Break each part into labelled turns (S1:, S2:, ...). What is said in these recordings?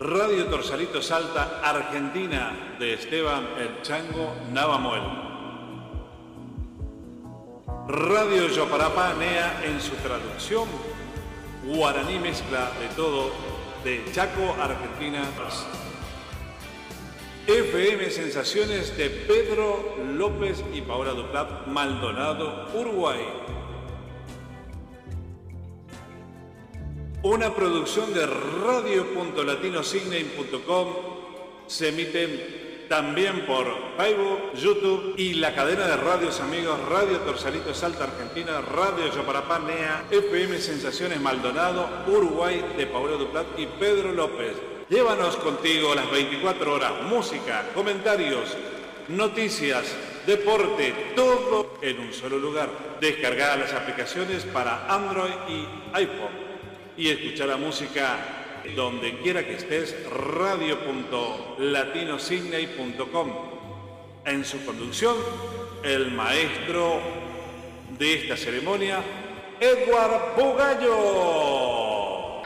S1: Radio Torsalito Salta, Argentina, de Esteban El Chango Navamuel. Radio Yoparapá Nea en su traducción, guaraní mezcla de todo, de Chaco, Argentina. FM Sensaciones de Pedro López y Paola Duplat, Maldonado, Uruguay. Una producción de radio.latinosignain.com se emite también por Facebook, YouTube y la cadena de radios amigos Radio Torsalito Salta Argentina, Radio Yoparapá Nea, FM Sensaciones Maldonado, Uruguay de Paola Duplat y Pedro López. Llévanos contigo las 24 horas, música, comentarios, noticias, deporte, todo en un solo lugar. Descargar las aplicaciones para Android y iPhone y escuchar la música donde quiera que estés, radio.latinosidney.com. En su conducción, el maestro de esta ceremonia, Edward Bugallo.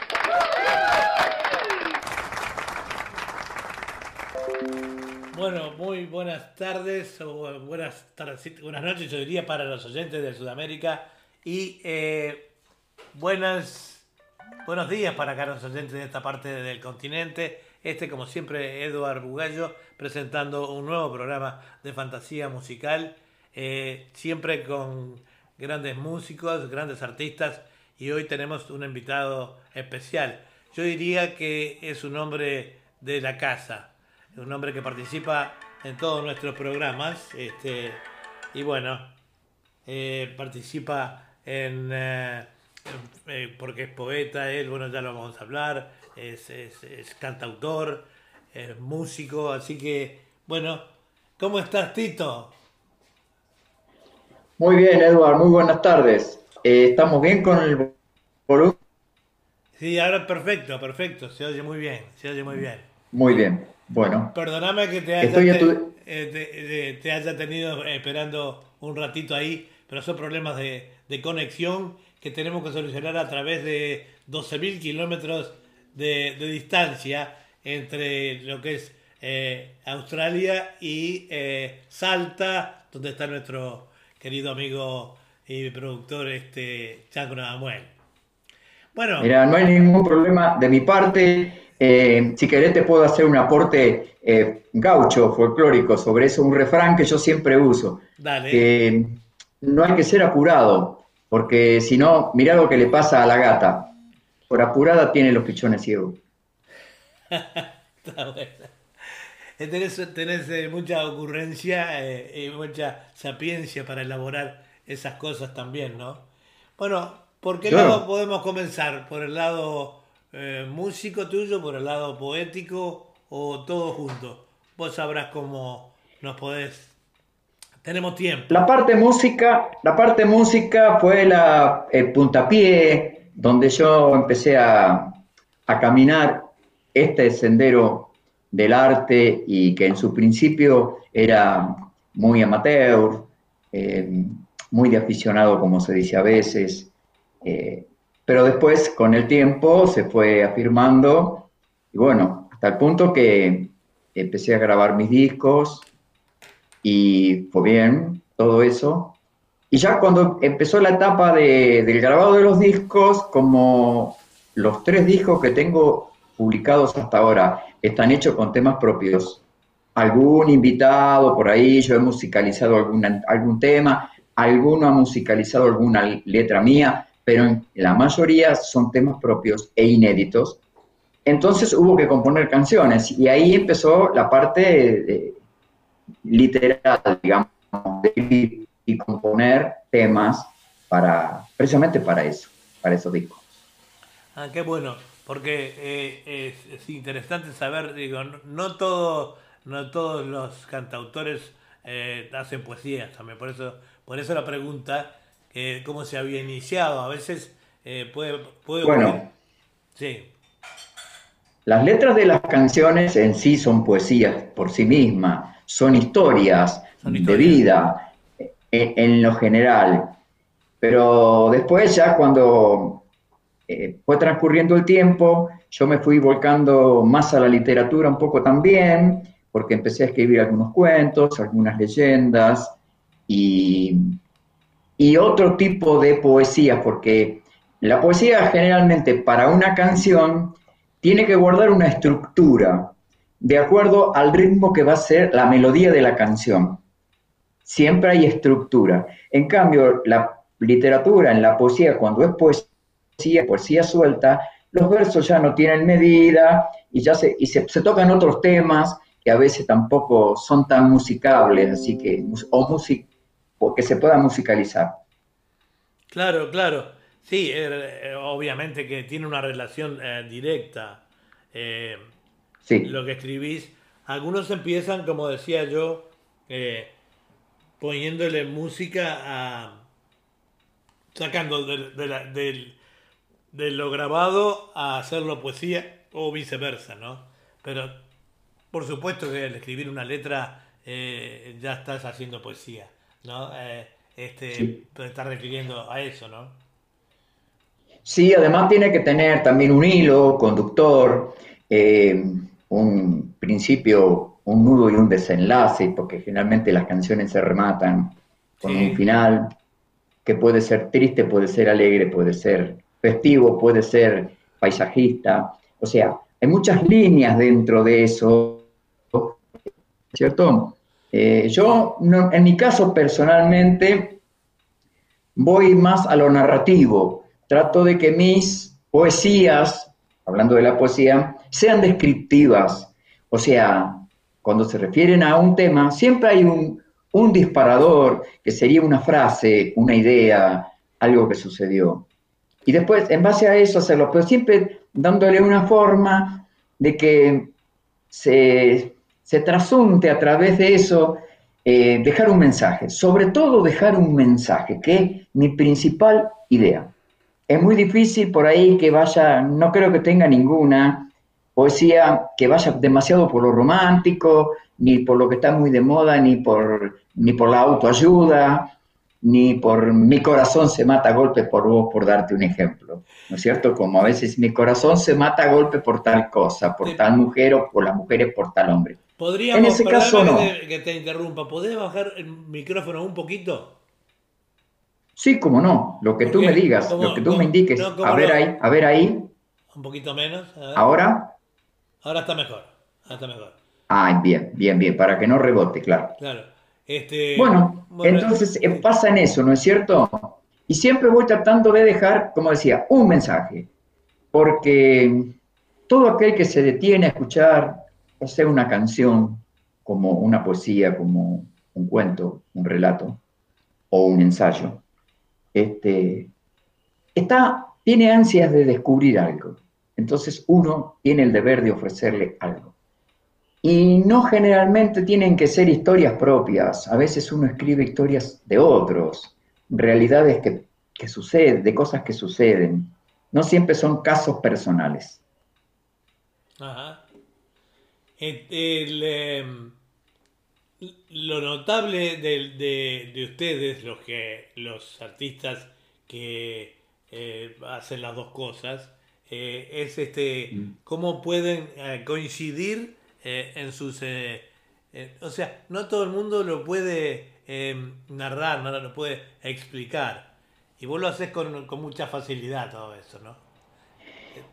S2: Bueno, muy buenas tardes o buenas tardes, buenas noches, yo diría, para los oyentes de Sudamérica y eh, buenas Buenos días para los oyentes de esta parte del continente. Este, como siempre, Eduard Bugallo presentando un nuevo programa de fantasía musical, eh, siempre con grandes músicos, grandes artistas, y hoy tenemos un invitado especial. Yo diría que es un hombre de la casa, un hombre que participa en todos nuestros programas, este, y bueno, eh, participa en... Eh, eh, porque es poeta, él, bueno, ya lo vamos a hablar, es, cantautor, es músico, así que, bueno, ¿cómo estás, Tito?
S3: Muy bien, Eduardo, muy buenas tardes. Eh, ¿Estamos bien con el volumen?
S2: Sí, ahora perfecto, perfecto, se oye muy bien, se oye muy bien.
S3: Muy bien, bueno.
S2: Perdóname que te haya, eh, te, haya tenido esperando un ratito ahí, pero son problemas de, de conexión que tenemos que solucionar a través de 12.000 kilómetros de, distancia entre lo que es eh, Australia y eh, Salta, donde está nuestro querido amigo y productor este Chanco Navamuel.
S3: Bueno. Mira, no hay ningún problema de mi parte. Eh, si querés te puedo hacer un aporte gaucho, folclórico, sobre eso, un refrán que yo siempre uso. Dale. no hay que ser apurado, porque si no, mirá lo que le pasa a la gata. Por apurada tiene los pichones ciegos.
S2: Está bueno. Eh, tenés, eh, mucha ocurrencia eh, y mucha sapiencia para elaborar esas cosas también, ¿no? Bueno, ¿por qué lado podemos comenzar? ¿Por el lado músico tuyo, por el lado poético o todo junto? Vos sabrás cómo nos podés tenemos tiempo.
S3: La parte música, la parte música fue la el puntapié donde yo empecé a, caminar este sendero del arte y que en su principio era muy amateur, eh, muy de aficionado como se dice a veces, eh, pero después con el tiempo se fue afirmando y bueno, hasta el punto que empecé a grabar mis discos, y fue bien todo eso. Y ya cuando empezó la etapa de, del grabado de los discos, como los tres discos que tengo publicados hasta ahora están hechos con temas propios, algún invitado por ahí, yo he musicalizado algún tema, alguno ha musicalizado alguna letra mía, pero en la mayoría son temas propios e inéditos. Entonces hubo que componer canciones y ahí empezó la parte de, literal, digamos, y componer temas para, precisamente para eso, para esos discos.
S2: Ah, qué bueno, porque eh, es, interesante saber, digo, no, todo, no todos los cantautores eh, hacen poesía también, por eso, por eso la pregunta, eh, cómo se había iniciado, a veces puede, puede
S3: bueno, sí. Las letras de las canciones en sí son poesías por sí mismas, son historias, de vida en, lo general. Pero después ya cuando eh, fue transcurriendo el tiempo, yo me fui volcando más a la literatura un poco también, porque empecé a escribir algunos cuentos, algunas leyendas y, y otro tipo de poesía, porque la poesía generalmente para una canción tiene que guardar una estructura de acuerdo al ritmo que va a ser la melodía de la canción. Siempre hay estructura. En cambio, la literatura, en la poesía, cuando es poesía, poesía suelta, los versos ya no tienen medida y ya se, y se, tocan otros temas que a veces tampoco son tan musicables, así que, o, que se pueda musicalizar.
S2: Claro, claro. Sí, eh, obviamente que tiene una relación eh, directa. Eh, sí. Lo que escribís. Algunos empiezan, como decía yo, poniéndole música a. sacando de, lo grabado a hacerlo poesía o viceversa, ¿no? Pero por supuesto que al escribir una letra ya estás haciendo poesía, ¿no? este, Te estás refiriendo a eso, ¿no?
S3: Sí, además tiene que tener también un hilo conductor, eh, un principio, un nudo y un desenlace, porque generalmente las canciones se rematan con un final que puede ser triste, puede ser alegre, puede ser festivo, puede ser paisajista. O sea, hay muchas líneas dentro de eso, ¿cierto? Eh, yo, en mi caso personalmente, voy más a lo narrativo, trato de que mis poesías, hablando de la poesía, sean descriptivas. O sea, cuando se refieren a un tema, siempre hay un, disparador que sería una frase, una idea, algo que sucedió. Y después, en base a eso, hacerlo, pero siempre dándole una forma de que se, trasunte a través de eso, eh, dejar un mensaje, sobre todo dejar un mensaje, que es mi principal idea es muy difícil por ahí que vaya, no creo que tenga ninguna poesía que vaya demasiado por lo romántico, ni por lo que está muy de moda, ni por, ni por la autoayuda, ni por mi corazón se mata a golpe por vos, por darte un ejemplo. ¿No es cierto? Como a veces mi corazón se mata a golpe por tal cosa, por tal mujer o por las mujeres por tal hombre.
S2: Podríamos, en ese caso no. Que te interrumpa, ¿podés bajar el micrófono un poquito?
S3: Sí, como no, lo que tú me digas, lo que tú me indiques. a ver ahí, a ver ahí.
S2: Un poquito menos.
S3: ¿Ahora?
S2: Ahora está mejor, ahora está mejor.
S3: Ah, bien, bien, bien, para que no rebote, claro.
S2: Claro. Este,
S3: bueno, entonces eh, pasa en eso, ¿no es cierto? Y siempre voy tratando de dejar, como decía, un mensaje, porque todo aquel que se detiene a escuchar, o sea, una canción, como una poesía, como un cuento, un relato o un ensayo, este, está, tiene ansias de descubrir algo. Entonces uno tiene el deber de ofrecerle algo. Y no generalmente tienen que ser historias propias. A veces uno escribe historias de otros, realidades que, suceden, de cosas que suceden. No siempre son casos personales.
S2: Ajá. Em, lo notable de, ustedes, los, que, los artistas que eh, hacen las dos cosas, eh, es este mm. cómo pueden eh, coincidir en sus... o sea, no todo el mundo lo puede narrar, no lo puede explicar. Y vos lo haces con, con mucha facilidad todo eso, ¿no?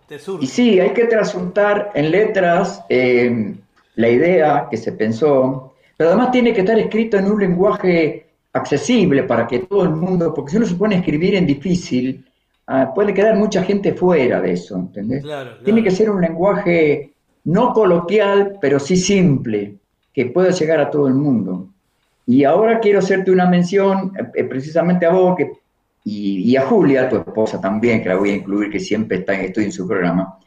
S3: Te surge. Y sí, hay que trasuntar en letras la idea que se pensó pero además tiene que estar escrito en un lenguaje accesible para que todo el mundo, porque si uno se pone a escribir en difícil, ah, puede quedar mucha gente fuera de eso, ¿entendés? Tiene que ser un lenguaje no coloquial, pero sí simple, que pueda llegar a todo el mundo. Y ahora quiero hacerte una mención eh, precisamente a vos y, y, a Julia, tu esposa también, que la voy a incluir, que siempre está, estoy en su programa.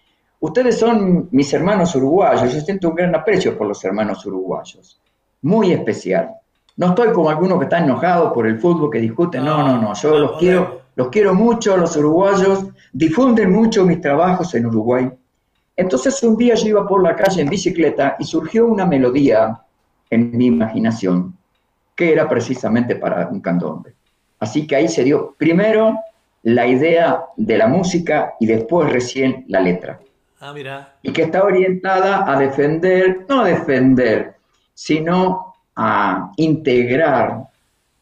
S3: Ustedes son mis hermanos uruguayos, yo siento un gran aprecio por los hermanos uruguayos muy especial. No estoy como algunos que están enojados por el fútbol, que discuten, no, no, no, yo los quiero, los quiero mucho, los uruguayos, difunden mucho mis trabajos en Uruguay. Entonces un día yo iba por la calle en bicicleta y surgió una melodía en mi imaginación que era precisamente para un candombe. Así que ahí se dio primero la idea de la música y después recién la letra.
S2: Ah, mira.
S3: Y que está orientada a defender, no a defender, sino a integrar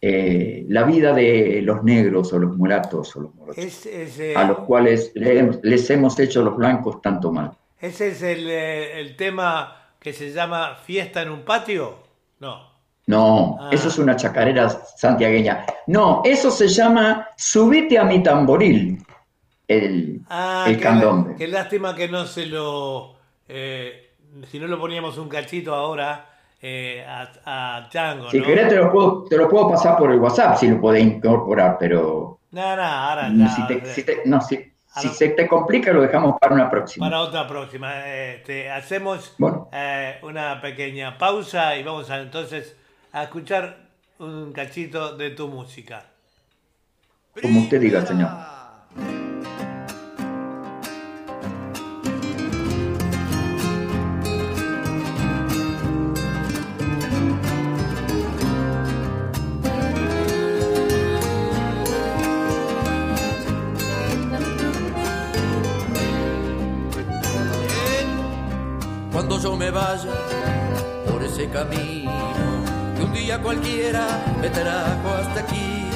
S3: eh, la vida de los negros o los mulatos o los morochos,
S2: eh,
S3: a los cuales les hemos hecho los blancos tanto mal.
S2: ¿Ese es el, eh, el tema que se llama Fiesta en un patio? No.
S3: No, ah. eso es una chacarera santiagueña. No, eso se llama Subite a mi tamboril, el,
S2: ah, el candombe. Qué lástima que no se lo... Eh, si no lo poníamos un cachito ahora eh, a, a, Chango,
S3: Si querés te lo, puedo, te lo puedo pasar por el WhatsApp si lo podés incorporar, pero...
S2: No, no, ahora ya.
S3: Si, no, si, se te complica lo dejamos para una próxima.
S2: Para otra próxima. Este, hacemos eh, una pequeña pausa y vamos a entonces a escuchar un cachito de tu música.
S3: Como usted diga, señor.
S4: Vaya por ese camino un día cualquiera me trajo hasta aquí.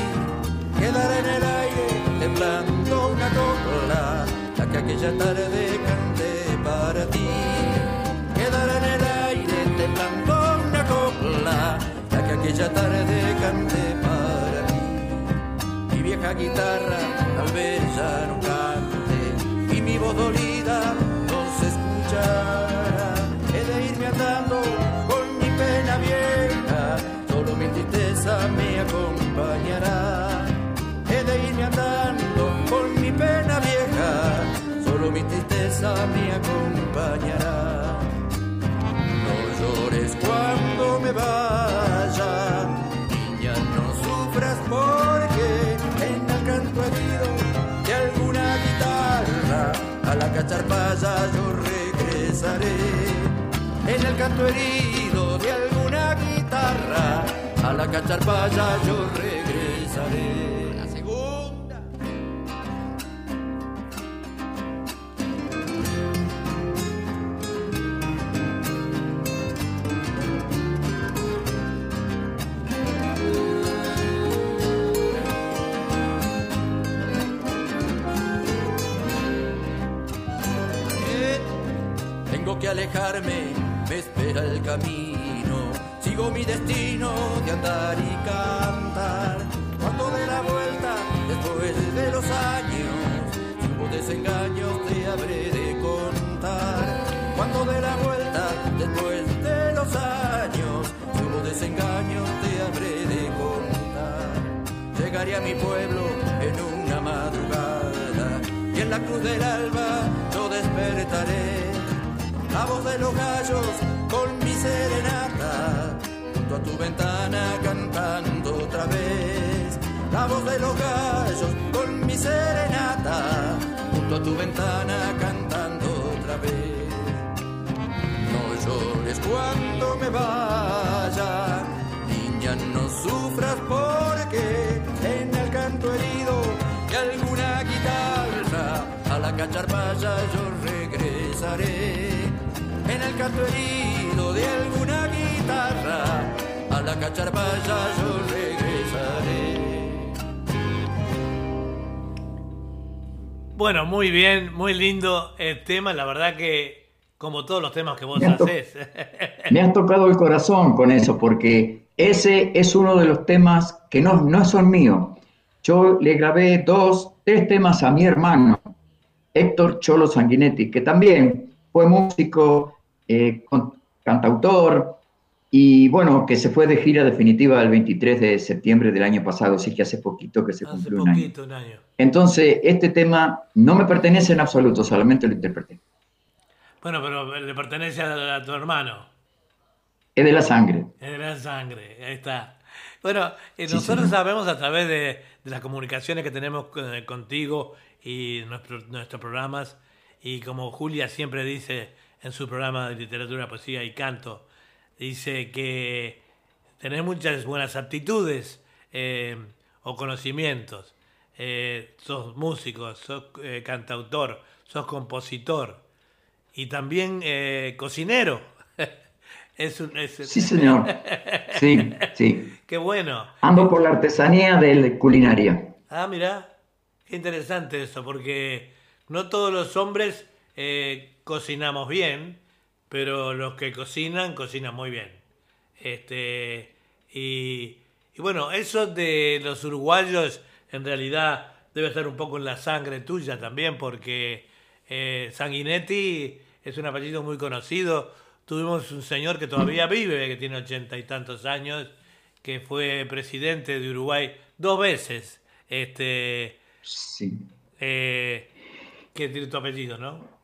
S4: Quedaré en el aire temblando una copla, la que aquella tarde canté para ti. Quedaré en el aire temblando una copla, la que aquella tarde canté para ti. Mi vieja guitarra tal vez ya no cante y mi voz dolida no se escuchará. Me acompañará. He de irme andando con mi pena vieja, solo mi tristeza me acompañará. No llores cuando me vaya, niña, no sufras porque en el canto herido de alguna guitarra a la cacharpaya yo regresaré. En el canto herido de alguna guitarra a la cacharpaya yo regresaré. La segunda. Tengo que alejarme, me espera el camino Sigo mi destino de andar y cantar. Cuando de la vuelta, después de los años, hubo desengaños te habré de contar. Cuando de la vuelta, después de los años, hubo desengaños te habré de contar. Llegaré a mi pueblo en una madrugada y en la cruz del alba yo despertaré. La voz de los gallos con mi serenata a tu ventana cantando otra vez la voz de los gallos con mi serenata, junto a tu ventana cantando otra vez. No llores cuando me vaya, niña, no sufras porque en el canto herido de alguna guitarra a la cacharpaya yo regresaré. En el canto herido de alguna guitarra a la cacharpaya yo regresaré.
S2: Bueno, muy bien, muy lindo el tema, la verdad que como todos los temas que vos haces.
S3: Me has tocado el corazón con eso, porque ese es uno de los temas que no, no son míos. Yo le grabé dos, tres temas a mi hermano, Héctor Cholo Sanguinetti, que también fue músico, eh, cantautor, y bueno, que se fue de gira definitiva el 23 de septiembre del año pasado, así que hace poquito que se cumplió un, año. Entonces, este tema no me pertenece en absoluto, solamente lo interpreté.
S2: Bueno, pero le pertenece a, tu hermano.
S3: Es de la sangre.
S2: Es de la sangre, ahí está. Bueno, eh, nosotros sabemos a través de, las comunicaciones que tenemos eh, contigo y nuestros programas, y como Julia siempre dice en su programa de literatura, poesía y canto, dice que tenés muchas buenas aptitudes eh, o conocimientos. eh, sos músico, sos eh, cantautor, sos compositor y también eh, cocinero.
S3: es un, Sí, señor. Sí, sí.
S2: Qué bueno.
S3: Ando por la artesanía de culinaria.
S2: Ah, mira, qué interesante eso, porque no todos los hombres cocinamos bien, pero los que cocinan, cocinan muy bien. Este, y, y bueno, eso de los uruguayos en realidad debe estar un poco en la sangre tuya también, porque eh, Sanguinetti es un apellido muy conocido. Tuvimos un señor que todavía vive, que tiene ochenta y tantos años, que fue presidente de Uruguay dos veces. Este,
S3: sí.
S2: Eh, que tiene tu apellido, ¿no?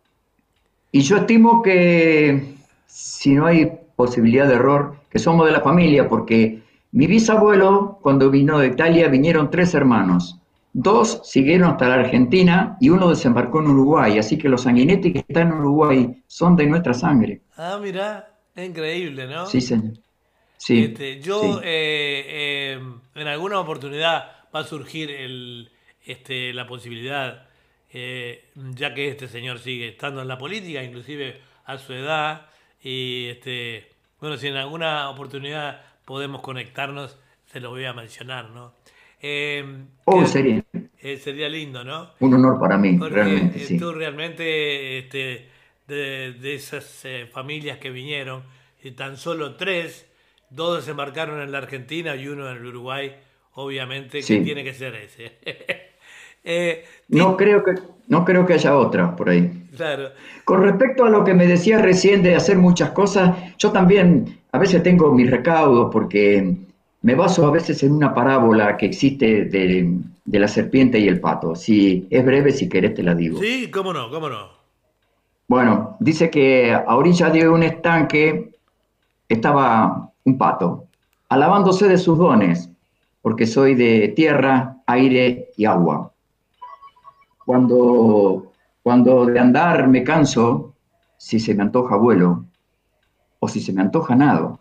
S3: Y yo estimo que si no hay posibilidad de error, que somos de la familia, porque mi bisabuelo, cuando vino de Italia, vinieron tres hermanos. Dos siguieron hasta la Argentina y uno desembarcó en Uruguay. Así que los sanguinetti que están en Uruguay son de nuestra sangre.
S2: Ah, mira, es increíble, ¿no?
S3: Sí, señor. Sí,
S2: este, yo eh, eh, en alguna oportunidad va a surgir el, este, la posibilidad, eh, ya que este señor sigue estando en la política, inclusive a su edad, y este, bueno, si en alguna oportunidad podemos conectarnos, se lo voy a mencionar, ¿no?
S3: Eh, oh, sería.
S2: Eh, sería lindo, ¿no?
S3: Un honor para mí, realmente. Sí.
S2: Tú realmente, este, de, esas eh, familias que vinieron, y tan solo tres, dos desembarcaron en la Argentina y uno en el Uruguay, obviamente que tiene que ser ese.
S3: no, creo que, no creo que haya otra por ahí.
S2: Claro.
S3: Con respecto a lo que me decías recién de hacer muchas cosas, yo también a veces tengo mis recaudos porque me baso a veces en una parábola que existe de, la serpiente y el pato. Si es breve, si querés te la digo.
S2: Sí, cómo no, cómo no.
S3: Bueno, dice que a orilla de un estanque estaba un pato, alabándose de sus dones, porque soy de tierra, aire y agua. Cuando, cuando de andar me canso, si se me antoja vuelo, o si se me antoja nado.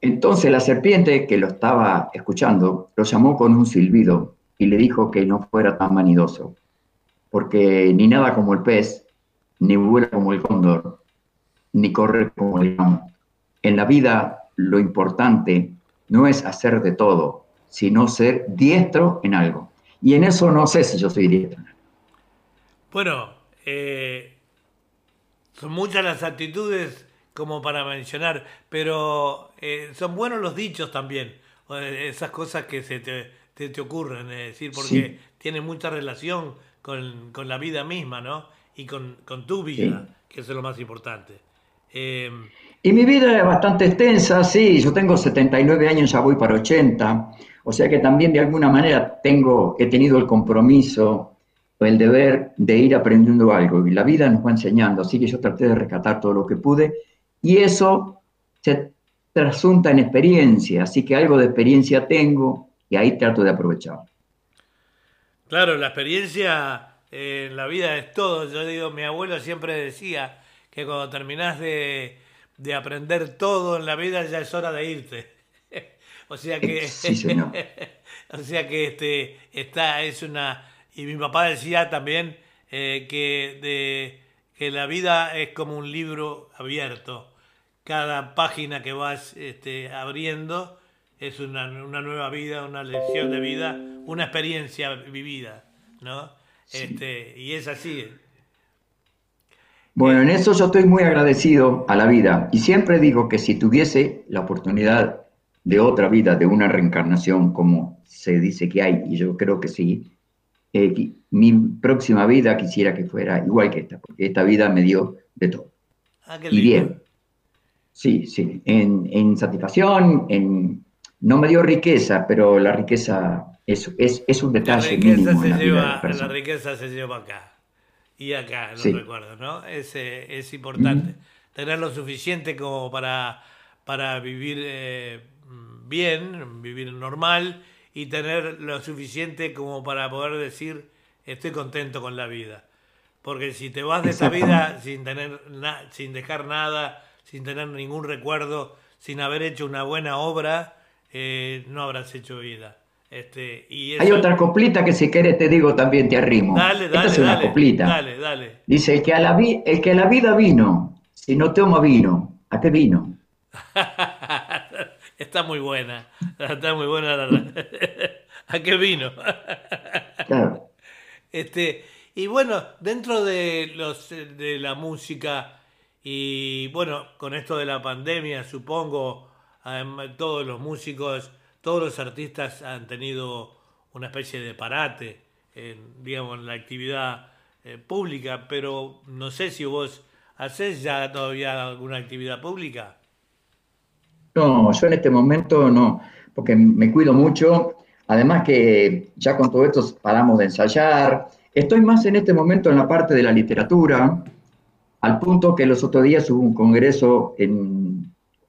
S3: Entonces la serpiente, que lo estaba escuchando, lo llamó con un silbido y le dijo que no fuera tan vanidoso, porque ni nada como el pez, ni vuela como el cóndor, ni corre como el león. En la vida lo importante no es hacer de todo, sino ser diestro en algo. Y en eso no sé si yo soy diestro.
S2: Bueno, eh, son muchas las actitudes como para mencionar, pero eh, son buenos los dichos también, esas cosas que se te, te, ocurren, es decir, porque tienen mucha relación con, la vida misma, ¿no? Y con, tu vida, que eso es lo más importante.
S3: Em, y mi vida es bastante extensa, sí, yo tengo 79 años, ya voy para 80, o sea que también de alguna manera tengo, he tenido el compromiso el deber de ir aprendiendo algo. Y la vida nos va enseñando, así que yo traté de rescatar todo lo que pude. Y eso se trasunta en experiencia, así que algo de experiencia tengo y ahí trato de aprovechar.
S2: Claro, la experiencia en la vida es todo. Yo digo, mi abuelo siempre decía que cuando terminás de, de aprender todo en la vida ya es hora de irte. o sea que,
S3: sí, señor.
S2: o sea que este, está, es una y mi papá decía también eh, que, de, que la vida es como un libro abierto. Cada página que vas este, abriendo es una, nueva vida, una lección de vida, una experiencia vivida, ¿no? Este, y es así.
S3: Bueno, en eso yo estoy muy agradecido a la vida y siempre digo que si tuviese la oportunidad de otra vida, de una reencarnación como se dice que hay, y yo creo que sí, eh, mi próxima vida quisiera que fuera igual que esta, porque esta vida me dio de todo.
S2: Ah,
S3: y bien. Sí, sí, en, satisfacción, en, no me dio riqueza, pero la riqueza es, es, un detalle la mínimo.
S2: Se
S3: la,
S2: lleva, la riqueza se lleva acá y acá, los recuerdos, ¿no? Es, eh, es importante. Tener lo suficiente como para, para vivir eh, bien, vivir normal y tener lo suficiente como para poder decir estoy contento con la vida. Porque si te vas de esta vida sin tener sin dejar nada, sin tener ningún recuerdo, sin haber hecho una buena obra, eh, no habrás hecho vida. Este, y
S3: Hay otra coplita que si quieres te digo también te arrimo.
S2: Dale, dale,
S3: Esta es una
S2: dale,
S3: coplita.
S2: dale, dale.
S3: Dice, el que, a la vi- el que a la vida vino, si no toma vino, ¿a qué vino?
S2: Está muy buena, está muy buena. la- ¿A qué vino?
S3: Claro.
S2: Este, y bueno, dentro de los de la música y bueno, con esto de la pandemia, supongo, todos los músicos, todos los artistas han tenido una especie de parate en, digamos, en la actividad eh, pública, pero no sé si vos hacés ya todavía alguna actividad pública.
S3: No, yo en este momento no, porque me cuido mucho. Además que ya con todo esto paramos de ensayar. Estoy más en este momento en la parte de la literatura, al punto que los otros días hubo un congreso en,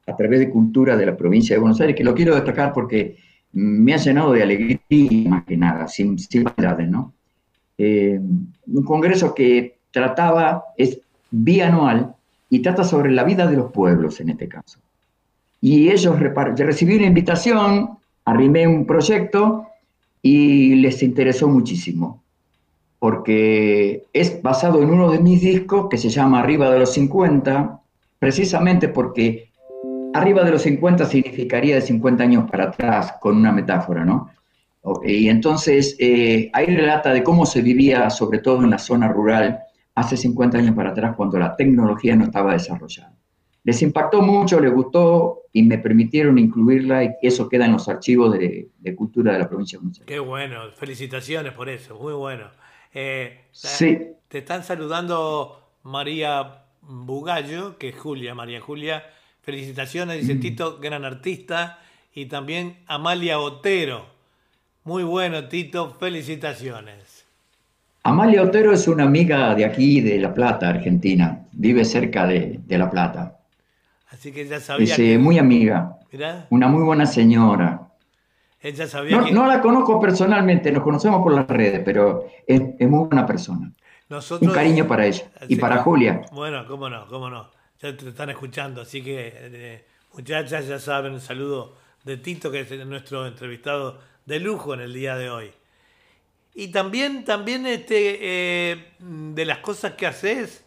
S3: a través de cultura de la provincia de Buenos Aires, que lo quiero destacar porque me ha llenado de alegría más que nada, sin, sin vanidades, ¿no? Eh, un congreso que trataba, es bianual, y trata sobre la vida de los pueblos en este caso. Y ellos recibí una invitación, arrimé un proyecto y les interesó muchísimo, porque es basado en uno de mis discos que se llama Arriba de los 50, precisamente porque arriba de los 50 significaría de 50 años para atrás, con una metáfora, ¿no? Y entonces eh, ahí relata de cómo se vivía, sobre todo en la zona rural, hace 50 años para atrás, cuando la tecnología no estaba desarrollada. Les impactó mucho, les gustó y me permitieron incluirla y eso queda en los archivos de, de cultura de la provincia de Buenos Aires.
S2: Qué bueno, felicitaciones por eso, muy bueno. Eh,
S3: Sí,
S2: Te están saludando María Bugallo, que es Julia, María Julia. Felicitaciones, dice Tito, gran artista. Y también Amalia Otero. Muy bueno, Tito, felicitaciones.
S3: Amalia Otero es una amiga de aquí, de La Plata, Argentina. Vive cerca de, de La Plata.
S2: Así que ella sabía
S3: Es
S2: que.
S3: muy amiga,
S2: Mirá,
S3: una muy buena señora.
S2: ella sabía
S3: No,
S2: que
S3: no la conozco personalmente, nos conocemos por las redes, pero es, es muy buena persona.
S2: nosotros.
S3: Un cariño para ella y para
S2: que-
S3: Julia.
S2: Bueno, cómo no, cómo no. Ya te están escuchando, así que eh, muchachas ya saben, un saludo de Tito, que es nuestro entrevistado de lujo en el día de hoy. Y también, también este, eh, de las cosas que haces,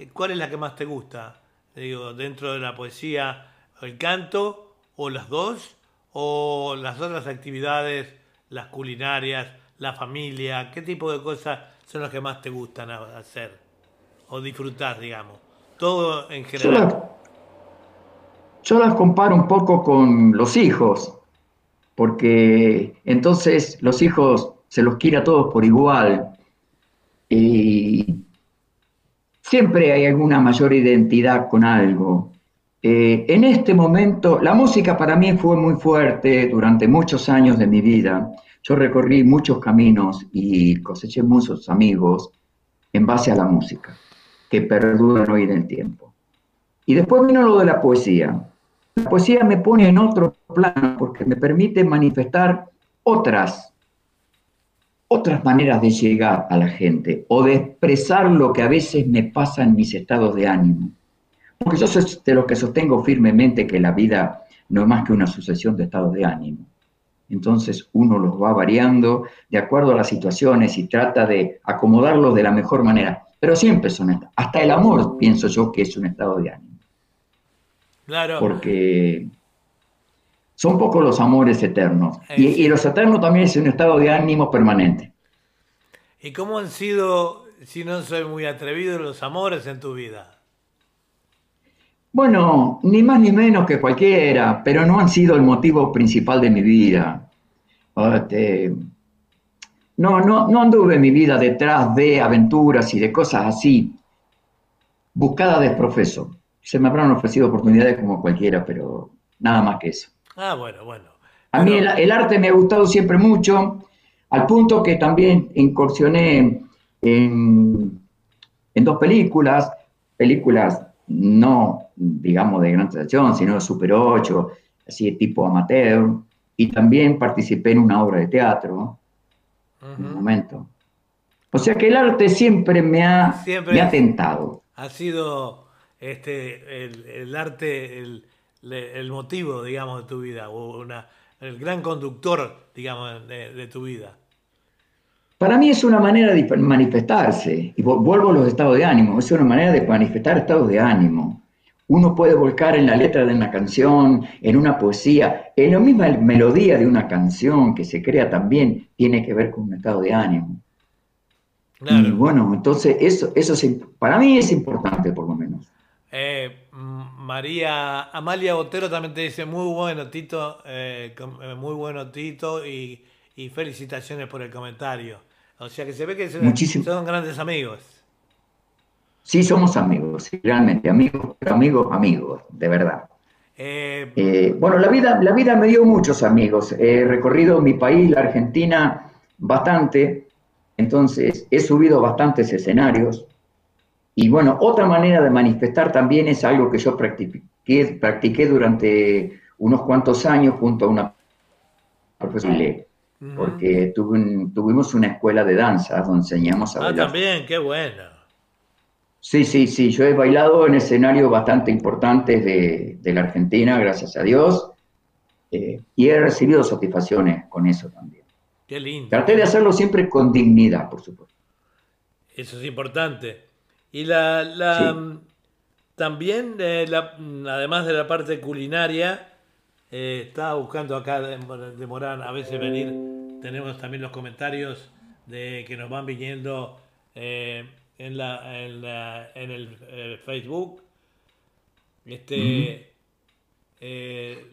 S2: eh, ¿cuál es la que más te gusta? Digo, dentro de la poesía, el canto, o las dos, o las otras actividades, las culinarias, la familia, ¿qué tipo de cosas son las que más te gustan hacer? O disfrutar, digamos. Todo en
S3: Yo
S2: general.
S3: las, yo las comparo un poco con los hijos, porque entonces los hijos se los quiere a todos por igual y siempre hay alguna mayor identidad con algo. Eh, en este momento, la música para mí fue muy fuerte durante muchos años de mi vida. Yo recorrí muchos caminos y coseché muchos amigos en base a la música, que perduran hoy en el tiempo. Y después vino lo de la poesía. La poesía me pone en otro plano porque me permite manifestar otras, otras maneras de llegar a la gente o de expresar lo que a veces me pasa en mis estados de ánimo. Porque yo soy de los que sostengo firmemente que la vida no es más que una sucesión de estados de ánimo. Entonces uno los va variando de acuerdo a las situaciones y trata de acomodarlos de la mejor manera. Pero siempre son. Hasta el amor pienso yo que es un estado de ánimo
S2: Claro.
S3: porque son pocos los amores eternos. Y los eternos también es un estado de ánimo permanente.
S2: ¿Y cómo han sido, si no soy muy atrevido, los amores en tu vida?
S3: Bueno, ni más ni menos que cualquiera, pero no han sido el motivo principal de mi vida. Este, no, no, no anduve mi vida detrás de aventuras y de cosas así, buscada de profeso. Se me habrán ofrecido oportunidades como cualquiera, pero nada más que eso.
S2: Ah, bueno, bueno.
S3: A mí el arte me ha gustado siempre mucho, al punto que también incursioné en, en dos películas, películas no, digamos, de gran tradición, sino de Super 8, así de tipo amateur, y también participé en una obra de teatro en un momento. O sea que el arte siempre me ha,
S2: Siempre
S3: me ha tentado.
S2: ha sido este el, el arte el, motivo, digamos, de tu vida, o una, el gran conductor, digamos, de, tu vida.
S3: Para mí es una manera de manifestarse, y vuelvo a los estados de ánimo, es una manera de manifestar estados de ánimo. Uno puede volcar en la letra de una canción, en una poesía, en la misma melodía de una canción que se crea también tiene que ver con un estado de ánimo. Y bueno, entonces eso, eso para mí es importante por lo menos.
S2: Eh, María Amalia Botero también te dice muy bueno Tito, eh, eh, muy bueno Tito y, felicitaciones por el comentario. O sea que se ve que son, grandes amigos.
S3: Sí, somos amigos, realmente amigos, amigos, amigos, de verdad. bueno, la vida, la vida me dio muchos amigos. He recorrido mi país, la Argentina, bastante. Entonces, he subido bastantes escenarios. Y bueno, otra manera de manifestar también es algo que yo practiqué, practiqué durante unos cuantos años junto a una profesora, porque tuvimos una escuela de danza donde enseñamos a
S2: ah, bailar. Ah, también, qué bueno.
S3: Sí, sí, sí, yo he bailado en escenarios bastante importantes de, la Argentina, gracias a Dios, eh, y he recibido satisfacciones con eso también.
S2: Qué lindo.
S3: Traté de hacerlo siempre con dignidad, por supuesto.
S2: Eso es importante. Y la, la también, eh, además de la parte culinaria, eh, estaba buscando acá, demorar a veces venir, tenemos también los comentarios de que nos van viniendo eh, en, la, en, la, en, el Facebook. Este,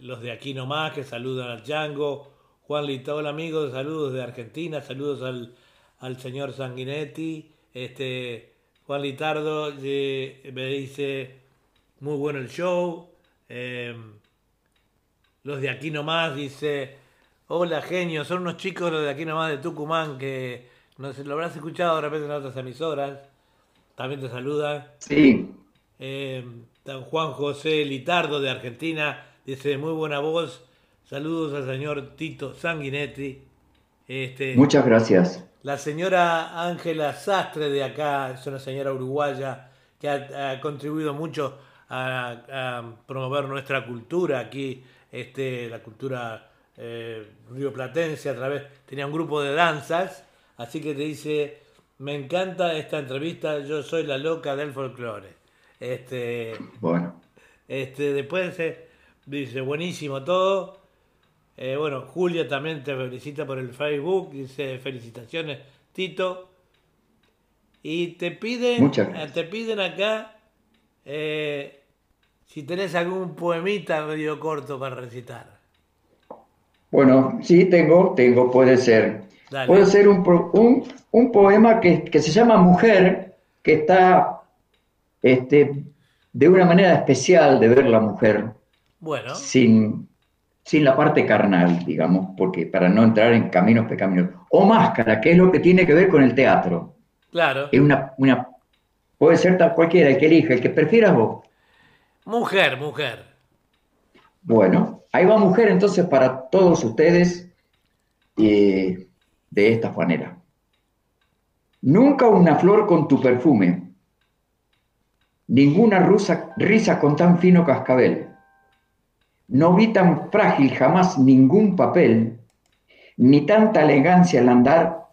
S2: los de aquí nomás que saludan al Django. Juan Lito, hola amigos, saludos de Argentina, saludos al, al señor Sanguinetti. Este, Juan Litardo me dice, muy bueno el show. Em, los de aquí nomás dice, hola genio, son unos chicos los de aquí nomás de Tucumán que no sé, lo habrás escuchado de repente en otras emisoras. También te saludan.
S3: Sí.
S2: Em, Juan José Litardo de Argentina dice, muy buena voz. Saludos al señor Tito Sanguinetti.
S3: Este, Muchas gracias.
S2: La señora Ángela Sastre de acá, es una señora uruguaya que ha, contribuido mucho a, promover nuestra cultura aquí, este, la cultura eh, rioplatense a través, tenía un grupo de danzas, así que te dice, me encanta esta entrevista, yo soy la loca del folclore. Este,
S3: bueno.
S2: Este, después dice, buenísimo todo. Eh, bueno, Julia también te felicita por el Facebook, dice felicitaciones, Tito. Y te piden, eh, te piden acá eh, si tenés algún poemita medio corto para recitar.
S3: Bueno, sí, tengo, tengo, puede ser. Puede ser un, un, poema que, que, se llama Mujer, que está este, de una manera especial de ver la mujer.
S2: Bueno.
S3: Sin, sin la parte carnal, digamos, porque para no entrar en caminos pecaminosos. O máscara, que es lo que tiene que ver con el teatro.
S2: Claro.
S3: Es una, una, puede ser tal cualquiera, el que elija, el que prefieras vos.
S2: Mujer, mujer.
S3: Bueno, ahí va mujer entonces para todos ustedes eh, de esta manera. Nunca una flor con tu perfume, ninguna rusa, risa con tan fino cascabel no vi tan frágil jamás ningún papel, ni tanta elegancia al andar,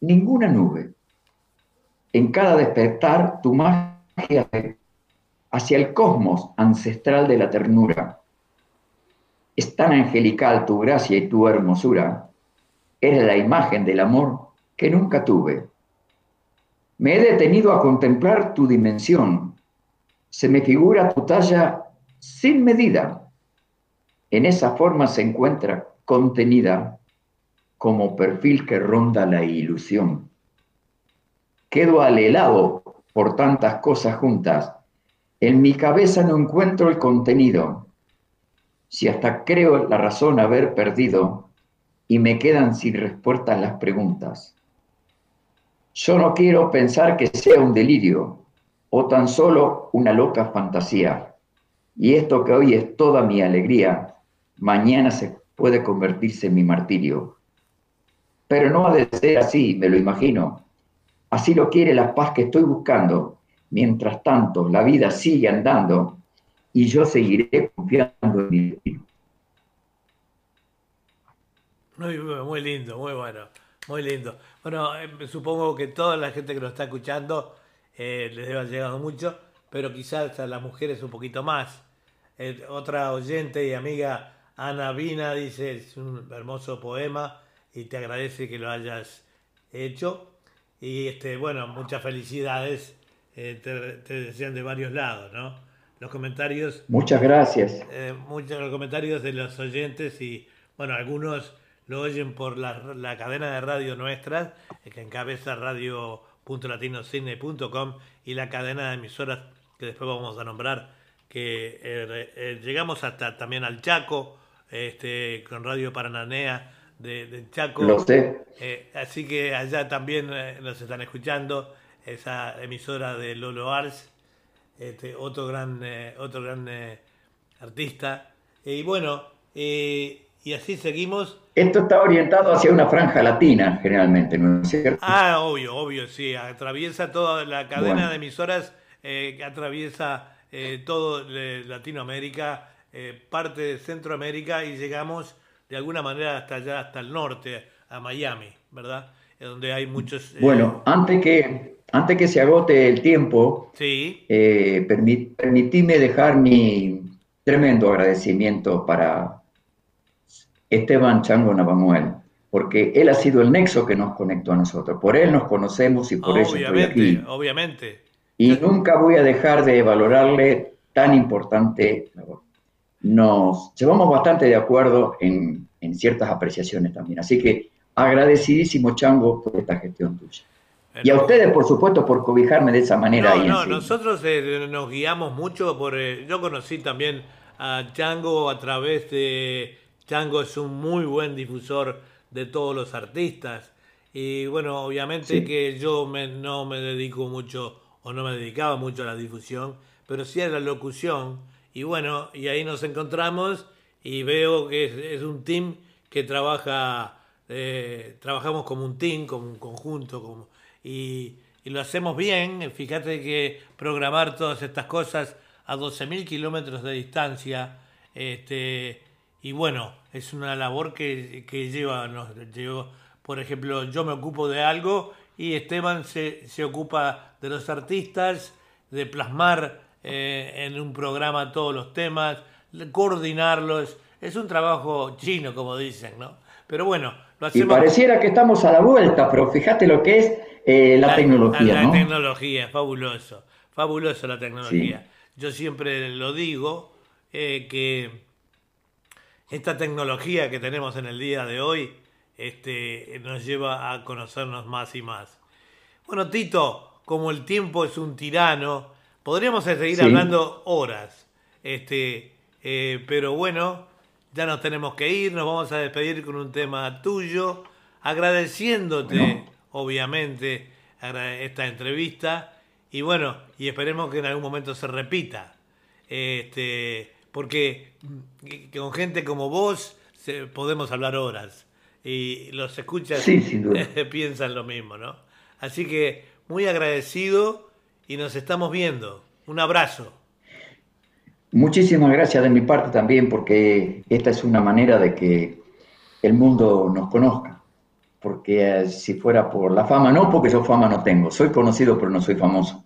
S3: ninguna nube. En cada despertar tu magia hacia el cosmos ancestral de la ternura. Es tan angelical tu gracia y tu hermosura. Eres la imagen del amor que nunca tuve. Me he detenido a contemplar tu dimensión. Se me figura tu talla sin medida en esa forma se encuentra contenida como perfil que ronda la ilusión. Quedo alelado por tantas cosas juntas. En mi cabeza no encuentro el contenido. Si hasta creo la razón haber perdido y me quedan sin respuestas las preguntas. Yo no quiero pensar que sea un delirio o tan solo una loca fantasía. Y esto que hoy es toda mi alegría, mañana se puede convertirse en mi martirio. Pero no ha de ser así, me lo imagino. Así lo quiere la paz que estoy buscando. Mientras tanto, la vida sigue andando y yo seguiré confiando en mi destino.
S2: Muy, lindo, muy bueno, muy lindo. Bueno, eh, supongo que toda la gente que nos está escuchando eh, les debe haber llegado mucho, pero quizás a las mujeres un poquito más. Eh, otra oyente y amiga, Ana Vina, dice, es un hermoso poema y te agradece que lo hayas hecho. Y este, bueno, muchas felicidades, eh, te, te decían de varios lados, ¿no? Los comentarios
S3: Muchas gracias.
S2: eh, muchos los comentarios de los oyentes y bueno, algunos lo oyen por la, la cadena de radio nuestra, que encabeza radio.latinocine.com y la cadena de emisoras que después vamos a nombrar, que eh, eh, llegamos hasta también al Chaco, este, con Radio Parananea de, de Chaco.
S3: Lo sé.
S2: Eh, así que allá también nos están escuchando, esa emisora de Lolo Ars, este, otro gran, otro gran artista. y bueno, eh, y así seguimos.
S3: Esto está orientado hacia una franja latina, generalmente, ¿no es cierto?
S2: Ah, obvio, obvio, sí, atraviesa toda la cadena
S3: Bueno.
S2: de emisoras, eh, que atraviesa eh, todo eh, Latinoamérica, eh, parte de Centroamérica y llegamos de alguna manera hasta allá, hasta el norte, a Miami, ¿verdad? Donde hay muchos...
S3: Bueno, antes que, antes que se agote el tiempo,
S2: Sí,
S3: eh, permi- permitime dejar mi tremendo agradecimiento para Esteban Chango Navamuel, porque él ha sido el nexo que nos conectó a nosotros. Por él nos conocemos y por eso estoy aquí.
S2: obviamente.
S3: Y nunca voy a dejar de valorarle tan importante labor. Nos llevamos bastante de acuerdo en, en ciertas apreciaciones también. Así que agradecidísimo, Chango, por esta gestión tuya. Y a ustedes, por supuesto, por cobijarme de esa manera.
S2: No, no, nosotros eh, nos guiamos mucho por... eh, yo conocí también a Chango a través de... Chango es un muy buen difusor de todos los artistas. Y bueno, obviamente
S3: Sí.
S2: que yo me- no me dedico mucho o no me dedicaba mucho a la difusión, pero sí a la locución. Y bueno, y ahí nos encontramos y veo que es, es un team que trabaja, eh, trabajamos como un team, como un conjunto, como, y, y lo hacemos bien. Fíjate que programar todas estas cosas a 12.000 kilómetros de distancia, este, y bueno, es una labor que, que lleva, nos llevó, por ejemplo, yo me ocupo de algo y Esteban se, se ocupa de los artistas, de plasmar eh, en un programa todos los temas, coordinarlos. Es un trabajo chino, como dicen, ¿no? Pero bueno, lo
S3: Y
S2: hacemos.
S3: pareciera que estamos a la vuelta, pero fíjate lo que es eh, la, tecnología,
S2: la
S3: ¿no?
S2: tecnología, fabuloso. Fabuloso la tecnología. Yo siempre lo digo, eh, que esta tecnología que tenemos en el día de hoy este, nos lleva a conocernos más y más. Bueno, Tito, como el tiempo es un tirano, podríamos seguir
S3: Sí.
S2: hablando horas. Este, eh, pero bueno, ya nos tenemos que ir, nos vamos a despedir con un tema tuyo, agradeciéndote,
S3: Bueno.
S2: obviamente, esta entrevista. Y bueno, y esperemos que en algún momento se repita. Este, porque con gente como vos se- podemos hablar horas. Y los escuchas
S3: Sí,
S2: piensan lo mismo, ¿no? Así que muy agradecido y nos estamos viendo. Un abrazo.
S3: Muchísimas gracias de mi parte también, porque esta es una manera de que el mundo nos conozca. Porque eh, si fuera por la fama, no porque yo fama no tengo, soy conocido pero no soy famoso.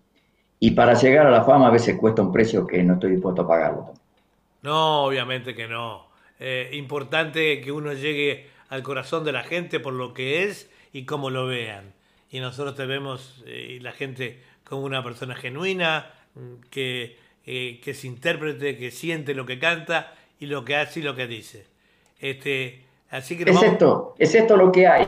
S3: Y para llegar a la fama a veces cuesta un precio que no estoy dispuesto a pagarlo.
S2: No, obviamente que no. Eh, importante que uno llegue al corazón de la gente por lo que es y cómo lo vean. Y nosotros te vemos eh, y la gente como una persona genuina, mm, que, eh, que es intérprete, que siente lo que canta y lo que hace y lo que dice. Este, así que
S3: Es
S2: vamos-
S3: esto, es esto lo que hay.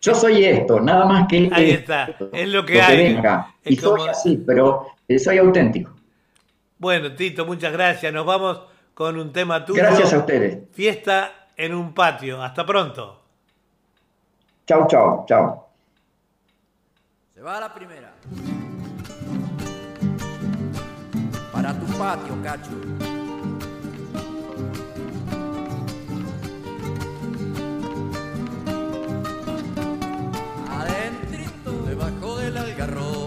S3: Yo soy esto, nada más que
S2: Ahí
S3: esto,
S2: está, es lo que hay.
S3: venga.
S2: Es
S3: Y soy así, pero eh, soy auténtico.
S2: Bueno, Tito, muchas gracias. Nos vamos con un tema tuyo.
S3: Gracias a ustedes.
S2: Fiesta en un patio. Hasta pronto.
S3: Chau, chau, chau.
S4: Se va la primera. Para tu patio, cacho. Adentrito, debajo del algarrobo,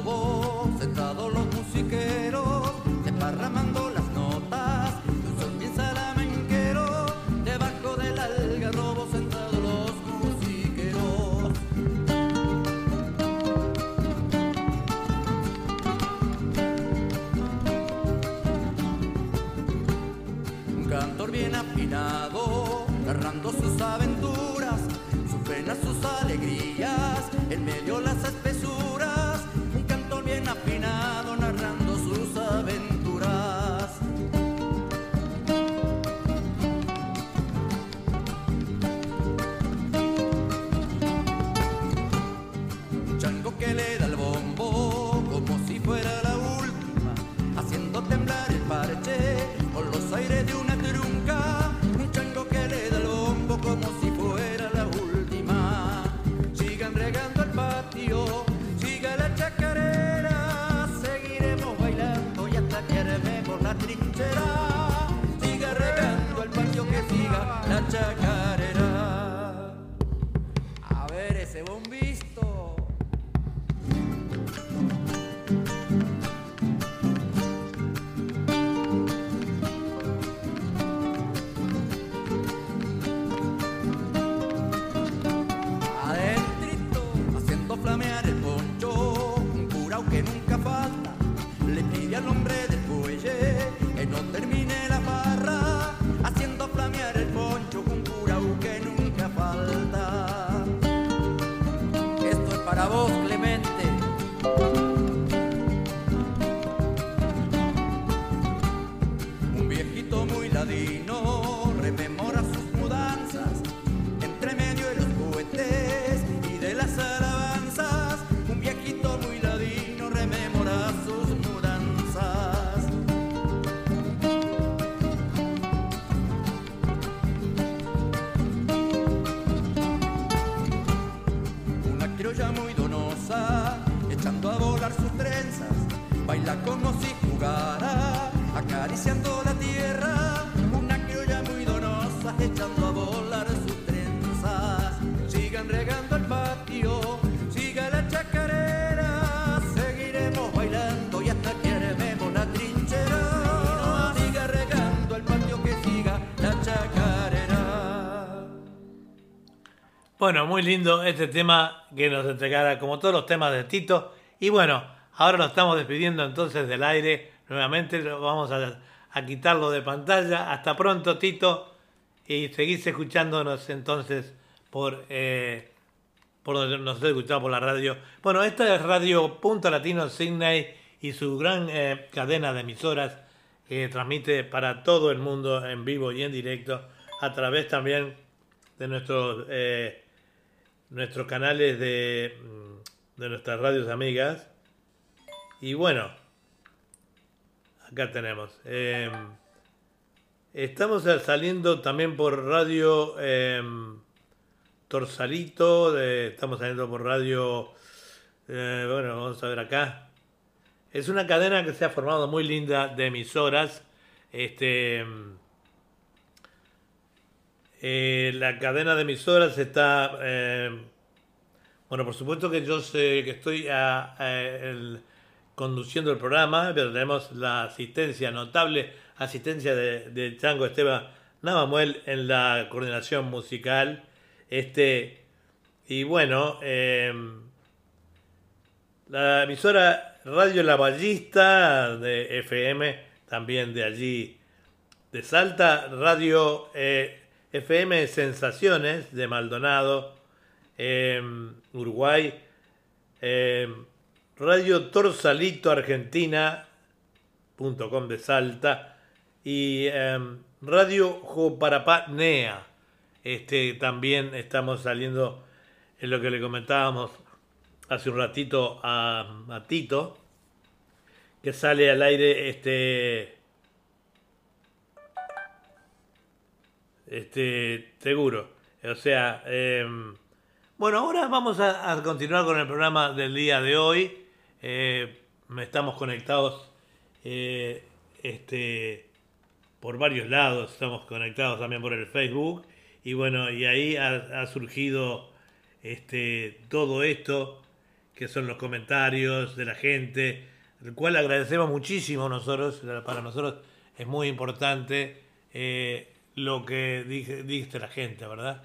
S4: narrando sus A
S2: Bueno, muy lindo este tema que nos entregara, como todos los temas de Tito. Y bueno, ahora nos estamos despidiendo entonces del aire. Nuevamente lo vamos a, quitarlo de pantalla. Hasta pronto, Tito. Y seguís escuchándonos entonces por, eh, por nos escuchado por la radio. Bueno, esta es Radio Punto Latino Sydney y su gran eh, cadena de emisoras que transmite para todo el mundo en vivo y en directo a través también de nuestros eh, nuestros canales de, mm, de nuestras radios amigas. Y bueno, acá tenemos. eh, estamos saliendo también por radio eh, Torsalito, eh, estamos saliendo por radio, eh, bueno, vamos a ver acá. Es una cadena que se ha formado muy linda de emisoras. Este, eh, la cadena de emisoras está... eh, bueno, por supuesto que yo sé que estoy conduciendo el programa, pero tenemos la asistencia, notable asistencia de, de Chango Esteban Navamuel en la coordinación musical. Este, y bueno, eh, la emisora Radio La Ballista de FM, también de allí de Salta, Radio FM Sensaciones de Maldonado, eh, Uruguay, eh, Radio Torsalito Argentina.com de Salta y eh, Radio Joparapá NEA. Este, también estamos saliendo en lo que le comentábamos hace un ratito a, a Tito, que sale al aire este este seguro. O sea em, bueno ahora vamos a, continuar con el programa del día de hoy. Eh, estamos conectados eh, este por varios lados. Estamos conectados también por el Facebook. Y bueno y ahí ha, ha surgido este todo esto que son los comentarios de la gente el cual agradecemos muchísimo nosotros. Para nosotros es muy importante. Eh, lo que dice la gente, ¿verdad?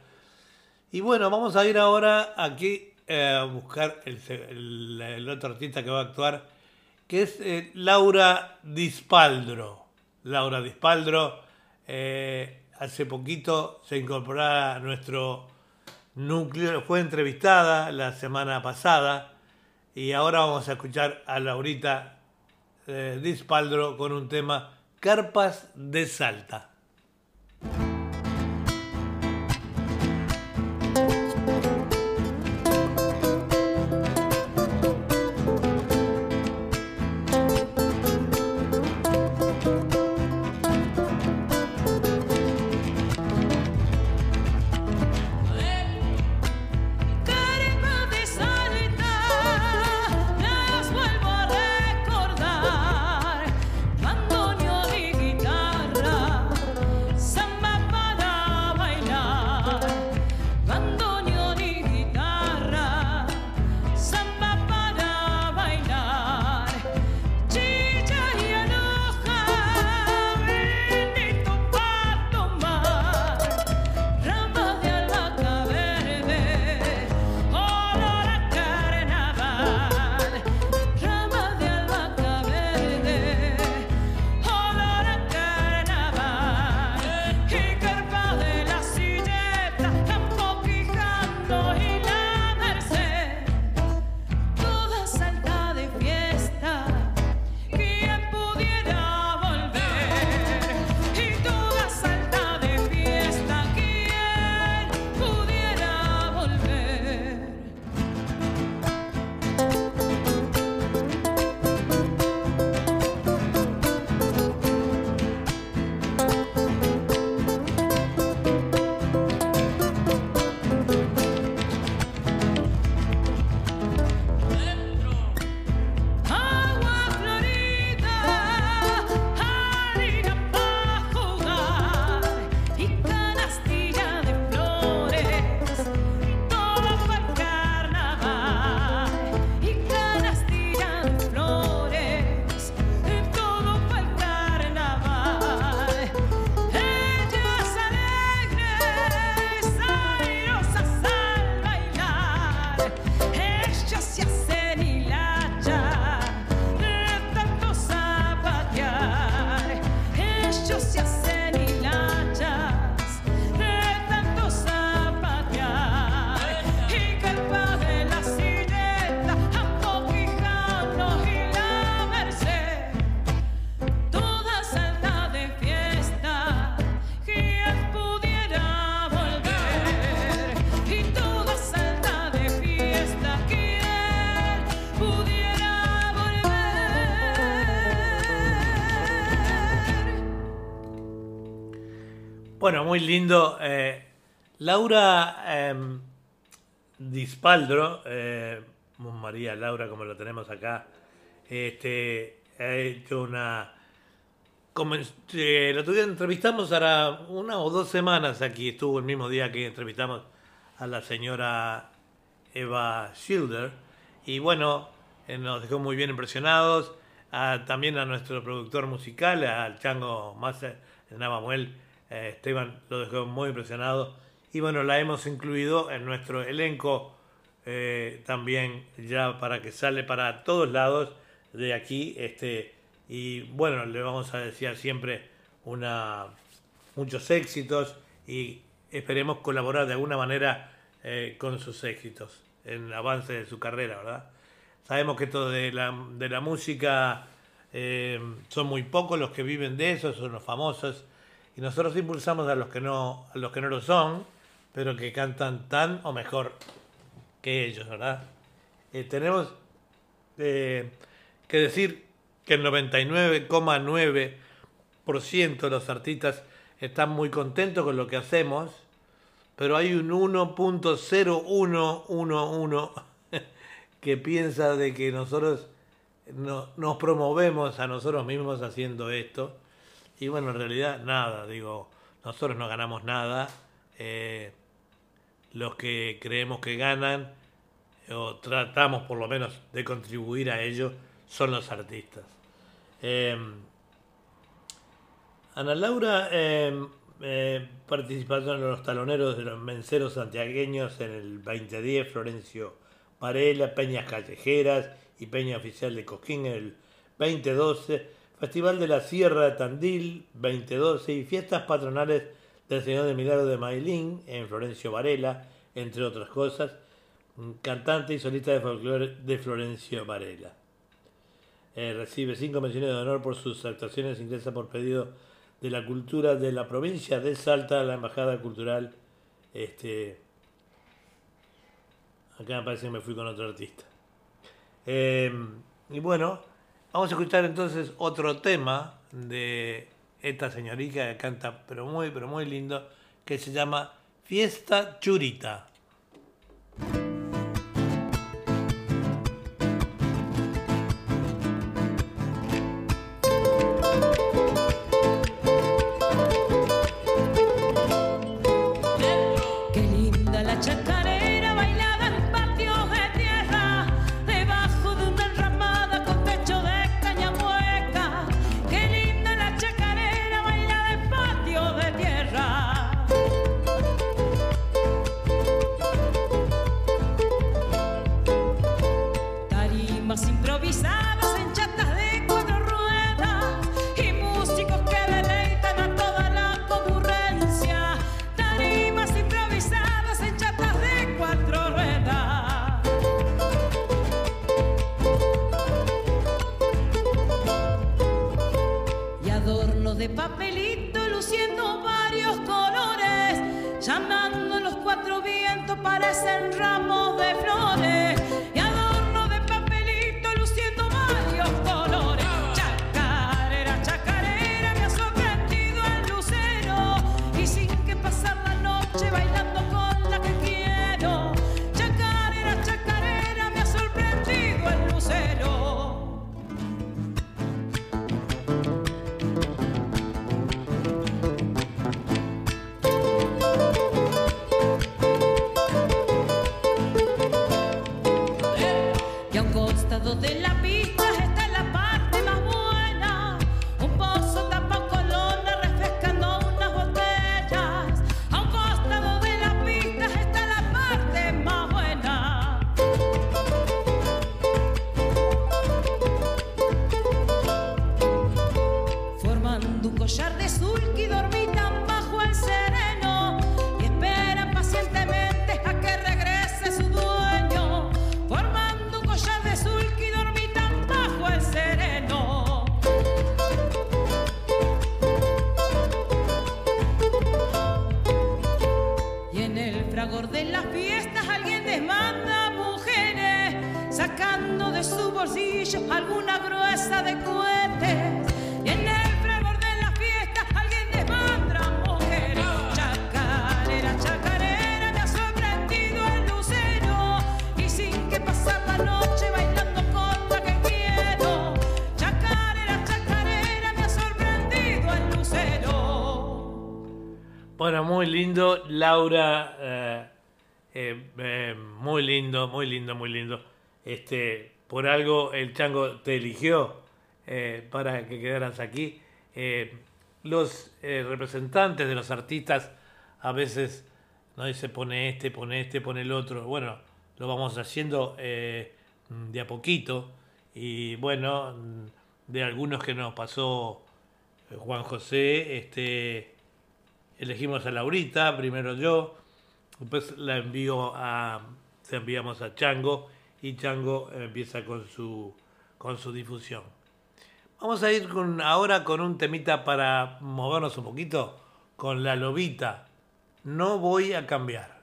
S2: Y bueno, vamos a ir ahora aquí eh, a buscar el, otro artista que va a actuar, que es eh, Laura Dispaldro. Laura Dispaldro, eh, hace poquito se incorporó a nuestro núcleo, fue entrevistada la semana pasada y ahora vamos a escuchar a Laurita Dispaldro con un tema Carpas de Salta. Muy lindo. Eh, Laura em, Dispaldro, eh, María Laura, como lo tenemos acá, este, ha hecho una. Como, eh, entrevistamos ahora una o dos semanas aquí, estuvo el mismo día que entrevistamos a la señora Eva Schilder. Y bueno, nos dejó muy bien impresionados. también a nuestro productor musical, al Chango Master, Navamuel eh, Esteban lo dejó muy impresionado. Y bueno, la hemos incluido en nuestro elenco eh, también ya para que sale para todos lados de aquí. Este, y bueno, le vamos a desear siempre una, muchos éxitos y esperemos colaborar de alguna manera eh, con sus éxitos en el avance de su carrera, ¿verdad? Sabemos que todo de la, de la música son muy pocos los que viven de eso, son los famosos y nosotros impulsamos a los que no, a los que no lo son, pero que cantan tan o mejor que ellos, ¿verdad? Eh, tenemos eh, que decir que el 99,9% de los artistas están muy contentos con lo que hacemos, pero hay un 1.0111 que piensa de que nosotros no, nos promovemos a nosotros mismos haciendo esto y bueno, en realidad nada, digo, nosotros no ganamos nada. Eh, los que creemos que ganan, o tratamos por lo menos de contribuir a ello, son los artistas. Em, Ana Laura eh, eh, participando en los taloneros de los menceros santiagueños en el 2010, Florencio Varela, Peñas Callejeras y Peña Oficial de Coquín en el 2012
S5: Festival de la Sierra de Tandil 2012 y fiestas patronales del Señor de Milagro de Mailín en Florencio Varela, entre otras cosas, cantante y solista de folclore de Florencio Varela. Eh, recibe cinco menciones de honor por sus actuaciones, ingresa por pedido de la cultura de la provincia de Salta, la Embajada Cultural. Este, acá me parece que me fui con otro artista. Eh, y bueno, vamos a escuchar entonces otro tema de esta señorita que canta, pero muy, pero muy lindo, que se llama Fiesta Churita. florecen ramos de flores. Laura, eh, eh, eh, muy lindo, muy lindo, muy lindo. Este, por algo el chango te eligió para que quedaras aquí. los representantes de los artistas a veces no dice pone este, pone este, pone el otro. Bueno, lo vamos haciendo de a poquito. Y bueno, de algunos que nos pasó Juan José, este elegimos a Laurita, primero yo, después la envío a, se enviamos a Chango y Chango empieza con su, con su difusión. Vamos a ir con, ahora con un temita para movernos un poquito con la lobita. No voy a cambiar.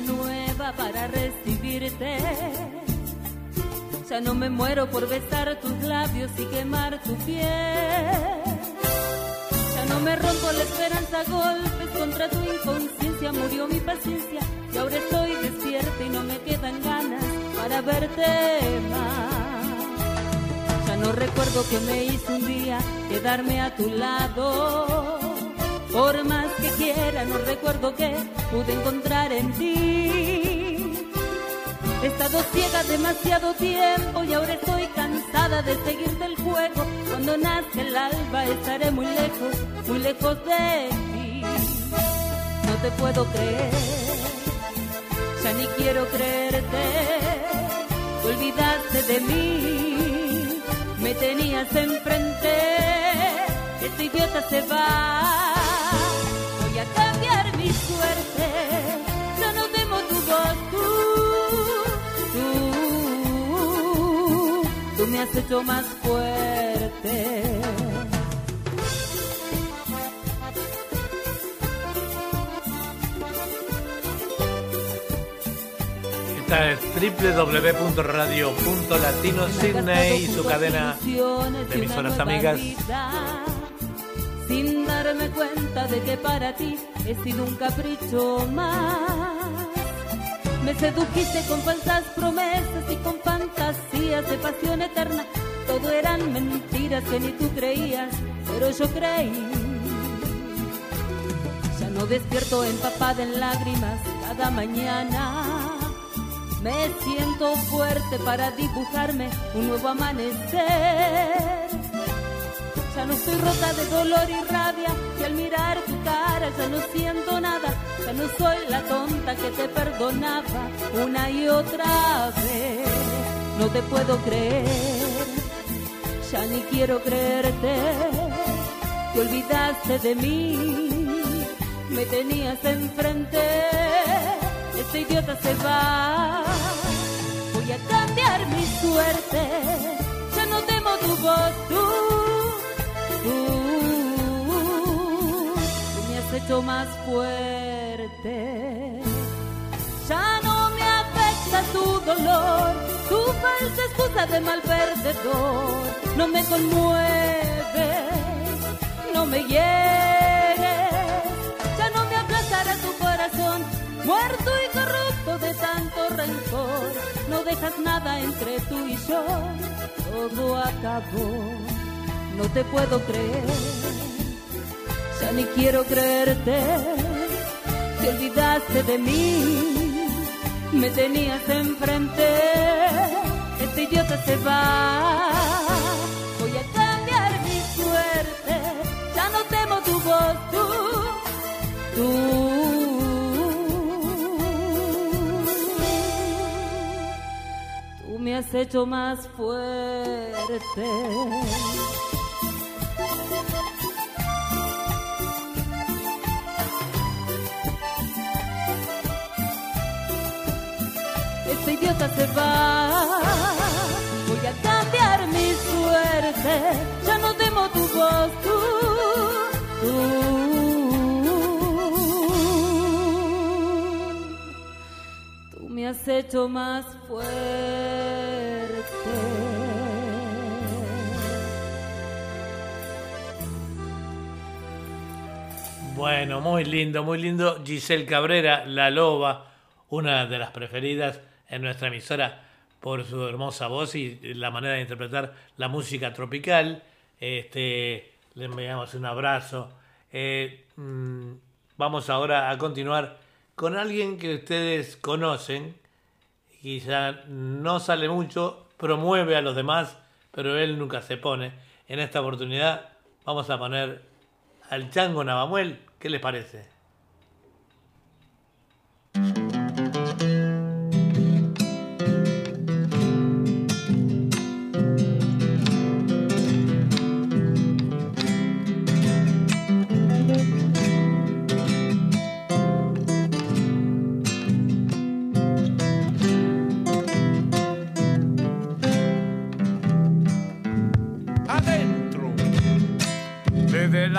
S6: Nueva para recibirte. Ya no me muero por besar tus labios y quemar tu piel. Ya no me rompo la esperanza golpes contra tu inconsciencia. Murió mi paciencia y ahora estoy despierta y no me quedan ganas para verte más. Ya no recuerdo que me hizo un día quedarme a tu lado por más que quiera, no recuerdo que pude encontrar en ti. He estado ciega demasiado tiempo y ahora estoy cansada de seguirte el juego. Cuando nazca el alba estaré muy lejos, muy lejos de ti. No te puedo creer, ya ni quiero creerte. Te olvidaste de mí, me tenías enfrente. Este idiota se va, me has hecho más fuerte.
S2: Esta es www.radio.latino Sydney y su cadena de emisoras amigas.
S6: Sin darme cuenta de que para ti he sido un capricho más. Me sedujiste con falsas promesas y con fantasías de pasión eterna. Todo eran mentiras que ni tú creías, pero yo creí. Ya no despierto empapada en lágrimas cada mañana. Me siento fuerte para dibujarme un nuevo amanecer. Ya no estoy rota de dolor y rabia y al mirar tu cara ya no siento nada. Ya no soy la tonta que te perdonaba una y otra vez. No te puedo creer, ya ni quiero creerte. Te olvidaste de mí, me tenías enfrente. Este idiota se va, voy a cambiar mi suerte. Ya no temo tu voz, tú tú, me has hecho más fuerte. Ya no me afecta tu dolor, tu falsa excusa de mal perdedor. No me conmueve, no me hieres. Ya no me aplastará tu corazón, muerto y corrupto de tanto rencor. No dejas nada entre tú y yo, todo acabó no te puedo creer, ya ni quiero creerte, te olvidaste de mí, me tenías enfrente, este idiota se va, voy a cambiar mi suerte, ya no temo tu voz, tú, tú, tú me has hecho más fuerte. Este idiota se va. Voy a cambiar mi suerte, ya no temo tu voz, tú. Tú me has hecho más fuerte.
S2: Bueno, muy lindo, muy lindo. Giselle Cabrera, La Loba, una de las preferidas en nuestra emisora por su hermosa voz y la manera de interpretar la música tropical. Este, le enviamos un abrazo. Eh, mm, vamos ahora a continuar con alguien que ustedes conocen. Quizá no sale mucho, promueve a los demás, pero él nunca se pone. En esta oportunidad vamos a poner al Chango Navamuel. ¿Qué les parece?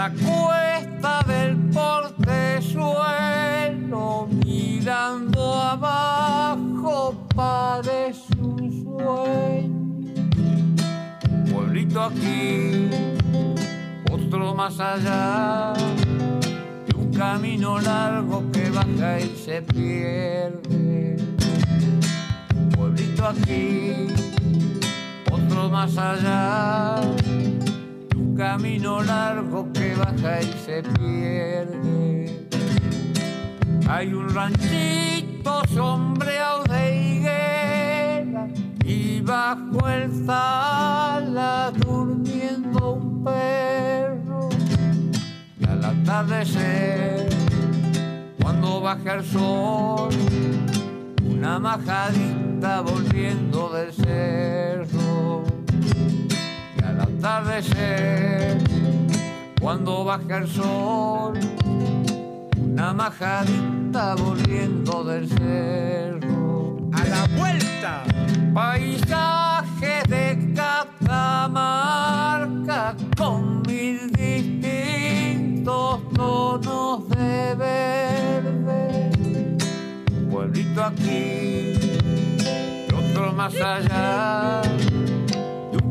S7: La cuesta del portezuelo, mirando abajo, parece un sueño. Pueblito aquí, otro más allá, de un camino largo que baja y se pierde. Pueblito aquí, otro más allá, camino largo que baja y se pierde. Hay un ranchito sombreado de higuera y bajo el sala durmiendo un perro. Y al atardecer, cuando baja el sol, una majadita volviendo del cerro. Atardecer, cuando baja el sol, una majadita volviendo del cerro.
S8: A la vuelta.
S7: Paisaje de Catamarca con mil distintos tonos de verde. Un pueblito aquí y otro más allá.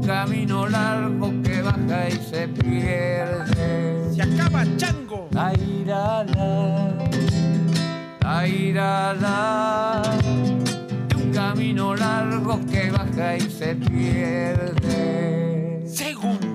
S7: Camino largo que baja y se pierde.
S8: Se acaba chango.
S7: La irala, la de un camino largo que baja y se pierde.
S8: Segundito.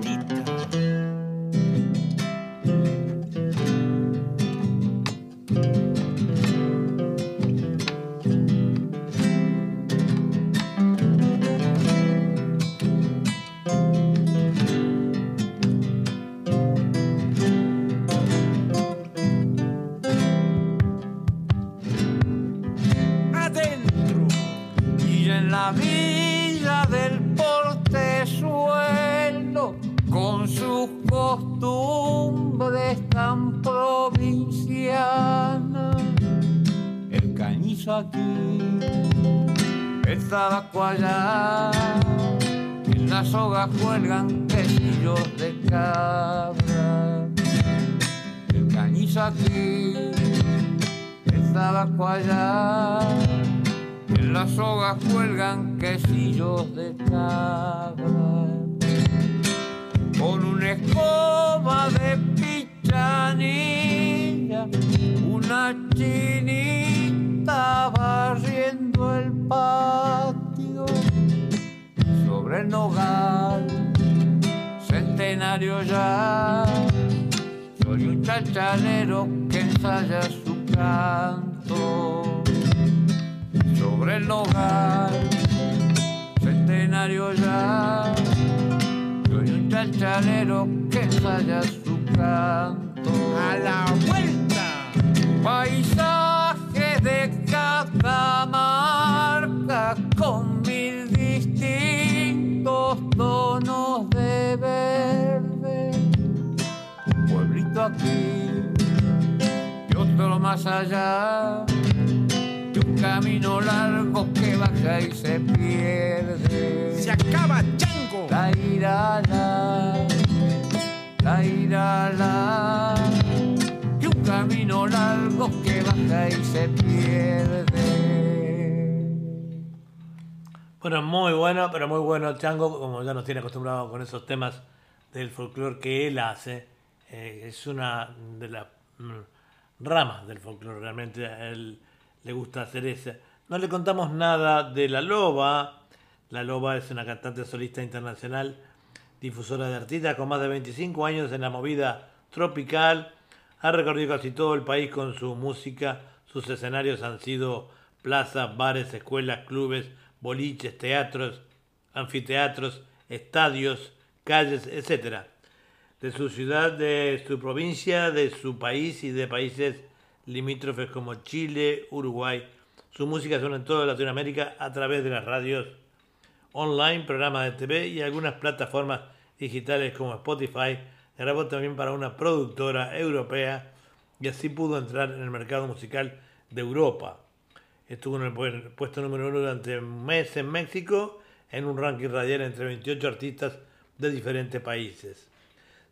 S7: Con
S2: esos temas del folclore que él hace. Eh, es una de las mm, ramas del folclore, realmente a él le gusta hacer esa. No le contamos nada de La Loba. La Loba es una cantante solista internacional, difusora de artistas con más de 25 años en la movida tropical. Ha recorrido casi todo el país con su música. Sus escenarios han sido plazas, bares, escuelas, clubes, boliches, teatros, anfiteatros, estadios, calles, etc. De su ciudad, de su provincia, de su país y de países limítrofes como Chile, Uruguay. Su música suena en toda Latinoamérica a través de las radios online, programas de TV y algunas plataformas digitales como Spotify. Grabó también para una productora europea y así pudo entrar en el mercado musical de Europa. Estuvo en el pu- puesto número uno durante un mes en México en un ranking radial entre 28 artistas de diferentes países.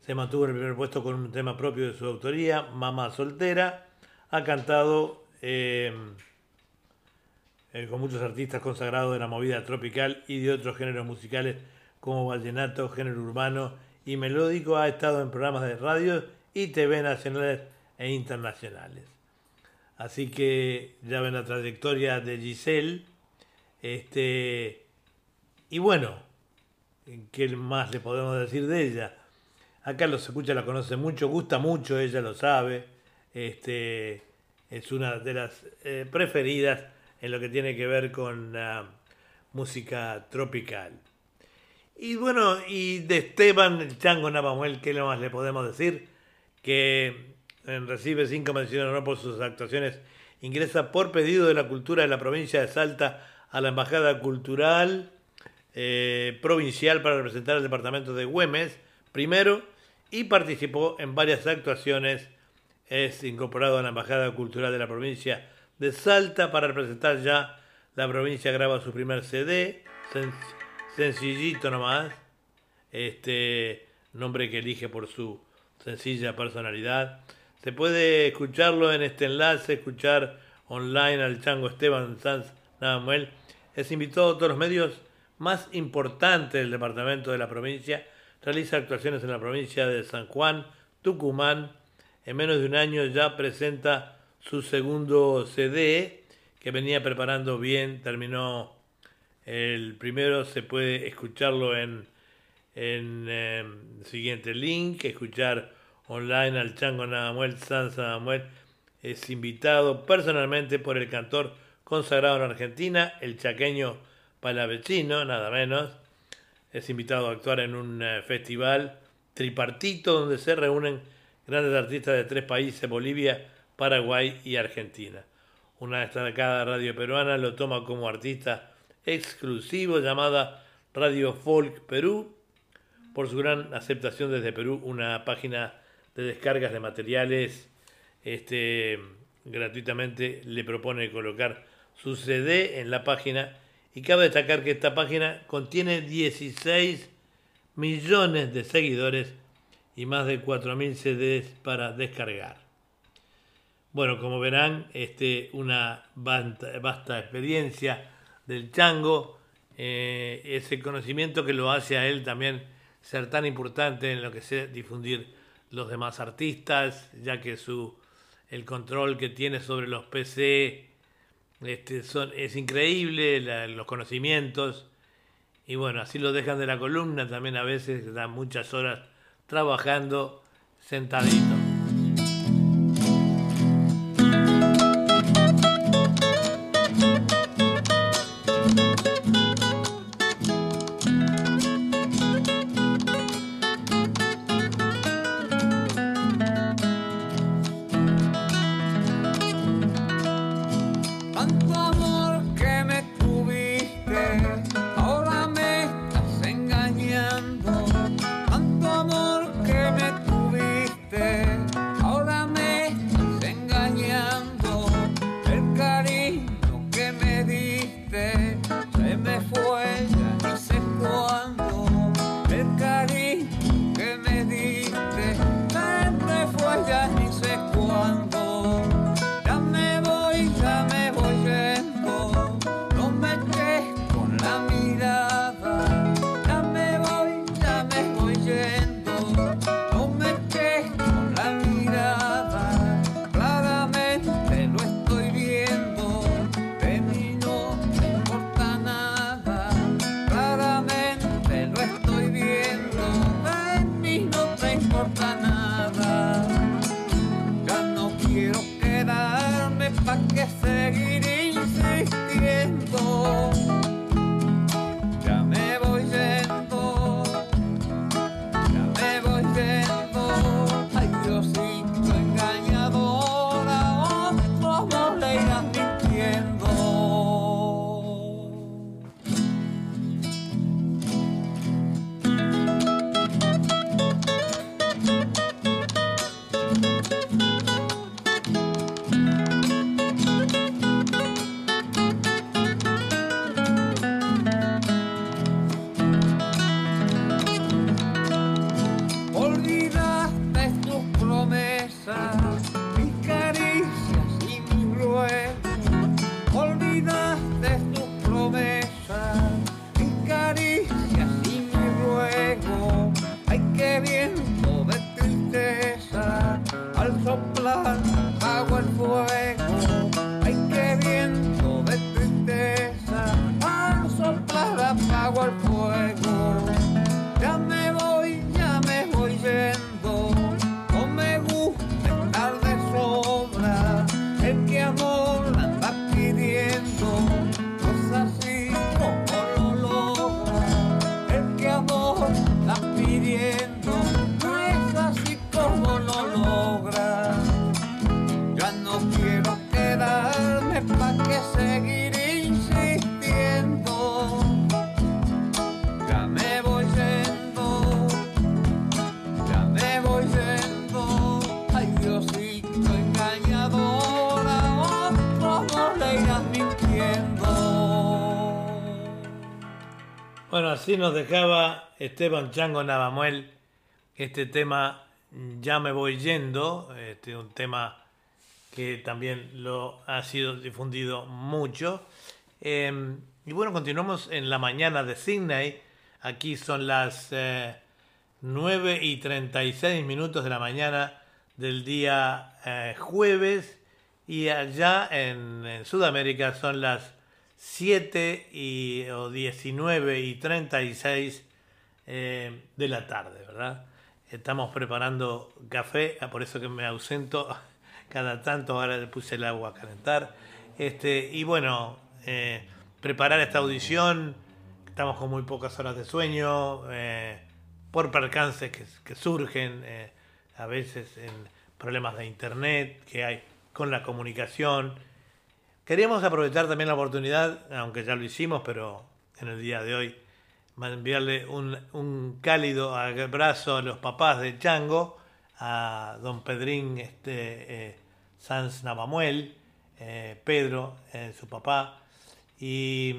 S2: Se mantuvo en el primer puesto con un tema propio de su autoría, Mamá Soltera. Ha cantado eh, eh, con muchos artistas consagrados de la movida tropical y de otros géneros musicales como vallenato, género urbano y melódico. Ha estado en programas de radio y TV nacionales e internacionales. Así que ya ven la trayectoria de Giselle. Este, y bueno, ¿qué más le podemos decir de ella? Acá los escucha, la conoce mucho, gusta mucho, ella lo sabe. Este, es una de las eh, preferidas en lo que tiene que ver con la música tropical. Y bueno, y de Esteban el Chango Navamuel, ¿qué más le podemos decir? Que recibe cinco menciones honor por sus actuaciones. Ingresa por pedido de la cultura de la provincia de Salta a la Embajada Cultural eh, Provincial para representar el departamento de Güemes, primero, y participó en varias actuaciones. Es incorporado a la Embajada Cultural de la provincia de Salta para representar ya la provincia. Graba su primer CD, sen- sencillito nomás. Este nombre que elige por su sencilla personalidad. Se puede escucharlo en este enlace, escuchar online al Chango Esteban Sanz Navamuel. Es invitado a todos los medios más importantes del departamento de la provincia. Realiza actuaciones en la provincia de San Juan, Tucumán. En menos de un año ya presenta su segundo CD que venía preparando bien. Terminó el primero, se puede escucharlo en, en eh, el siguiente link, escuchar online al Chango Nadamuel, Sansa Nadamuel. Es invitado personalmente por el cantor consagrado en Argentina, el chaqueño palavecino, nada menos. Es invitado a actuar en un eh, festival tripartito donde se reúnen grandes artistas de tres países, Bolivia, Paraguay y Argentina. Una destacada radio peruana lo toma como artista exclusivo llamada Radio Folk Perú por su gran aceptación desde Perú, una página de descargas de materiales este, gratuitamente le propone colocar su CD en la página y cabe destacar que esta página contiene 16 millones de seguidores y más de 4.000 CDs para descargar. Bueno, como verán, este, una vasta, experiencia del chango, eh, ese conocimiento que lo hace a él también ser tan importante en lo que sé difundir los demás artistas, ya que su el control que tiene sobre los PC este, son, es increíble, los conocimientos, y bueno, así lo dejan de la columna también a veces, dan muchas horas trabajando sentadito. Así nos dejaba Esteban Chango Navamuel este tema Ya me voy yendo, este, un tema que también lo ha sido difundido mucho. Eh, y bueno, continuamos en la mañana de Sydney. Aquí son las eh, 9 y 36 minutos de la mañana del día eh, jueves. Y allá en, en Sudamérica son las 7 y, o 19 y 36 eh, de la tarde, ¿verdad? Estamos preparando café, ah, por eso que me ausento cada tanto, ahora le puse el agua a calentar. Este, y bueno, eh, preparar esta audición, estamos con muy pocas horas de sueño, eh, por percances que, surgen a veces en problemas de internet que hay con la comunicación. Queríamos aprovechar también la oportunidad, aunque ya lo hicimos, pero en el día de hoy, enviarle un, cálido abrazo a los papás de Chango, a don Pedrín este, eh, Sanz Navamuel, eh, Pedro, eh, su papá, y,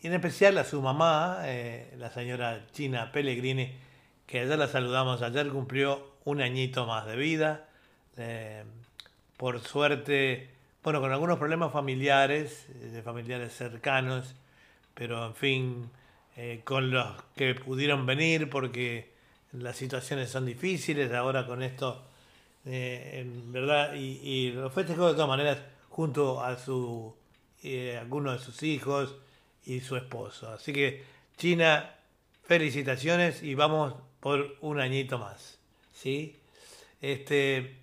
S2: y en especial a su mamá, la señora China Pellegrini, que ayer la saludamos, ayer cumplió un añito más de vida, por suerte, bueno, con algunos problemas familiares, eh, de familiares cercanos, pero en fin, eh, con los que pudieron venir porque las situaciones son difíciles ahora con esto, eh, verdad, y, y lo festejó de todas maneras junto a su algunos de sus hijos y su esposo. Así que, China, felicitaciones y vamos por un añito más. ¿sí? Este,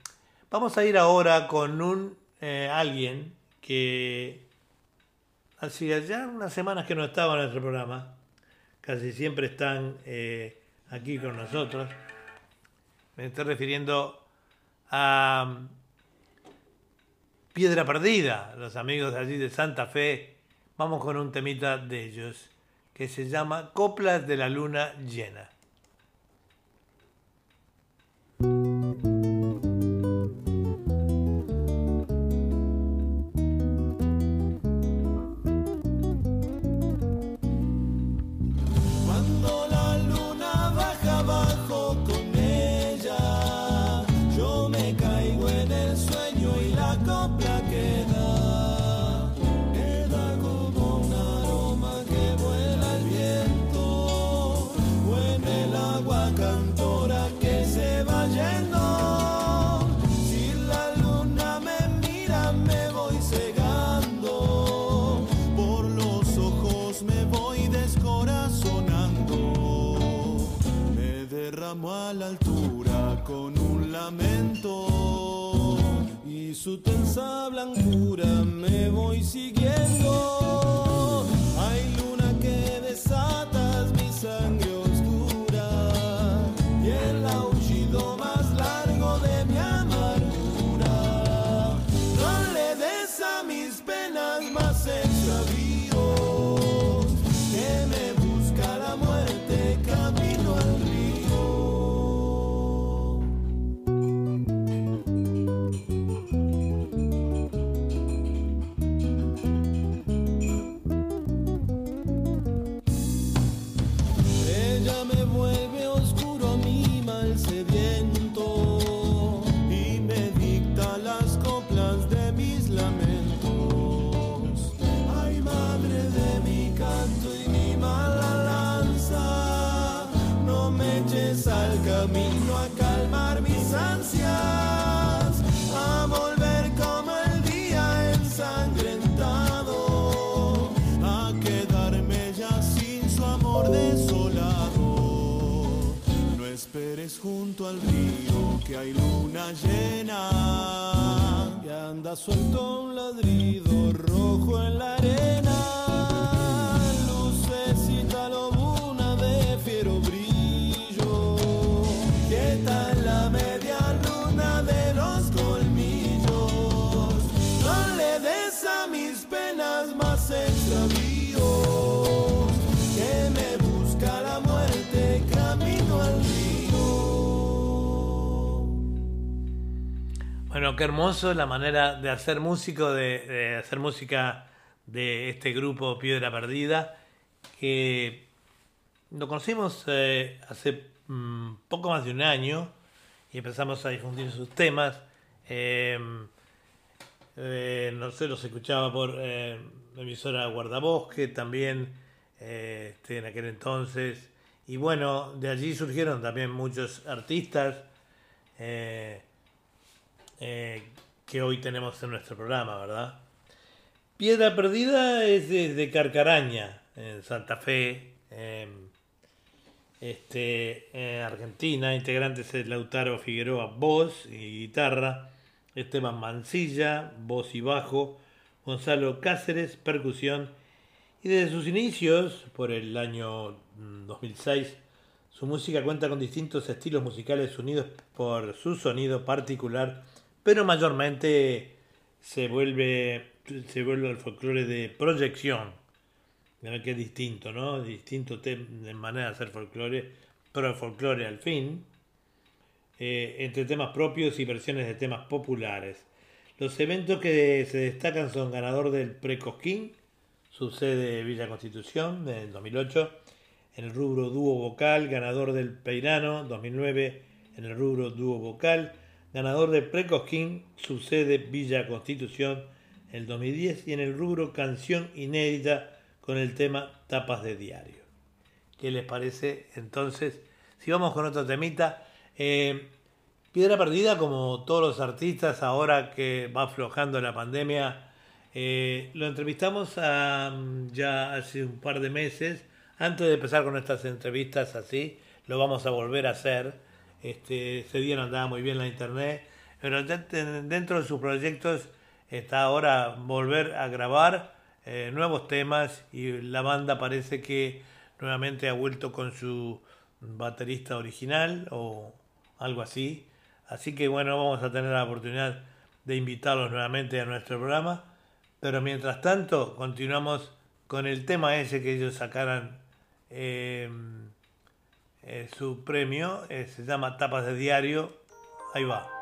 S2: vamos a ir ahora con un eh, alguien que hacía ya unas semanas que no estaba en nuestro programa. Casi siempre están eh, aquí con nosotros. Me estoy refiriendo a Piedra Perdida, los amigos de allí de Santa Fe. Vamos con un temita de ellos que se llama Coplas de la Luna Llena.
S9: Su tensa blancura me voy siguiendo. Que hay luna llena y anda suelto un ladrido rojo en la arena. Qué
S2: hermoso la manera de hacer músico, de, hacer música de este grupo Piedra Perdida, que lo conocimos eh, hace mm, poco más de un año y empezamos a difundir sus temas. Eh, eh, no sé, los escuchaba por eh, la emisora Guardabosque también este, en aquel entonces. Y bueno, de allí surgieron también muchos artistas eh, que hoy tenemos en nuestro programa, ¿verdad? Piedra Perdida es desde Carcaraña, en Santa Fe, em, este, en Argentina. Integrantes es Lautaro Figueroa, voz y guitarra. Esteban Mancilla, voz y bajo. Gonzalo Cáceres, percusión. Y desde sus inicios, por el año mm, 2006, su música cuenta con distintos estilos musicales unidos por su sonido particular, pero mayormente se vuelve, se vuelve el folclore de proyección. Que es distinto, ¿no? Distinto de manera de hacer folclore, pero el folclore al fin, eh, entre temas propios y versiones de temas populares. Los eventos que se destacan son ganador del Precosquín, su sede Villa Constitución, en 2008, en el rubro dúo vocal, ganador del Peirano, 2009, en el rubro dúo vocal, ganador del Precosquín, su sede Villa Constitución, en el 2010, y en el rubro canción inédita con el tema Tapas de Diario. ¿Qué les parece? Entonces, si vamos con otro temita, eh, Piedra Perdida, como todos los artistas, ahora que va aflojando la pandemia, eh, lo entrevistamos ya hace un par de meses. Antes de empezar con estas entrevistas así, lo vamos a volver a hacer. Este, ese día no andaba muy bien la internet, pero de- de- dentro de sus proyectos está ahora volver a grabar eh, nuevos temas y la banda parece que nuevamente ha vuelto con su baterista original o algo así. Así que bueno, vamos a tener la oportunidad de invitarlos nuevamente a nuestro programa. Pero mientras tanto, continuamos con el tema ese que ellos sacaran eh, eh, su premio. eh, se llama Tapas de Diario. Ahí va.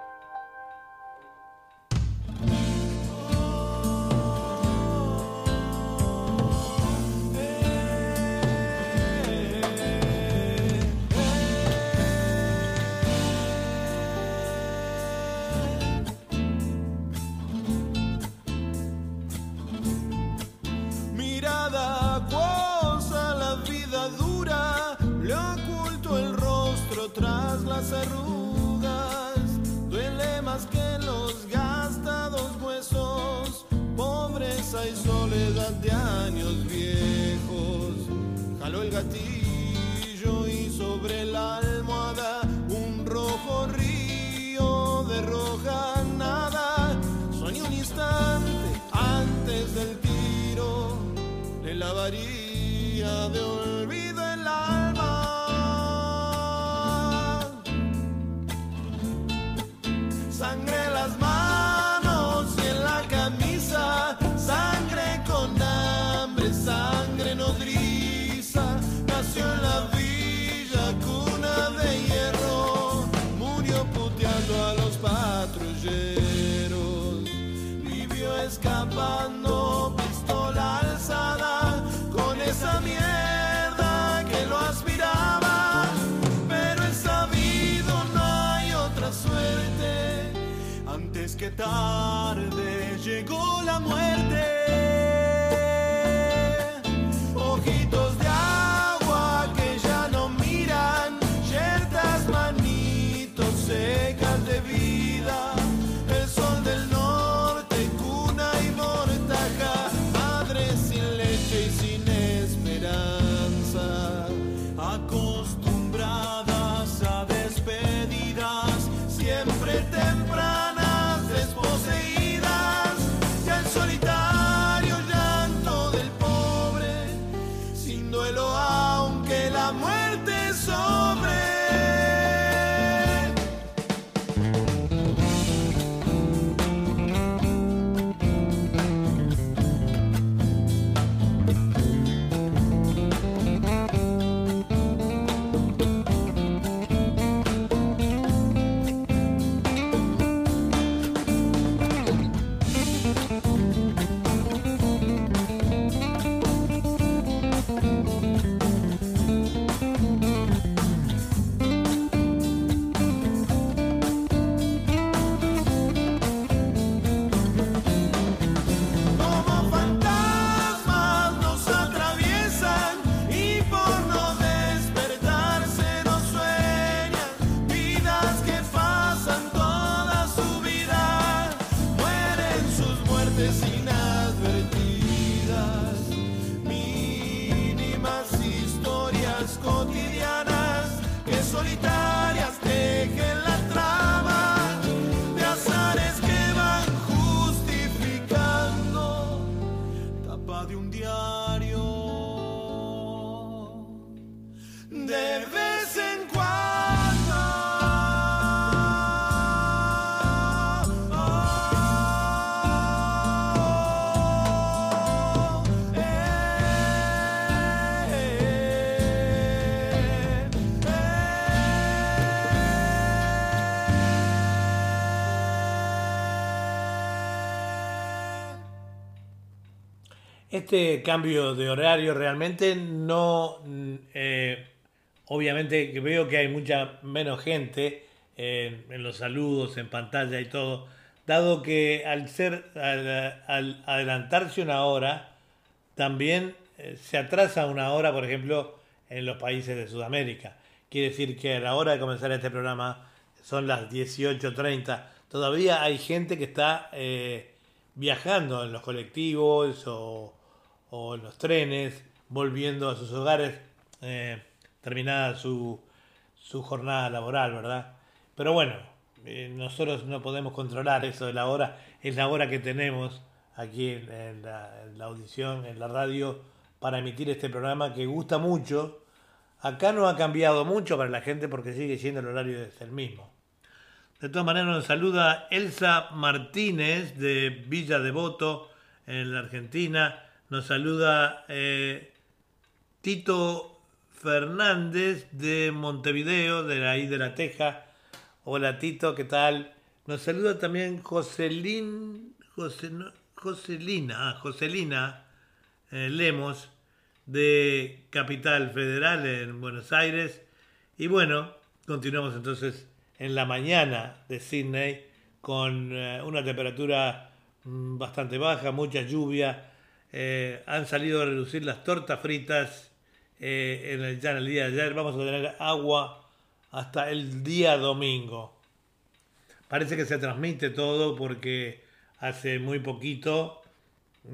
S2: Este cambio de horario realmente no, mm, eh, obviamente veo que hay mucha menos gente en, en los saludos, en pantalla y todo, dado que al ser, al adelantarse una hora, también eh, se atrasa una hora, por ejemplo, en los países de Sudamérica. Quiere decir que a la hora de comenzar este programa son las 18.30. Todavía hay gente que está eh, viajando en los colectivos o, o en los trenes, volviendo a sus hogares, eh, terminada su, su jornada laboral, ¿verdad? Pero bueno, eh, nosotros no podemos controlar eso de la hora, es la hora que tenemos aquí en, en la, en la audición, en la radio, para emitir este programa que gusta mucho. Acá no ha cambiado mucho para la gente porque sigue siendo el horario es el mismo. De todas maneras nos saluda Elsa Martínez de Villa Devoto en la Argentina. Nos saluda eh, Tito Fernández de Montevideo, de ahí de la Teja. Hola Tito, ¿qué tal? Nos saluda también Joselina, ah, eh, Lemos de Capital Federal en Buenos Aires. Y bueno, continuamos entonces en la mañana de Sydney con eh, una temperatura mm, bastante baja, mucha lluvia. Eh, han salido a reducir las tortas fritas eh, ya en el día de ayer. Vamos a tener agua hasta el día domingo. Parece que se transmite todo porque hace muy poquito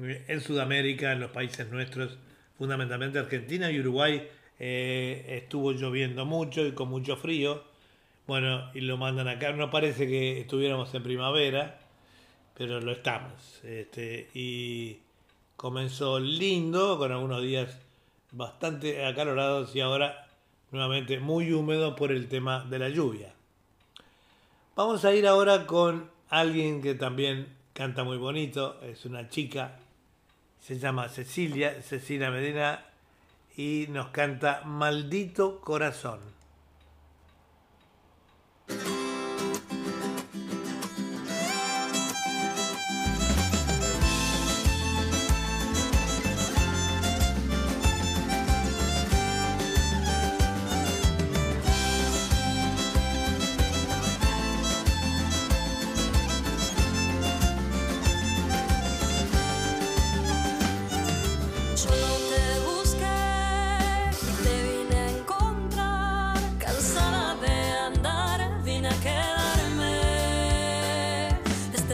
S2: eh, en Sudamérica, en los países nuestros, fundamentalmente Argentina y Uruguay, estuvo lloviendo mucho y con mucho frío. Bueno, y lo mandan acá. No parece que estuviéramos en primavera, pero lo estamos. Este, y comenzó lindo, con algunos días bastante acalorados y ahora nuevamente muy húmedo por el tema de la lluvia. Vamos a ir ahora con alguien que también canta muy bonito, es una chica, se llama Cecilia, Cecilia Medina, y nos canta Maldito Corazón.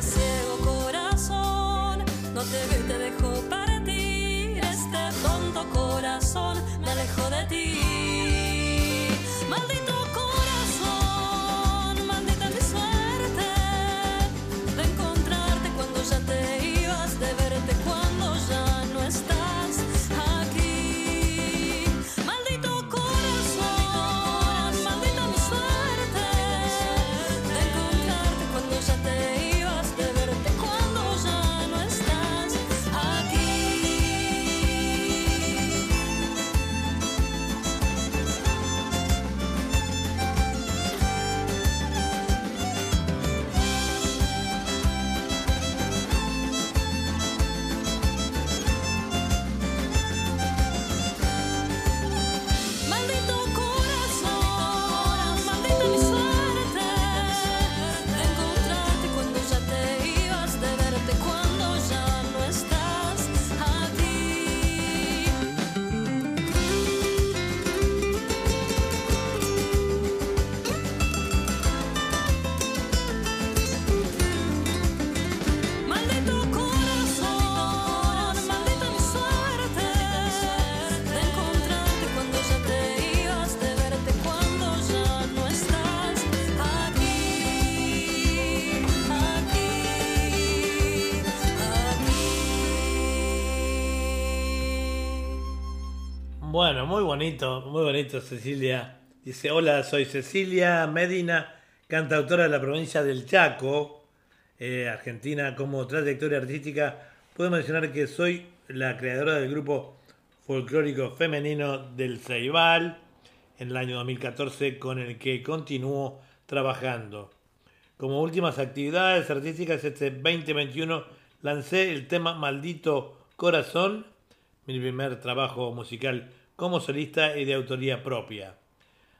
S10: Este ciego corazón no te vio y te dejó partir. Este tonto corazón me alejó de ti.
S2: Muy bonito, muy bonito Cecilia. Dice, hola, soy Cecilia Medina, cantautora de la provincia del Chaco, eh, Argentina. Como trayectoria artística, puedo mencionar que soy la creadora del grupo folclórico femenino del Ceibal en el año 2014, con el que continúo trabajando. Como últimas actividades artísticas, este 2021 lancé el tema Maldito Corazón, mi primer trabajo musical como solista y de autoría propia,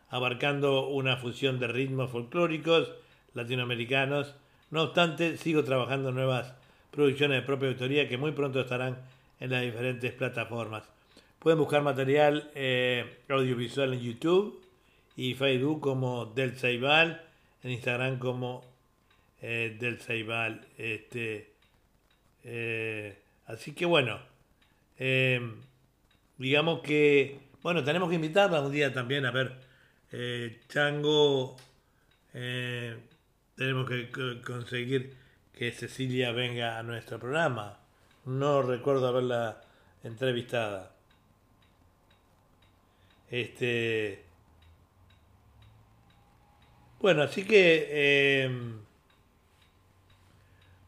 S2: abarcando una fusión de ritmos folclóricos latinoamericanos. No obstante, sigo trabajando en nuevas producciones de propia autoría que muy pronto estarán en las diferentes plataformas. Pueden buscar material eh, audiovisual en YouTube y Facebook como Del Ceibal, en Instagram como eh, Del Ceibal. Este, eh, así que bueno, digamos que, bueno, tenemos que invitarla un día también a ver eh, Chango. eh, tenemos que co- conseguir que Cecilia venga a nuestro programa. No recuerdo haberla entrevistada. Este. Bueno, así que eh,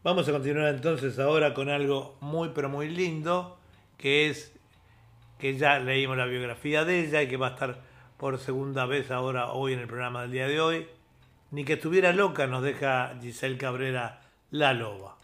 S2: vamos a continuar entonces ahora con algo muy pero muy lindo, que es que ya leímos la biografía de ella y que va a estar por segunda vez ahora hoy en el programa del día de hoy. Ni que estuviera loca nos deja Giselle Cabrera La Loba.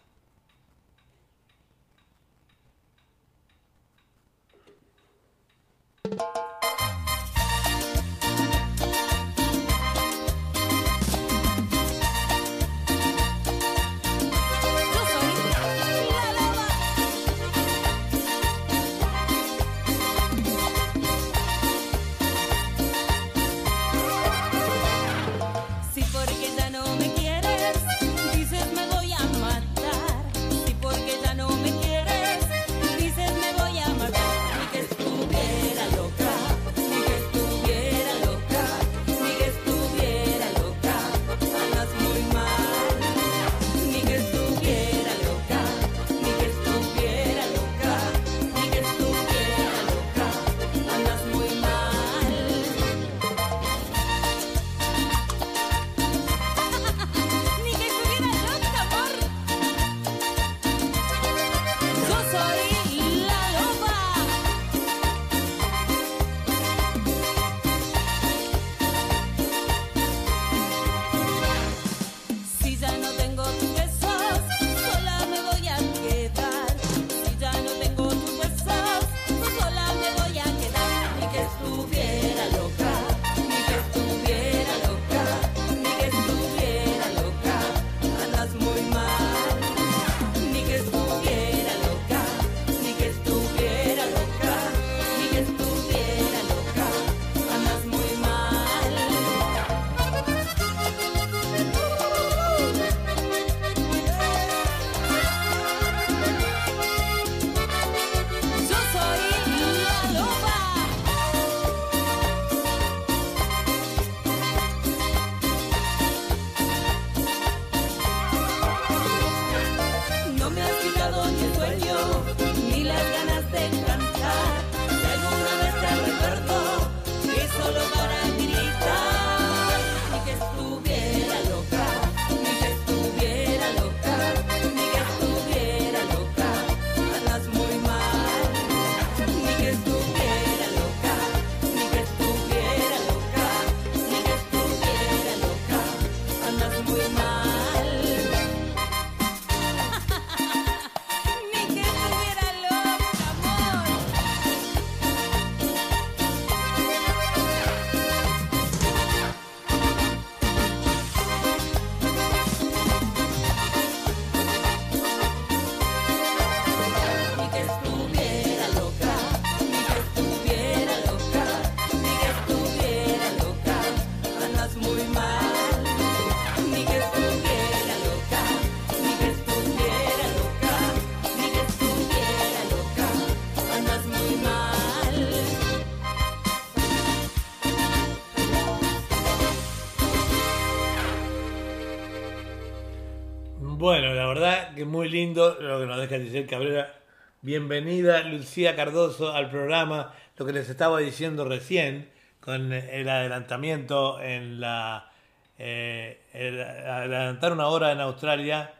S6: Muy
S2: lindo lo que nos deja Giselle Cabrera. Bienvenida Lucía Cardoso al programa. Lo que les estaba diciendo recién con el adelantamiento en la eh, el adelantar una hora en Australia,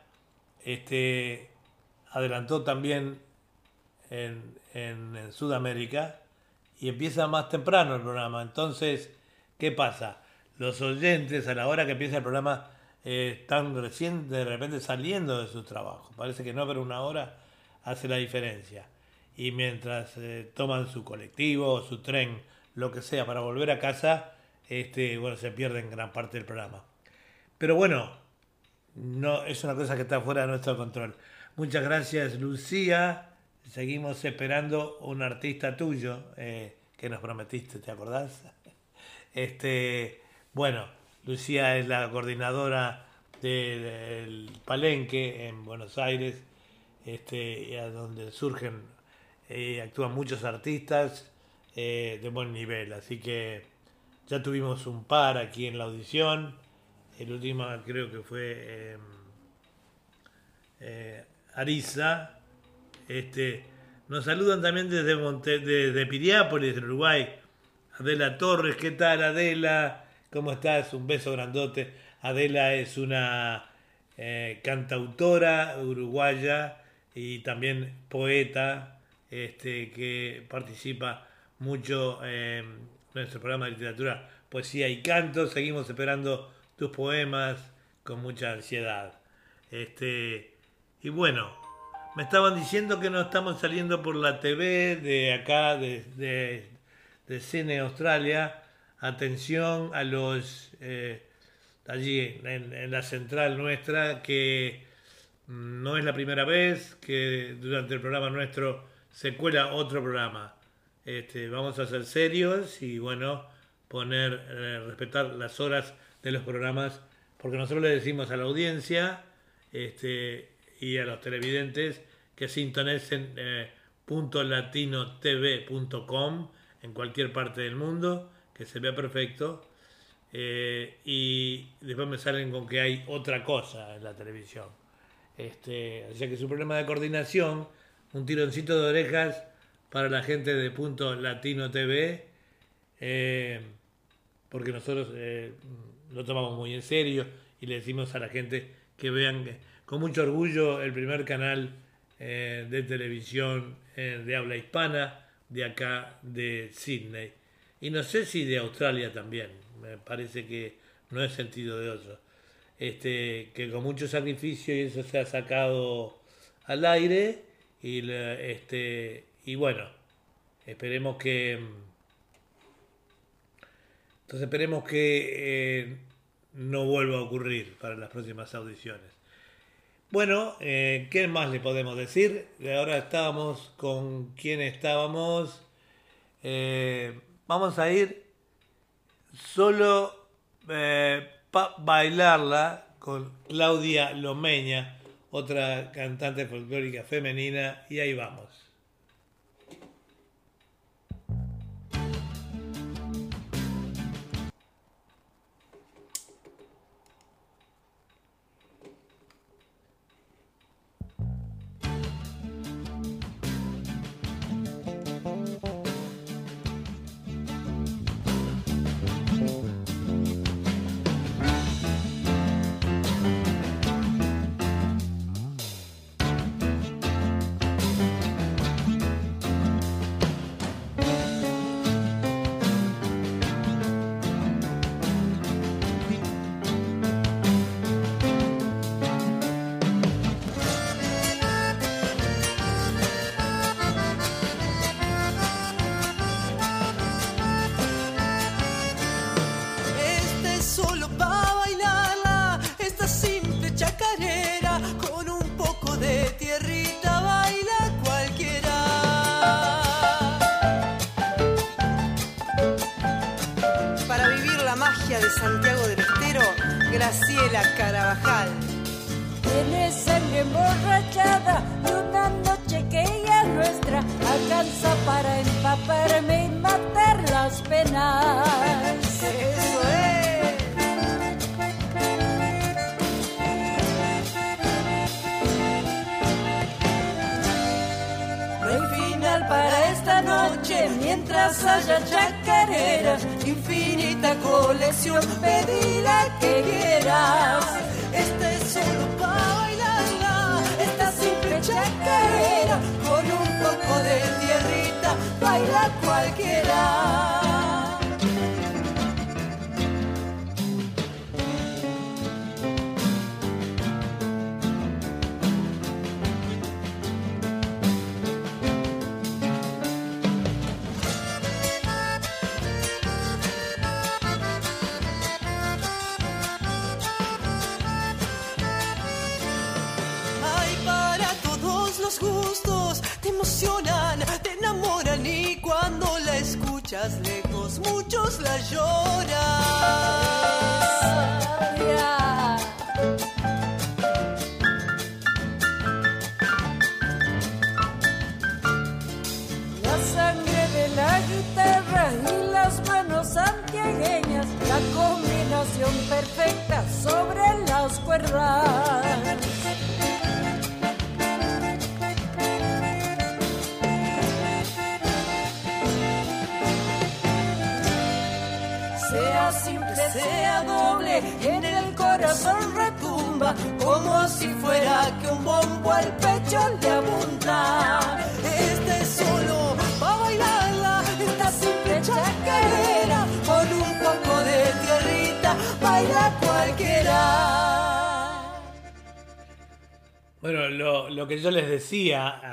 S2: este adelantó también en- en Sudamérica y empieza más temprano el programa. Entonces, ¿qué pasa? Los oyentes a la hora que empieza el programa eh, están recién de repente saliendo de su trabajo. Parece que no, pero una hora hace la diferencia. Y mientras eh, toman su colectivo o su tren, lo que sea, para volver a casa, este, bueno, se pierden gran parte del programa. Pero bueno, no es una cosa que está fuera de nuestro control. Muchas gracias, Lucía. Seguimos esperando un artista tuyo eh, que nos prometiste, ¿te acordás? Este, bueno, Lucía es la coordinadora de- del Palenque en Buenos Aires, este, donde surgen y actúan muchos artistas eh, de buen nivel. Así que ya tuvimos un par aquí en la audición. El último creo que fue eh, eh, Arisa. Este, nos saludan también desde, Monte, desde Piriápolis, Uruguay. Adela Torres, ¿qué tal Adela? ¿Cómo estás? Un beso grandote. Adela es una eh, cantautora uruguaya y también poeta este, que participa mucho en nuestro programa de literatura, poesía y canto. Seguimos esperando tus poemas con mucha ansiedad. Este, y bueno, me estaban diciendo que no estamos saliendo por la TV de acá, de, de, de Cine Australia. Atención a los eh, allí en, la central nuestra que no es la primera vez que durante el programa nuestro se cuela otro programa. Este, vamos a ser serios y bueno, poner, eh, respetar las horas de los programas, porque nosotros le decimos a la audiencia este, y a los televidentes que sintonicen eh, .latinotv.com en cualquier parte del mundo, que se vea perfecto. eh, y después me salen con que hay otra cosa en la televisión. Este, o sea que es un problema de coordinación, un tironcito de orejas para la gente de Punto Latino TV, eh, porque nosotros eh, lo tomamos muy en serio y le decimos a la gente que vean con mucho orgullo el primer canal de televisión de habla hispana de acá de Sydney. Y no sé si de Australia también, me parece que no es sentido de otro. Este, que con mucho sacrificio y eso se ha sacado al aire y, este, y bueno, esperemos que... Entonces esperemos que eh, no vuelva a ocurrir para las próximas audiciones. Bueno, eh, ¿qué más le podemos decir? Ahora estábamos con quién estábamos. Eh, vamos a ir solo para bailarla con Claudia Lomeña, otra cantante folclórica femenina, y ahí vamos.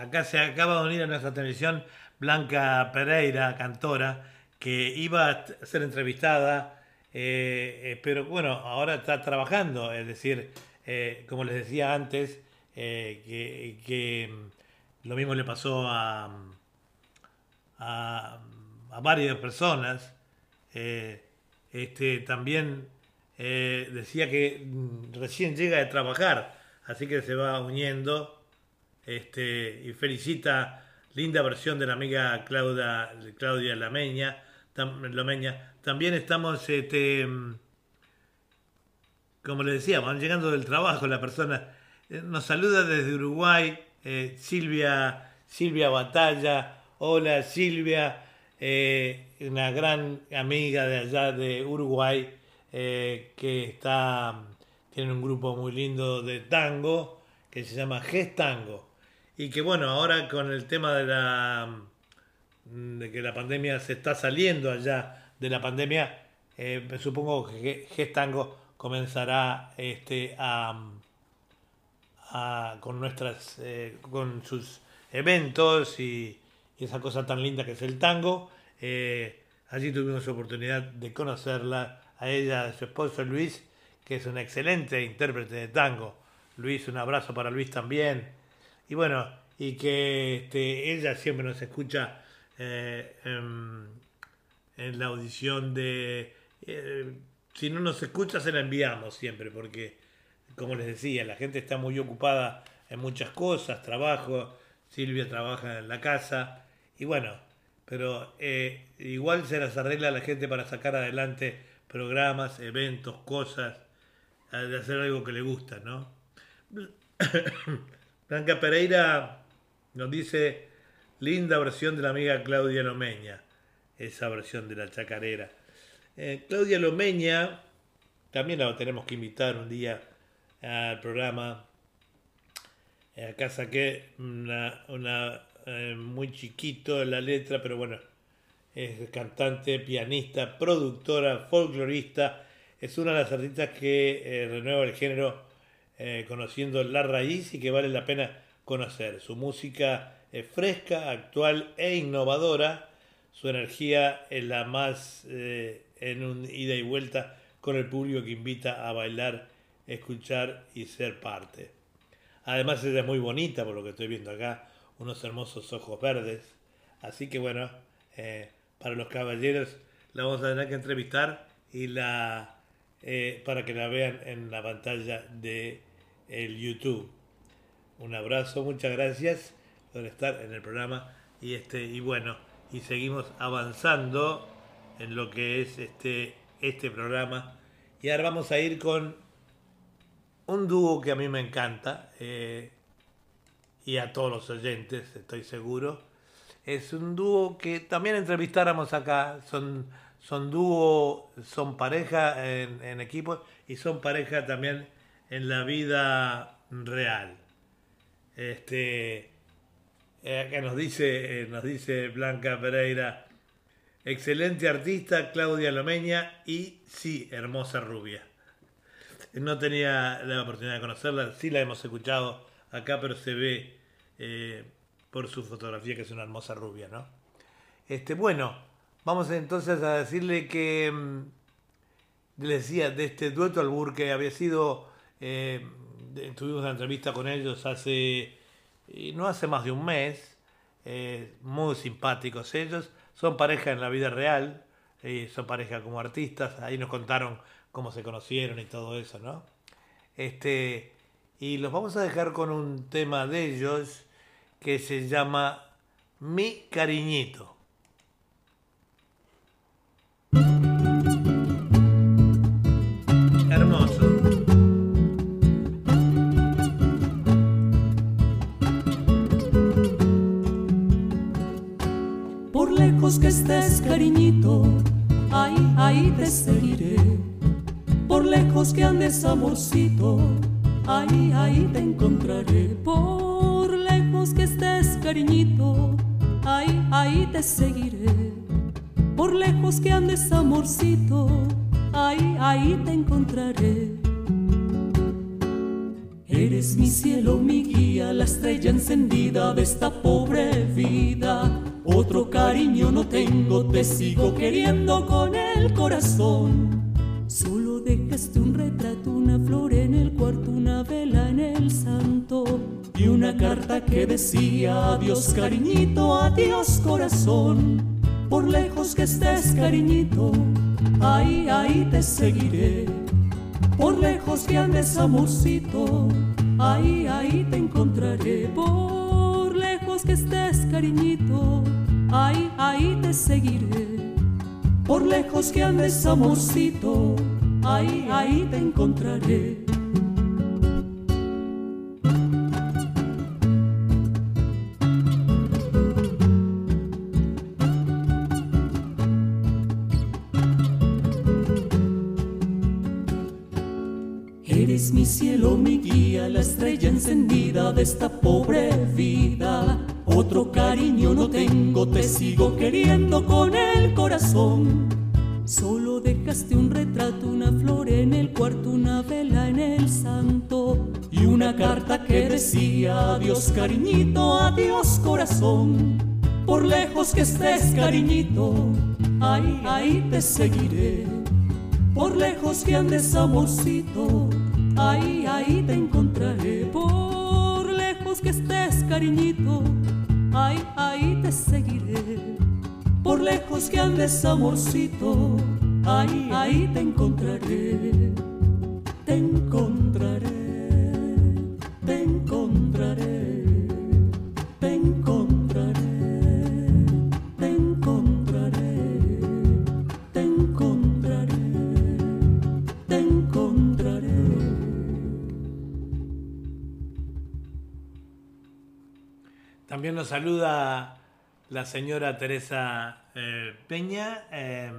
S2: Acá se acaba de unir a nuestra televisión Blanca Pereira, cantora, que iba a ser entrevistada, eh, eh, pero bueno, ahora está trabajando, es decir, eh, como les decía antes, que, mm, lo mismo le pasó a, a, a varias personas. este, también decía que mm, recién llega de trabajar, así que se va uniendo este, y felicita linda versión de la amiga Claudia, Claudia Lameña, Lomeña. También estamos, este, como les decía, van llegando del trabajo la persona. Eh, Nos saluda desde Uruguay eh, Silvia, Silvia Batalla. Hola Silvia, eh, una gran amiga de allá de Uruguay que está, tiene un grupo muy lindo de tango que se llama Gestango. Y que bueno, ahora con el tema de la de que la pandemia se está saliendo allá de la pandemia, eh, supongo que Gestango comenzará este, a, a- con nuestras eh, con sus eventos y, y esa cosa tan linda que es el tango. Eh, allí tuvimos oportunidad de conocerla, a ella, a su esposo Luis, que es un excelente intérprete de tango. Luis, un abrazo para Luis también. Y bueno, y que este, ella siempre nos escucha eh, en, la audición de... eh, si no nos escucha, se la enviamos siempre, porque, como les decía, la gente está muy ocupada en muchas cosas, trabajo, Silvia trabaja en la casa, y bueno, pero eh, igual se las arregla la gente para sacar adelante programas, eventos, cosas, a- de hacer algo que le gusta, ¿no? Blanca Pereira nos dice, linda versión de la amiga Claudia Lomeña, esa versión de la chacarera. Eh, Claudia Lomeña, también la tenemos que invitar un día al programa. Eh, acá saqué una, una, eh, muy chiquito la letra, pero bueno, es cantante, pianista, productora, folclorista. Es una de las artistas que eh, renueva el género eh, conociendo la raíz y que vale la pena conocer. Su música es fresca, actual e innovadora. Su energía es la más eh, en un ida y vuelta con el público que invita a bailar, escuchar y ser parte. Además ella es muy bonita por lo que estoy viendo acá, unos hermosos ojos verdes. Así que bueno, eh, para los caballeros la vamos a tener que entrevistar y la eh, para que la vean en la pantalla de el YouTube. Un abrazo, muchas gracias por estar en el programa y este y bueno y seguimos avanzando en lo que es este este programa y ahora vamos a ir con un dúo que a mí me encanta eh, y a todos los oyentes estoy seguro Es un dúo que también entrevistáramos acá. Son, son dúo, son pareja en, equipo y son pareja también en la vida real. Este, eh, acá nos dice, eh, nos dice Blanca Pereira, excelente artista Claudia Lomeña y sí, hermosa rubia. No tenía la oportunidad de conocerla, sí la hemos escuchado acá, pero se ve eh, por su fotografía que es una hermosa rubia, ¿no? Este, bueno, vamos entonces a decirle que mm, le decía de este dueto albur que había sido eh, tuvimos una entrevista con ellos hace no hace más de un mes. Eh, muy simpáticos ellos. Son pareja en la vida real eh, son pareja como artistas. Ahí nos contaron cómo se conocieron y todo eso no este y los vamos a dejar con un tema de ellos que se llama Mi cariñito
S11: lejos que estés, cariñito, ahí, ahí te seguiré. Por lejos que andes, amorcito, ahí, ahí te encontraré. Por lejos que estés, cariñito, ahí, ahí te seguiré. Por lejos que andes, amorcito, ahí, ahí te encontraré. Eres mi cielo, mi guía, la estrella encendida de esta pobre vida. Otro cariño no tengo, te sigo queriendo con el corazón. Solo dejaste un retrato, una flor en el cuarto, una vela en el santo y una carta que decía adiós cariñito, adiós corazón. Por lejos que estés cariñito, ahí, ahí te seguiré. Por lejos que andes, amorcito, ahí, ahí te encontraré. Por lejos que estés, cariñito, ahí, ahí te seguiré. Por lejos que andes, amorcito, ahí, ahí te encontraré. Eres mi cielo, mi guía, la estrella encendida de esta lejos que estés cariñito, ahí, ahí te seguiré. Por lejos que andes amorcito, ahí, ahí te encontraré. Por lejos que estés cariñito, ahí, ahí te seguiré. Por lejos que andes amorcito, ahí, ahí te encontraré.
S2: Saluda la señora Teresa eh, Peña, eh,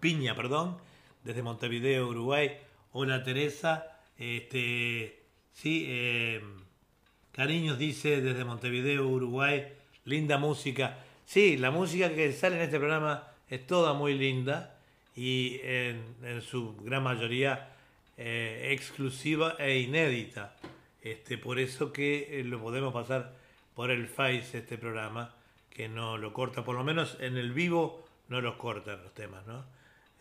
S2: Piña, perdón, desde Montevideo, Uruguay. Hola Teresa, este, sí, eh, cariños dice desde Montevideo, Uruguay, linda música. Sí, la música que sale en este programa es toda muy linda y en, en su gran mayoría exclusiva e inédita. Este, por eso que lo podemos pasar por el Face este programa, que no lo corta, por lo menos en el vivo no los cortan los temas, ¿no?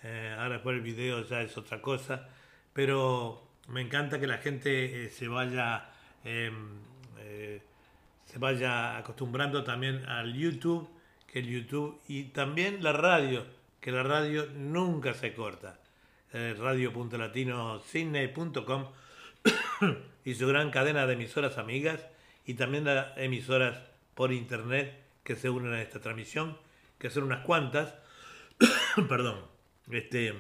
S2: Eh, ahora por el video ya es otra cosa, pero me encanta que la gente eh, se vaya eh, eh, se vaya acostumbrando también al YouTube, que el YouTube y también la radio, que la radio nunca se corta. Eh, radio.latinosidney.com y su gran cadena de emisoras amigas y también las emisoras por internet que se unen a esta transmisión, que son unas cuantas. Perdón. Este,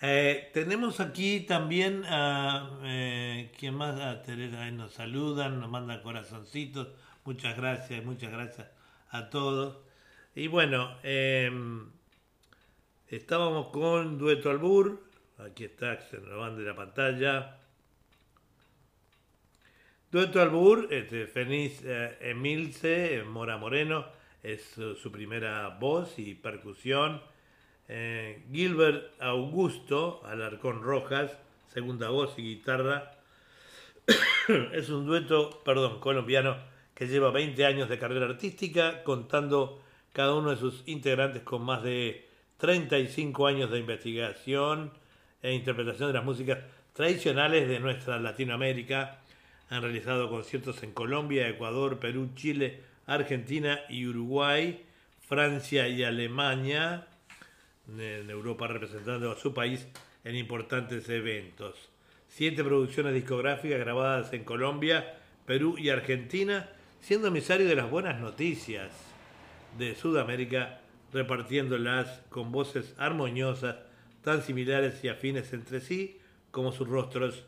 S2: eh, tenemos aquí también a. Eh, ¿Quién más? A Teresa nos saludan, nos mandan corazoncitos. Muchas gracias, muchas gracias a todos. Y bueno, eh, estábamos con Dueto Albur. Aquí está, se nos van de la pantalla. Dueto Albur, este, Feliz eh, Emilce, Mora Moreno, es su, su primera voz y percusión. Eh, Gilbert Augusto, Alarcón Rojas, segunda voz y guitarra. es un dueto, perdón, colombiano que lleva 20 años de carrera artística, contando cada uno de sus integrantes con más de 35 años de investigación e interpretación de las músicas tradicionales de nuestra Latinoamérica. Han realizado conciertos en Colombia, Ecuador, Perú, Chile, Argentina y Uruguay, Francia y Alemania, en Europa representando a su país en importantes eventos. Siete producciones discográficas grabadas en Colombia, Perú y Argentina, siendo emisario de las buenas noticias de Sudamérica, repartiéndolas con voces armoniosas, tan similares y afines entre sí como sus rostros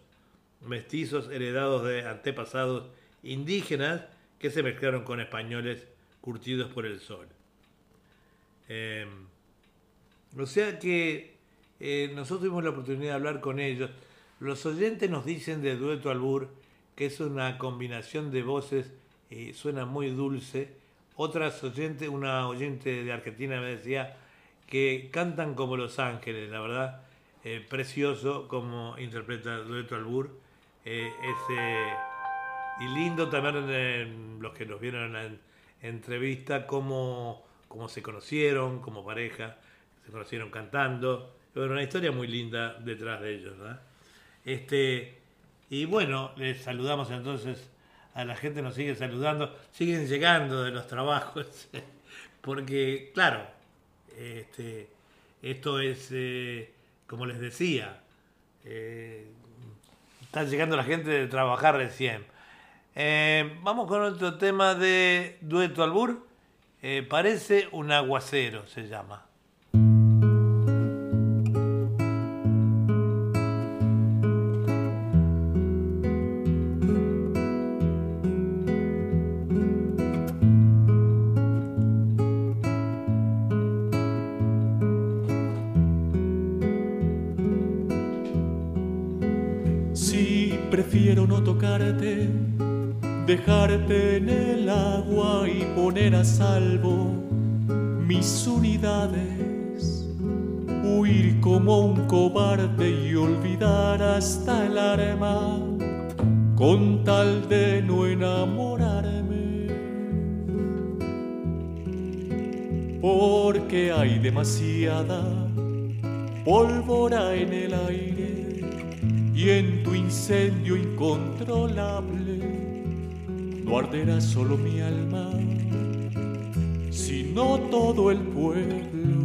S2: mestizos heredados de antepasados indígenas que se mezclaron con españoles curtidos por el sol. Eh, o sea que eh, nosotros tuvimos la oportunidad de hablar con ellos. Los oyentes nos dicen de Dueto Albur que es una combinación de voces, eh, suena muy dulce. Otras oyentes, una oyente de Argentina me decía que cantan como Los Ángeles, la verdad, eh, precioso como interpreta Dueto Albur. Eh, ese, y lindo también los que nos vieron en la en- entrevista, cómo, cómo se conocieron como pareja, se conocieron cantando. Bueno, una historia muy linda detrás de ellos. Este, y bueno, les saludamos entonces a la gente, nos sigue saludando, siguen llegando de los trabajos, porque claro, este, esto es, eh, como les decía, eh, está llegando la gente de trabajar recién. Eh, vamos con otro tema de Dueto Albur, eh, parece un aguacero, se llama.
S11: Arderá solo mi alma, sino todo el pueblo.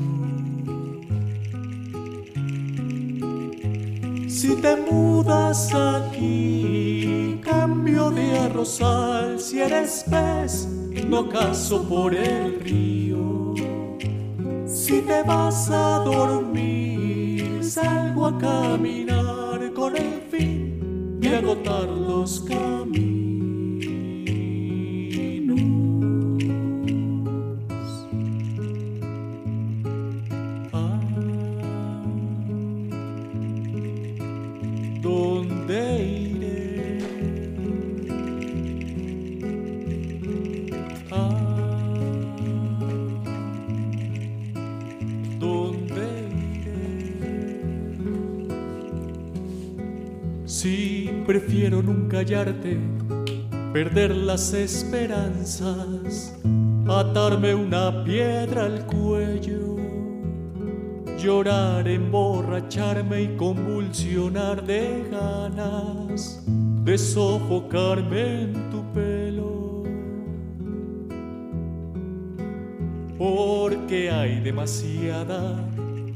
S11: Si te mudas aquí, cambio de arrozal, si eres pez, no caso por el río. Si te vas a dormir, salgo a caminar con el fin de agotar los caminos. Hallarte, perder las esperanzas, atarme una piedra al cuello, llorar, emborracharme y convulsionar de ganas de sofocarme en tu pelo. Porque hay demasiada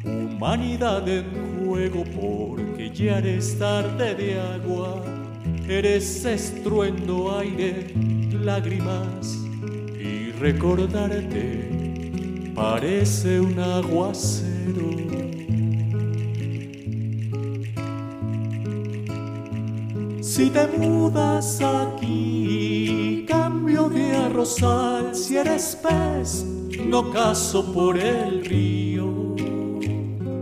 S11: humanidad en juego, porque ya eres tarde de agua, eres estruendo, aire, lágrimas y recordarte parece un aguacero. Si te mudas aquí, cambio de arrozal. Si eres pez, no caso por el río.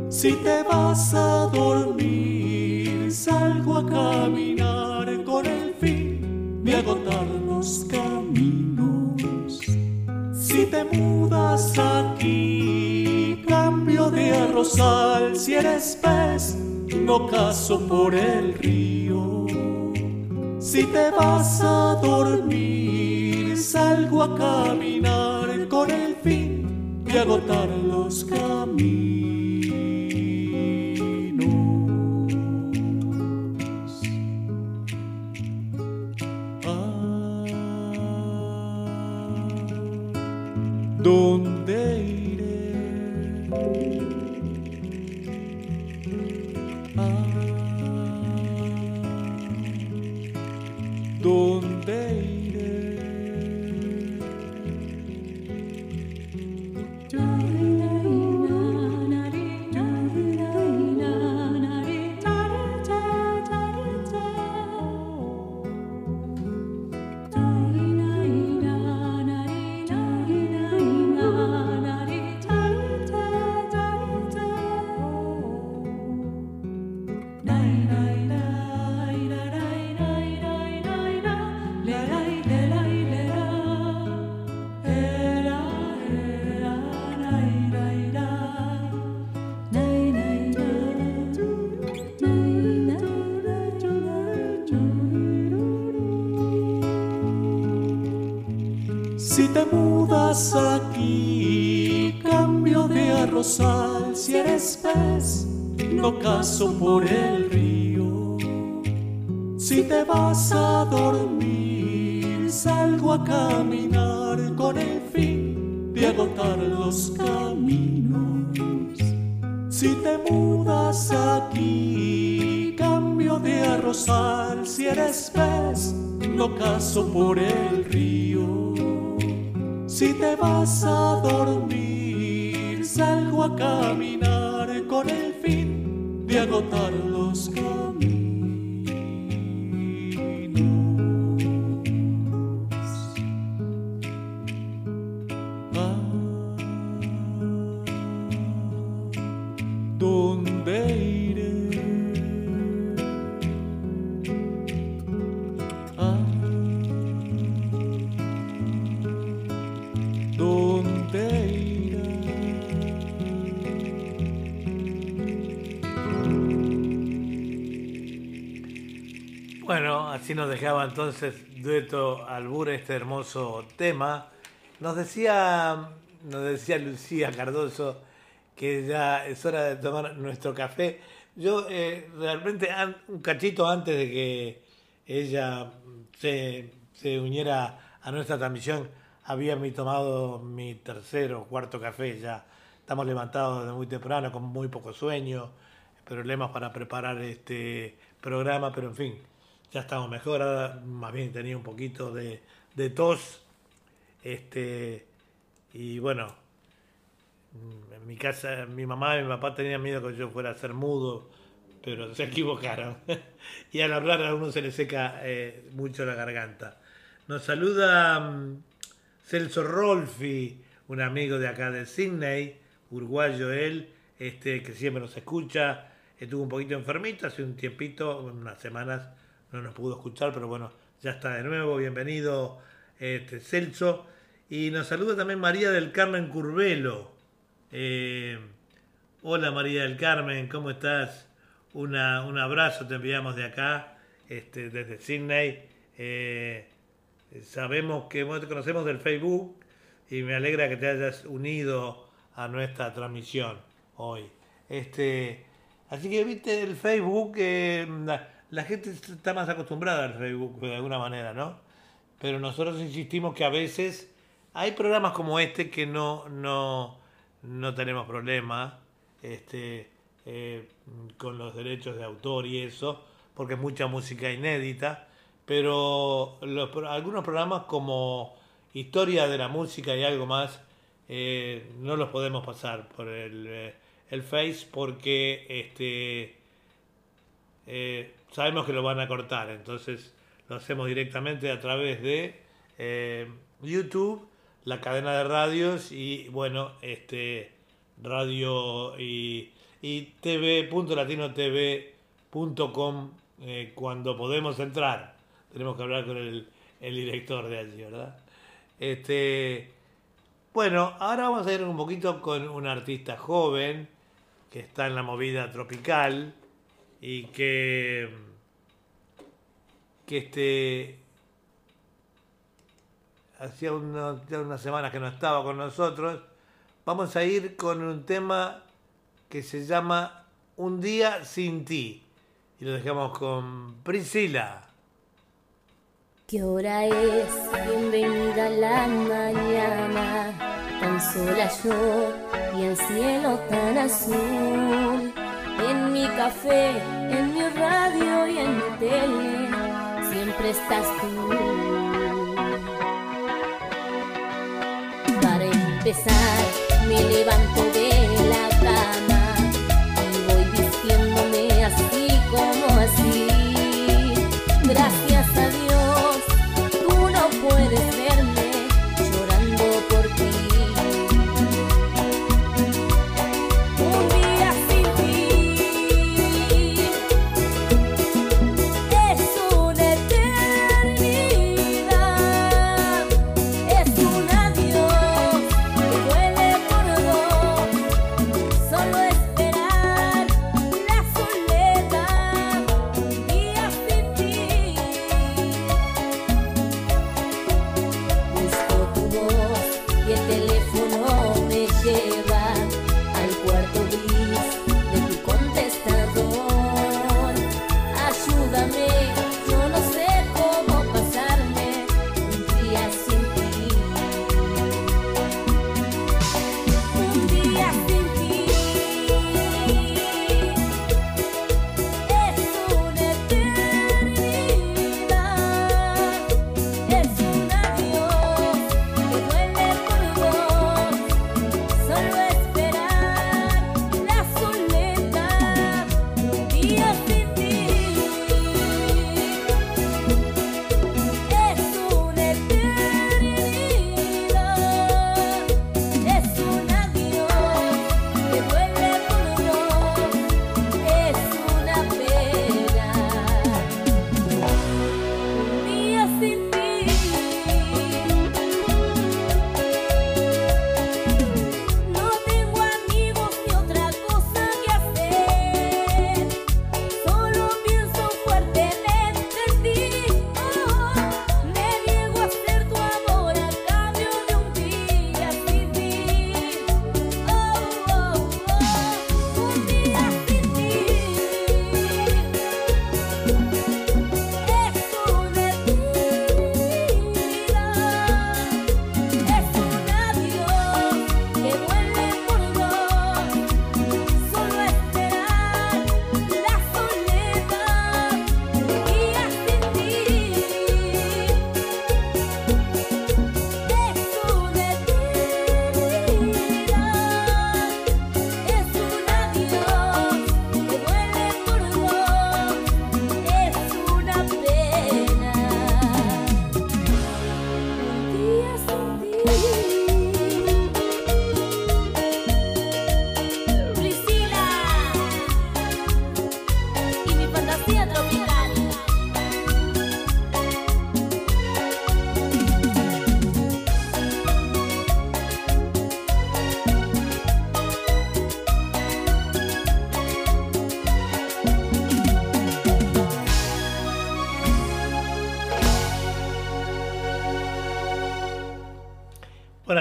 S11: Si te vas a dormir, salgo a caminar fin de agotar los caminos. Si te mudas aquí, cambio de arrozal. Si eres pez, no caso por el río. Si te vas a dormir, salgo a caminar con el fin de agotar los caminos. Ah, aquí, cambio de arrozal. Si eres pez, no caso por el río. Si te vas a dormir, salgo a caminar con el fin de agotar los caminos. Si te mudas aquí, cambio de arrozal. Si eres pez, no caso por el vas a dormir, salgo a caminar
S2: dejaba entonces dueto albur este hermoso tema. Nos decía, nos decía Lucía Cardoso que ya es hora de tomar nuestro café. Yo eh, realmente un cachito antes de que ella se, se uniera a nuestra transmisión había mi tomado mi tercero o cuarto café ya. Estamos levantados desde muy temprano con muy poco sueño, problemas para preparar este programa, pero en fin, ya estamos mejor. Ahora más bien tenía un poquito de, de tos. Este, y bueno, mm, en mi casa, mi mamá y mi papá tenían miedo que yo fuera a ser mudo, pero se equivocaron. y al hablar a uno se le seca eh, mucho la garganta. Nos saluda mm, Celso Rolfi, un amigo de acá de Sydney, uruguayo él, este, que siempre nos escucha. Estuvo un poquito enfermito hace un tiempito, unas semanas no nos pudo escuchar, pero bueno, ya está de nuevo. Bienvenido, este, Celso. Y nos saluda también María del Carmen Curvelo. Eh, hola María del Carmen, ¿cómo estás? Una, un abrazo te enviamos de acá, este, desde Sydney. Eh, sabemos que te conocemos del Facebook y me alegra que te hayas unido a nuestra transmisión hoy. Este, así que viste el Facebook, eh, la, gente está más acostumbrada al Facebook de alguna manera, ¿no? Pero nosotros insistimos que a veces hay programas como este que no, no, no tenemos problema este, eh, con los derechos de autor y eso, porque es mucha música inédita, pero los, algunos programas como Historia de la Música y algo más, eh, no los podemos pasar por el, eh, el Face porque este, sabemos que lo van a cortar, entonces lo hacemos directamente a través de eh, YouTube, la cadena de radios y bueno, este radio y, y tv.latinotv.com eh, cuando podemos entrar. Tenemos que hablar con el, el director de allí, ¿verdad? Este, bueno, ahora vamos a ir un poquito con un artista joven que está en la movida tropical y que, que este, hacía unas semanas que no estaba con nosotros. Vamos a ir con un tema que se llama Un día sin ti. Y lo dejamos con Priscila.
S12: ¿Qué hora es? Bienvenida la mañana, tan sola yo y el cielo tan azul. En mi café, en mi radio y en mi tele, siempre estás tú. Para empezar, me levanto de la cama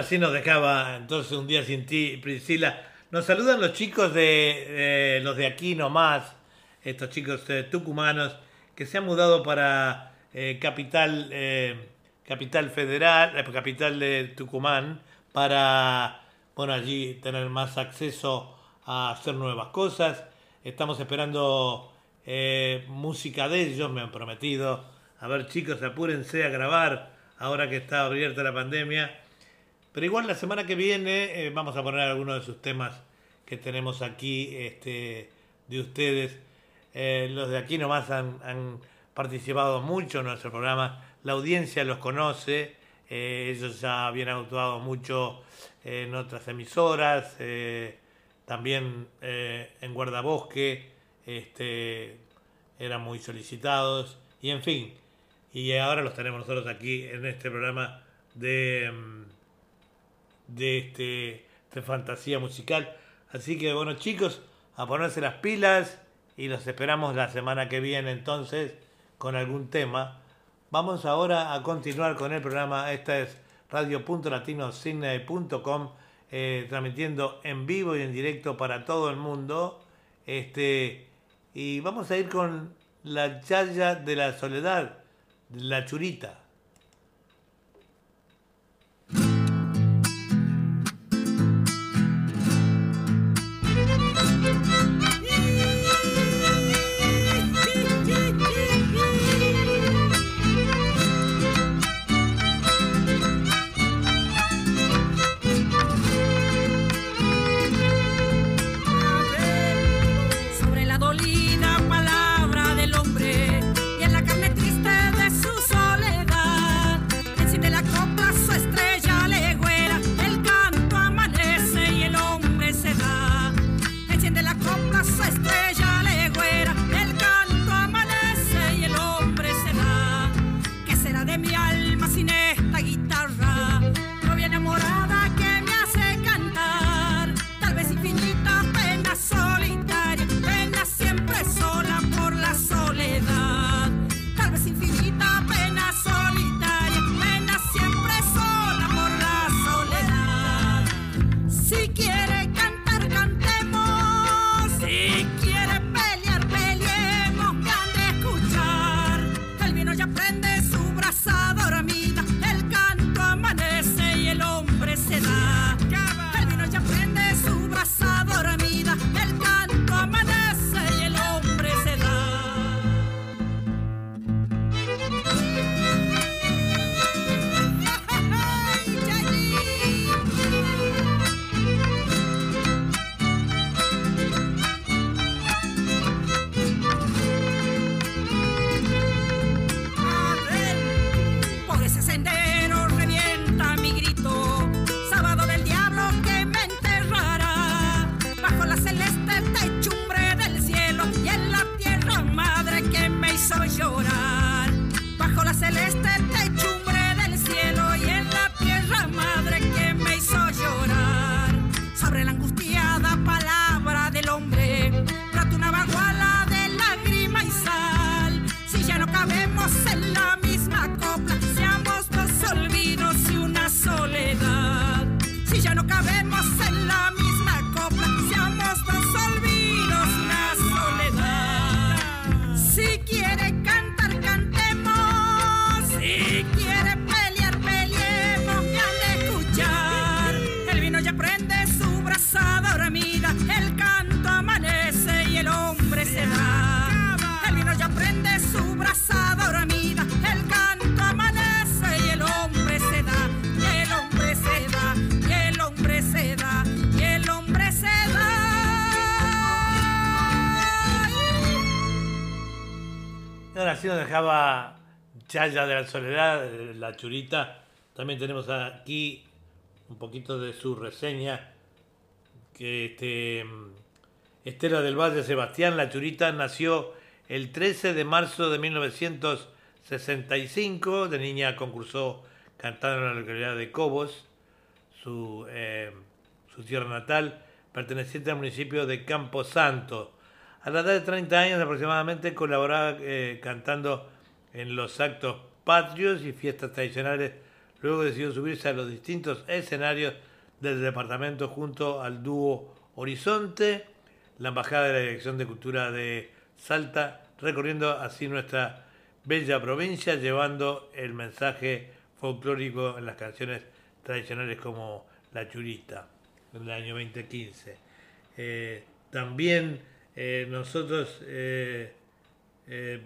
S12: así
S2: nos dejaba entonces un día sin ti, Priscila. Nos saludan los chicos de, de- los de aquí nomás, estos chicos eh, tucumanos que se han mudado para eh, capital, eh, capital federal, eh, capital de Tucumán, para bueno allí tener más acceso a hacer nuevas cosas. Estamos esperando eh, música de ellos, me han prometido. A ver chicos, apúrense a grabar ahora que está abierta la pandemia. Pero igual la semana que viene eh, vamos a poner algunos de sus temas que tenemos aquí este, de ustedes.
S13: eh, los de aquí nomás han, han participado mucho en nuestro programa. La audiencia los conoce, eh, ellos ya habían actuado mucho en otras emisoras, también en Guardabosque, este, eran muy solicitados, y en fin, y ahora los tenemos nosotros aquí en este programa de, mm, de, este, fantasía musical. Así que bueno chicos, a ponerse las pilas y los esperamos la semana que viene entonces con algún tema. Vamos ahora a continuar con el programa. Esta es radio.latinosidney.com eh, transmitiendo en vivo y en directo para todo el mundo. Este, y vamos a ir con la chaya de la soledad, la churita. Dejaba Chaya de la Soledad, la churita. También tenemos aquí un poquito de su reseña. Que este, Estela del Valle Sebastián, la churita, nació el 13 de marzo de 1965. De niña concursó cantando en la localidad de Cobos, su, eh, su tierra natal, perteneciente al municipio de Camposanto. A la edad de 30 años aproximadamente colaboraba eh, cantando en los actos patrios y fiestas tradicionales. Luego decidió subirse a los distintos escenarios del departamento junto al dúo Horizonte, la Embajada de la Dirección de Cultura de Salta, recorriendo así nuestra bella provincia, llevando el mensaje folclórico en las canciones tradicionales como La Churita, en el año 2015. Eh, también eh, nosotros eh, eh,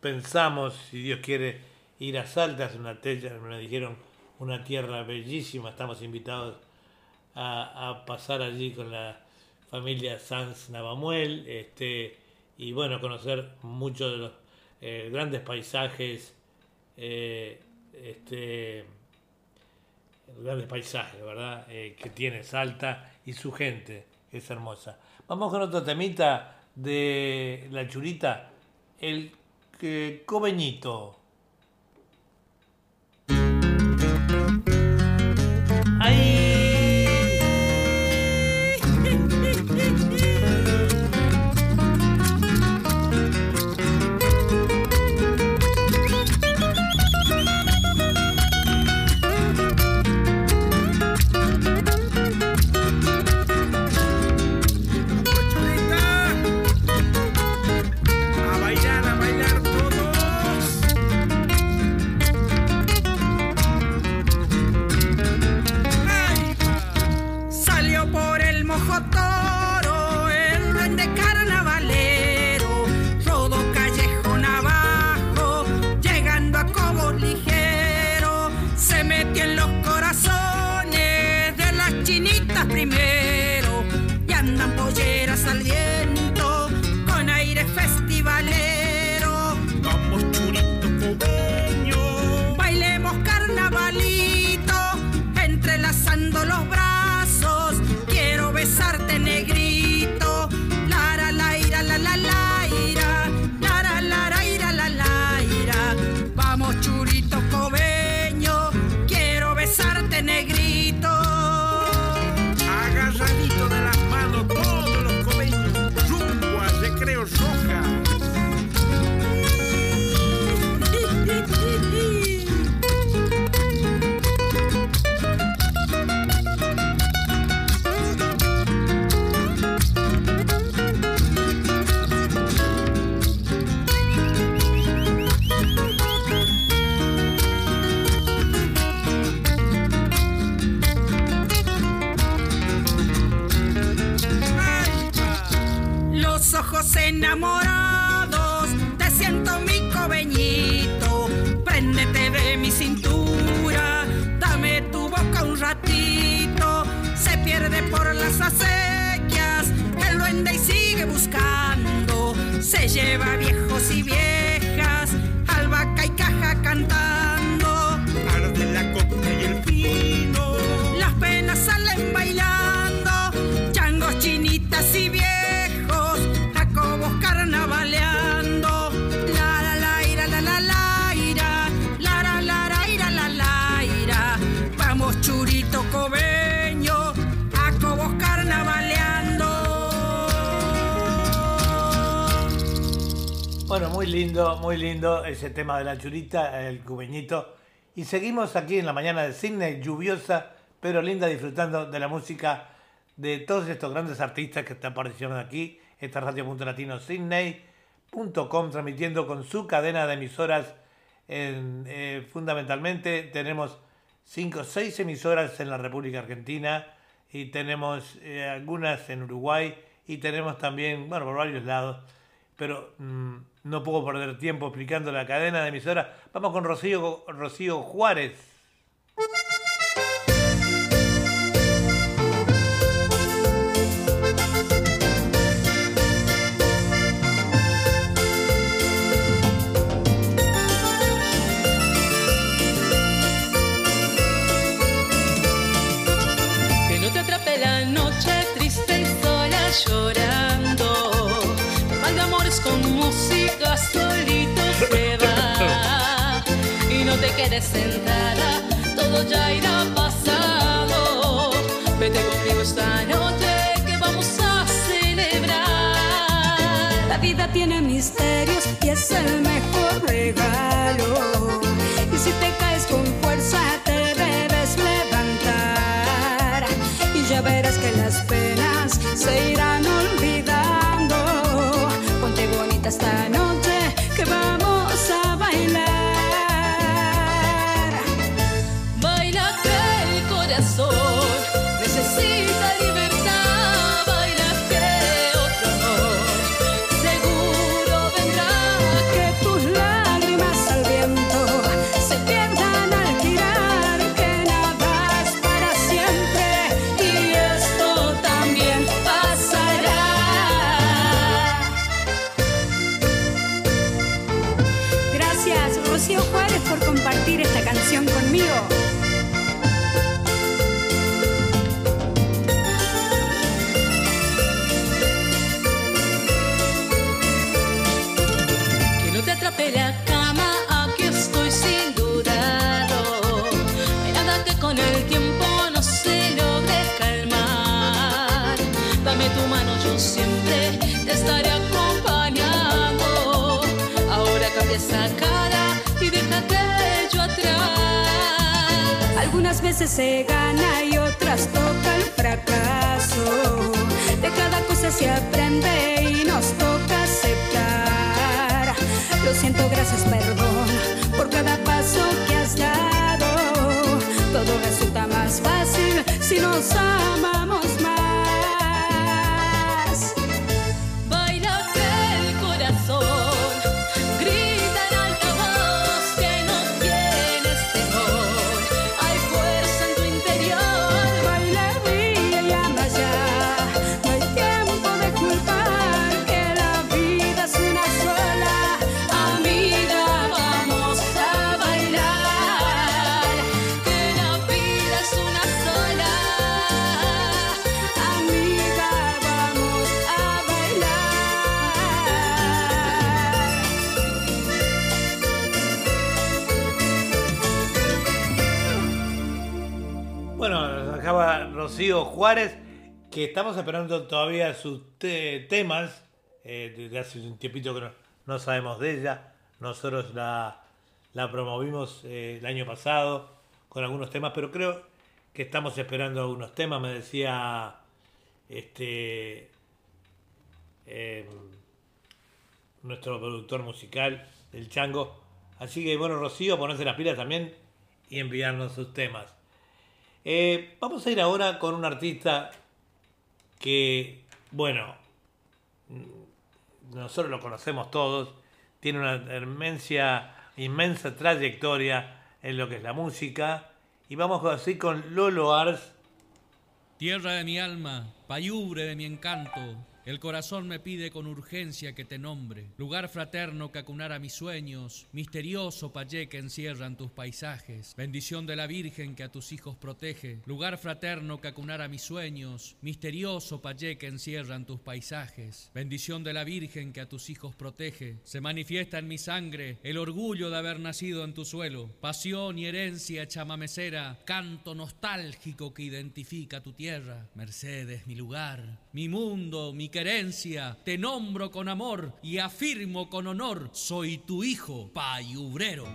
S13: pensamos, si Dios quiere, ir a Salta, es una tierra, me dijeron, una tierra bellísima, estamos invitados a, pasar allí con la familia Sanz Navamuel, este, y bueno, conocer muchos de los eh, grandes paisajes, eh, este, grandes paisajes, ¿verdad? Que tiene Salta y su gente, que es hermosa. Vamos con otro temita de la churita, el eh, cobeñito. Muy lindo ese tema de la churita, el cubeñito. Y seguimos aquí en la mañana de Sydney, lluviosa, pero linda, disfrutando de la música de todos estos grandes artistas que están participando aquí. Esta es Radio.Latino Sydney.com, transmitiendo con su cadena de emisoras. eh, fundamentalmente tenemos cinco o seis emisoras en la República Argentina y tenemos eh, algunas en Uruguay y tenemos también, bueno, por varios lados pero mm, no puedo perder tiempo explicando la cadena de emisoras. Vamos con Rocío, Rocío Juárez.
S5: Quedes sentada, todo ya irá pasado. Vete conmigo esta noche que vamos a celebrar.
S14: La vida tiene misterios y es el mejor regalo. Y si te caes con fuerza, te debes levantar. Y ya verás que las penas se irán veces se gana y otras toca el fracaso. De cada cosa se aprende y nos toca aceptar. Lo siento, gracias, perdón por cada paso que has dado. Todo resulta más fácil si nos amamos
S2: Juárez, que estamos esperando todavía sus te- temas. eh, desde hace un tiempito que no, sabemos de ella. Nosotros la, promovimos eh, el año pasado con algunos temas, pero creo que estamos esperando algunos temas. Me decía este eh, nuestro productor musical, el Chango. Así que bueno, Rocío, ponerse las pilas también y enviarnos sus temas. Eh, vamos a ir ahora con un artista que, bueno, mm, nosotros lo conocemos todos, tiene una inmensa, inmensa trayectoria en lo que es la música. Y vamos así con Lolo Ars.
S15: Tierra de mi alma, payubre de mi encanto, el corazón me pide con urgencia que te nombre. Lugar fraterno que acunara mis sueños, misterioso payé que encierran tus paisajes. Bendición de la Virgen que a tus hijos protege. Lugar fraterno que acunara mis sueños, misterioso payé que encierran tus paisajes. Bendición de la Virgen que a tus hijos protege. Se manifiesta en mi sangre el orgullo de haber nacido en tu suelo. Pasión y herencia chamamecera, canto nostálgico que identifica tu tierra. Mercedes, mi lugar, mi mundo, mi querencia. Te nombro con amor y afirmo con honor, soy tu hijo, payubrero.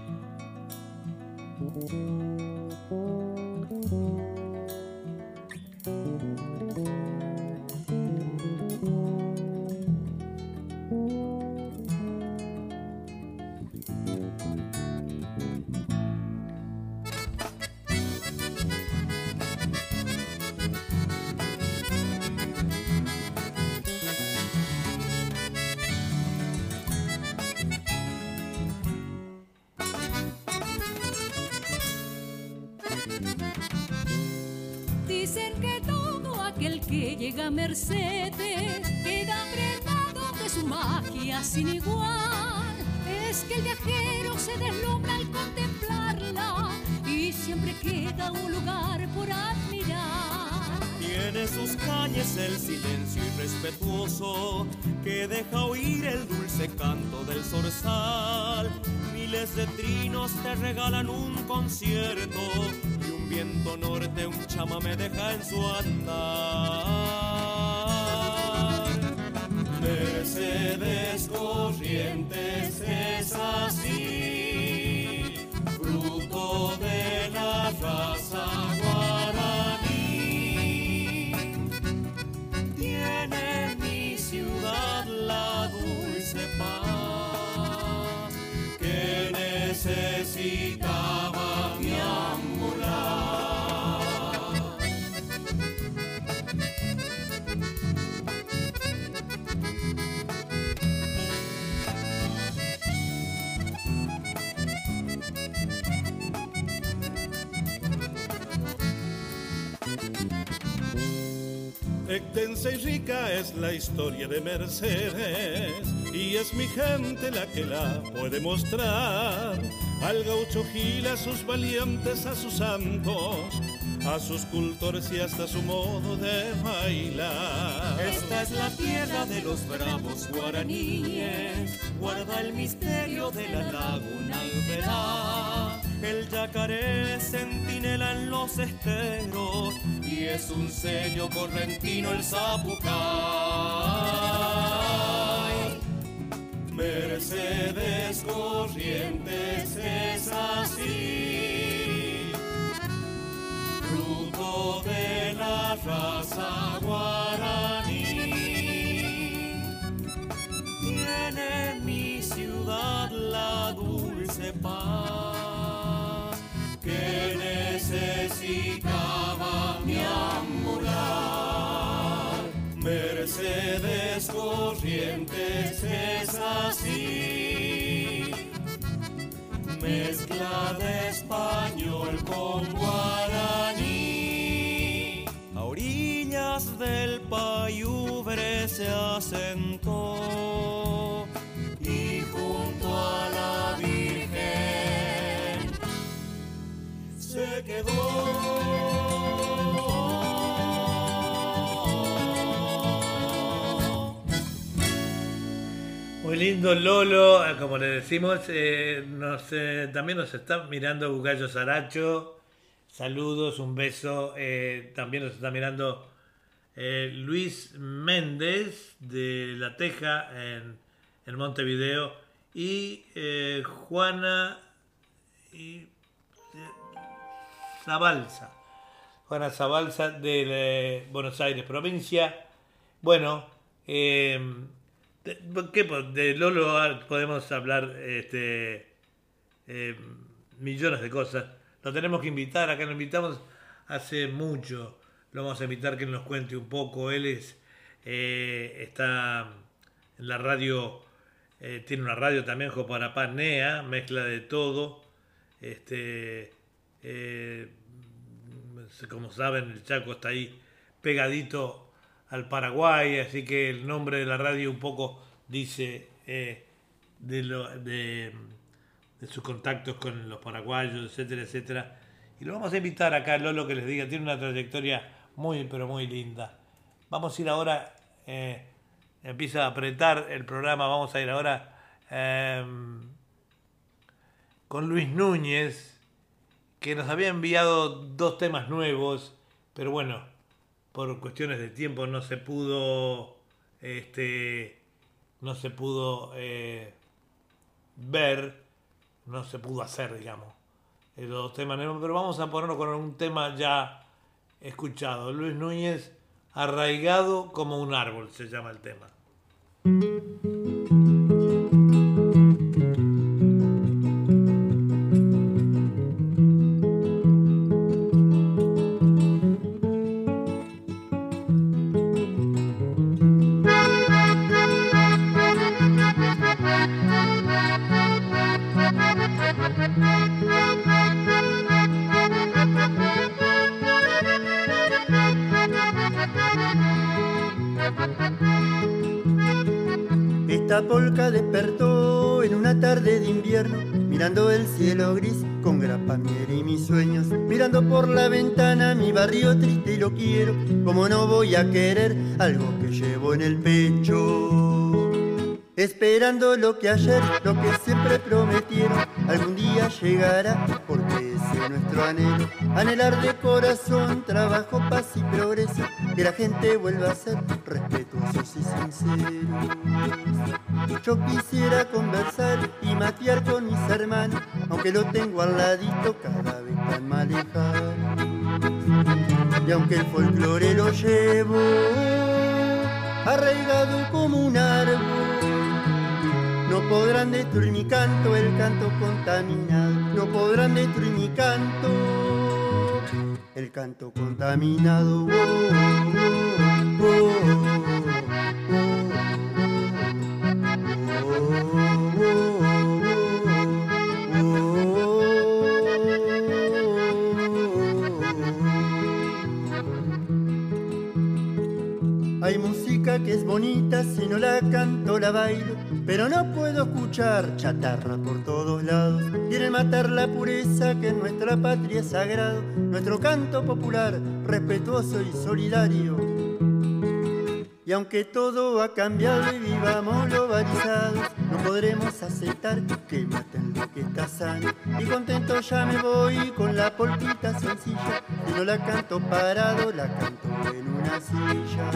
S14: Llega Mercedes queda prendado de su magia sin igual. Es que el viajero se deslumbra al contemplarla y siempre queda un lugar por admirar.
S16: Tiene sus calles el silencio irrespetuoso que deja oír el dulce canto del zorzal. Miles de trinos te regalan un concierto viento norte, un chamame deja en su andar. Mercedes Corrientes es así,
S1: Extensa y rica es la historia de Mercedes y es mi gente la que la puede mostrar. Al gaucho Gil, a sus valientes, a sus santos, a sus cultores y hasta su modo de bailar.
S16: Esta es la tierra de los bravos guaraníes, guarda el misterio de la laguna Alberá. El yacaré centinela en los esteros y es un sello correntino el zapucay. Mercedes Corrientes es así, fruto de la raza guaraní. Tiene mi ciudad la dulce paz Corrientes es así, mezcla de español con guaraní. A orillas del Payubre se asentó y junto a la Virgen se quedó.
S2: Lindo Lolo, eh, como le decimos, eh, eh, también nos está mirando Bugallo Saracho. Saludos, un beso. también nos está mirando Luis Méndez de La Teja en, Montevideo. Y Juana y, Zabalza. Juana Zabalza de Buenos Aires, provincia. Bueno, de, ¿qué Lolo podemos hablar este, eh, millones de cosas. Lo tenemos que invitar, acá lo invitamos hace mucho. Lo vamos a invitar que nos cuente un poco. Él es, eh, está en la radio, eh, tiene una radio también, Joparapá Nea, mezcla de todo. Este, como saben, el Chaco está ahí pegadito al Paraguay, así que el nombre de la radio un poco dice eh, de, lo- de, sus contactos con los paraguayos, etcétera, etcétera. Y lo vamos a invitar acá a Lolo que les diga, tiene una trayectoria muy, pero muy linda. Vamos a ir ahora, eh, empieza a apretar el programa, vamos a ir ahora eh, con Luis Núñez, que nos había enviado dos temas nuevos, pero bueno, por cuestiones de tiempo no se pudo, este, no se pudo eh, ver, no se pudo hacer, digamos, eh, los dos temas pero vamos a ponernos con un tema ya escuchado. Luis Núñez, arraigado como un árbol, se llama el tema.
S17: Que ayer, lo que siempre prometieron, algún día llegará, porque ese es nuestro anhelo. Anhelar de corazón, trabajo, paz y progreso, que la gente vuelva a ser respetuosos y sinceros. Yo quisiera conversar y matear con mis hermanos, aunque lo tengo al ladito cada vez tan más lejano. Y aunque el folclore lo llevo arraigado como un árbol, no podrán destruir mi canto, el canto contaminado. No podrán destruir mi canto, el canto contaminado. Oh, oh, Hay música que es bonita, si no la canto la bailo, pero no puedo escuchar chatarra por todos lados. Quieren matar la pureza que en nuestra patria es sagrado, nuestro canto popular, respetuoso y solidario. Y aunque todo ha cambiado y vivamos globalizados, no podremos aceptar que maten lo que está sano. Y contento ya me voy con la polquita sencilla. Y no la canto parado, la canto en una silla.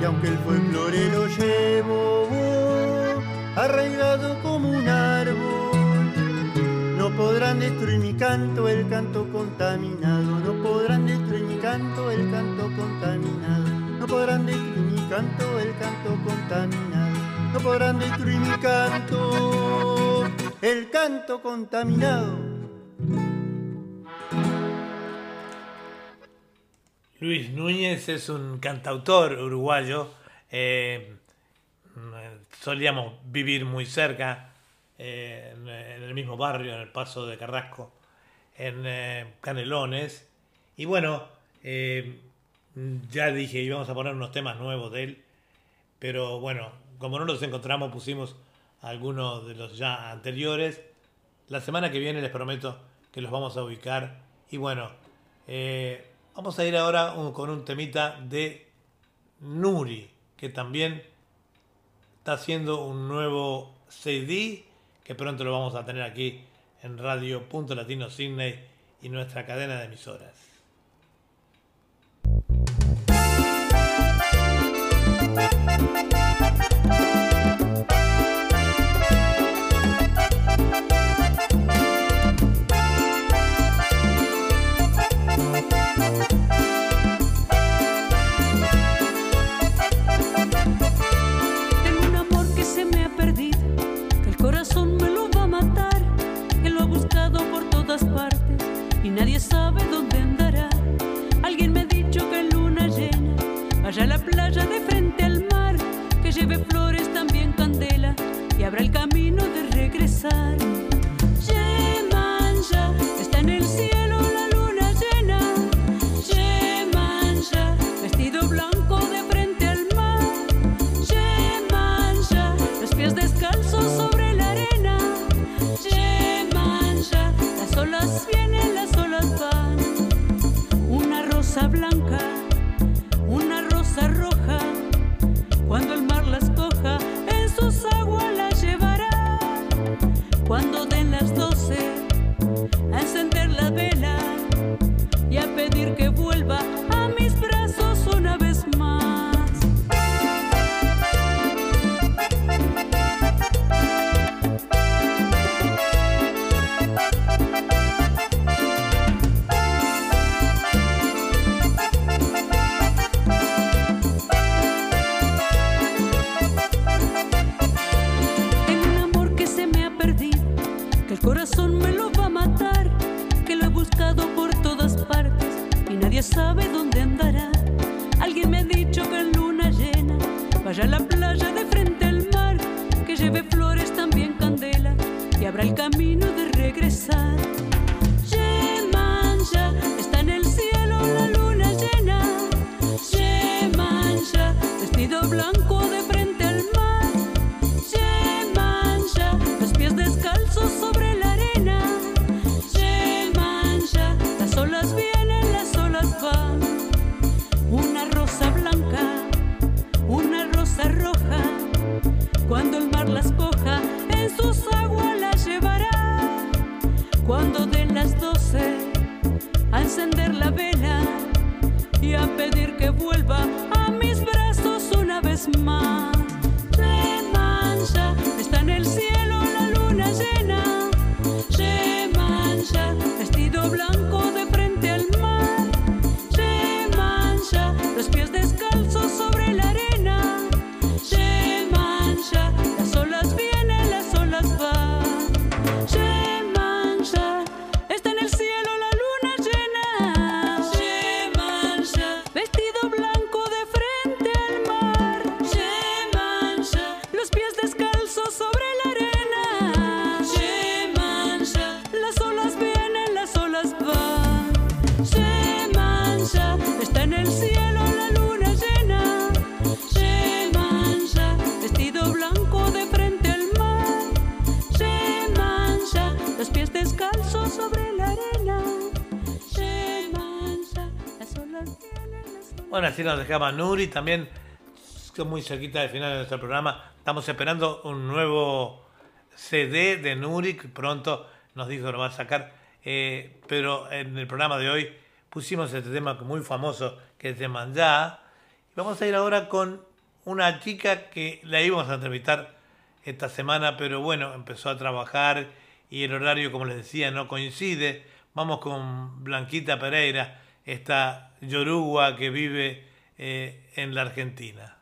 S17: Y aunque el folclore lo llevo arraigado como un árbol, no podrán destruir mi canto, el canto contaminado. No podrán destruir mi canto, el canto contaminado. No podrán destruir mi canto, el canto contaminado. No podrán destruir mi canto, el canto contaminado.
S5: Luis Núñez es un cantautor uruguayo. eh, solíamos vivir muy cerca, eh, en, el mismo barrio, en el Paso de Carrasco, en eh, Canelones. Y bueno, eh, ya dije, íbamos a poner unos temas nuevos de él. Pero bueno, como no los encontramos, pusimos algunos de los ya anteriores. La semana que viene les prometo que los vamos a ubicar. Y bueno, vamos a ir ahora un- con un temita de Nuri, que también está haciendo un nuevo CD que pronto lo vamos a tener aquí en Radio Punto Latino Sydney y nuestra cadena de emisoras. pensar dejaba Nuri. También
S18: muy cerquita del final de nuestro programa. Estamos esperando un nuevo CD de Nurik. Pronto nos dijo que lo va a sacar. Eh, pero en el programa de hoy pusimos este tema muy famoso que es de Manjá. Y vamos a ir ahora con una chica que la íbamos a entrevistar esta semana, pero bueno, empezó a trabajar y el horario, como les decía, no coincide. Vamos con Blanquita Pereira, esta yoruba que vive eh, en la Argentina.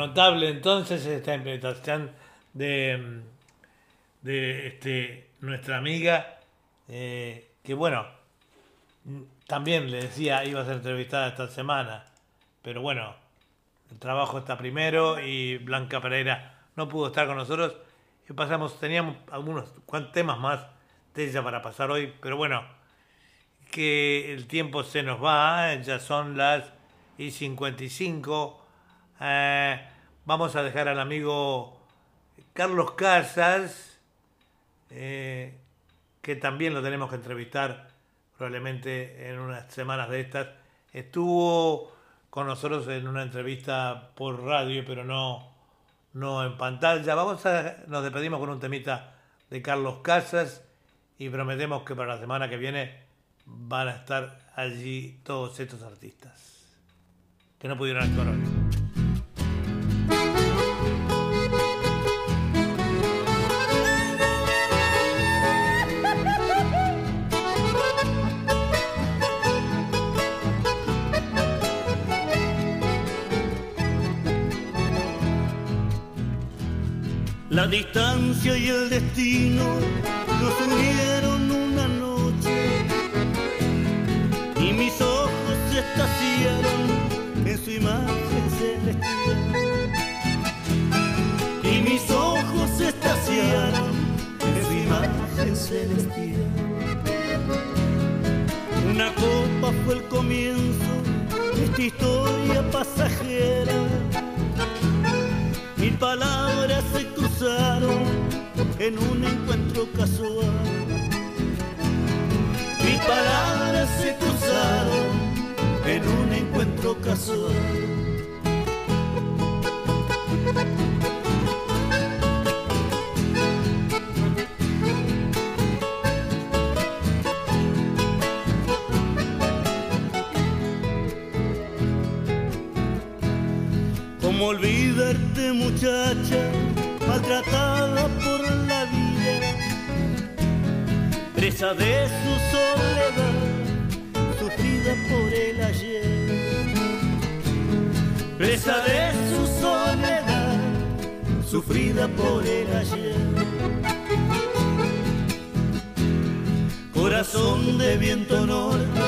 S18: Notable entonces esta interpretación de, de este, nuestra amiga, eh, que bueno, también le decía iba a ser entrevistada esta semana, pero bueno, el trabajo está primero y Blanca Pereira no pudo estar con nosotros. Y pasamos, teníamos algunos temas más de ella para pasar hoy, pero bueno, que el tiempo se nos va, ya son las y 55. Eh, vamos a dejar al amigo Carlos Casas, eh, que también lo tenemos que entrevistar probablemente en unas semanas de estas. Estuvo con nosotros en una entrevista por radio, pero no, no en pantalla. Vamos a, nos despedimos con un temita de Carlos Casas y prometemos que para la semana que viene van a estar allí todos estos artistas que no pudieron actuar hoy.
S19: Distancia y el destino nos unieron una noche y mis ojos se estaciaron en su imagen celestial. Y mis ojos se estaciaron en su imagen celestial. Una copa fue el comienzo de esta historia pasajera. Mil palabras en un encuentro casual. Mis palabras se cruzaron en un encuentro casual. Como olvidarte muchacha, maltratada por presa de su soledad, sufrida por el ayer, presa de su soledad, sufrida por el ayer. Corazón de viento norte,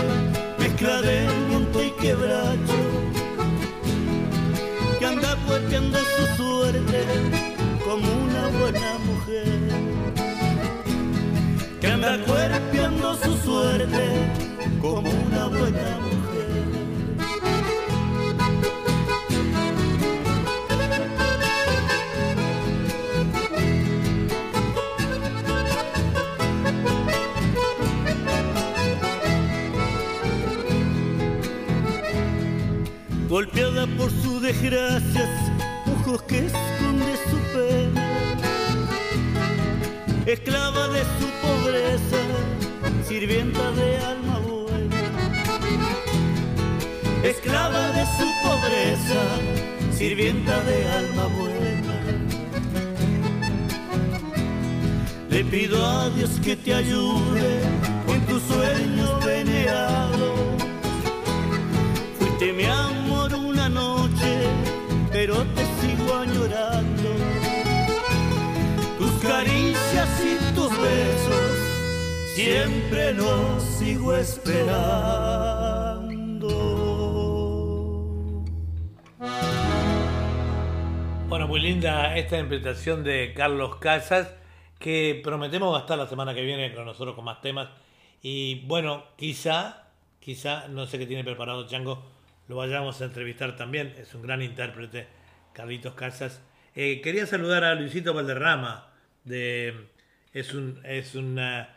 S19: mezcla de monte y quebracho que anda puerteando su suerte como una buena mujer. Que anda cuerpeando su suerte como una buena mujer. golpeada por sus desgracias, ojos que esconde su pena, esclava de su sirvienta de alma buena, esclava de su pobreza, sirvienta de alma buena. Le pido a Dios que te ayude en tus sueños venerados. Fuiste mi amor una noche, pero te sigo añorando. Tus caricias y tus besos, siempre los sigo esperando.
S2: Bueno, muy linda esta interpretación de Carlos Casas, que prometemos estar la semana que viene con nosotros con más temas. Y bueno, quizá, quizá, no sé qué tiene preparado Chango, lo vayamos a entrevistar también. Es un gran intérprete, Carlitos Casas. Eh, quería saludar a Luisito Valderrama, de, es, un, es una-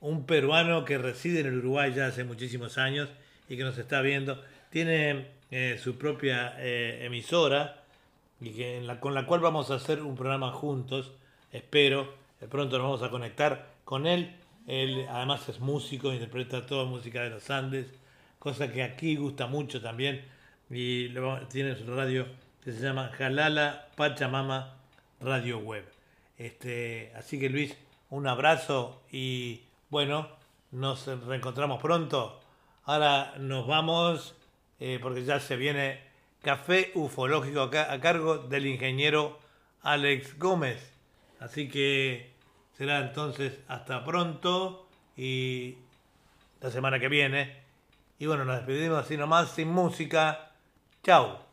S2: un peruano que reside en el Uruguay ya hace muchísimos años y que nos está viendo. Tiene eh, su propia eh, emisora y que con la cual vamos a hacer un programa juntos, espero, pronto nos vamos a conectar con él. Él además es músico, interpreta toda música de los Andes, cosa que aquí gusta mucho también. Y tiene su radio que se llama Jalala Pachamama Radio Web. Este, así que Luis, un abrazo y bueno, nos reencontramos pronto. Ahora nos vamos eh, porque ya se viene Café Ufológico a cargo del ingeniero Alex Gómez. Así que será entonces hasta pronto y la semana que viene. Y bueno, nos despedimos así nomás sin música. Chao.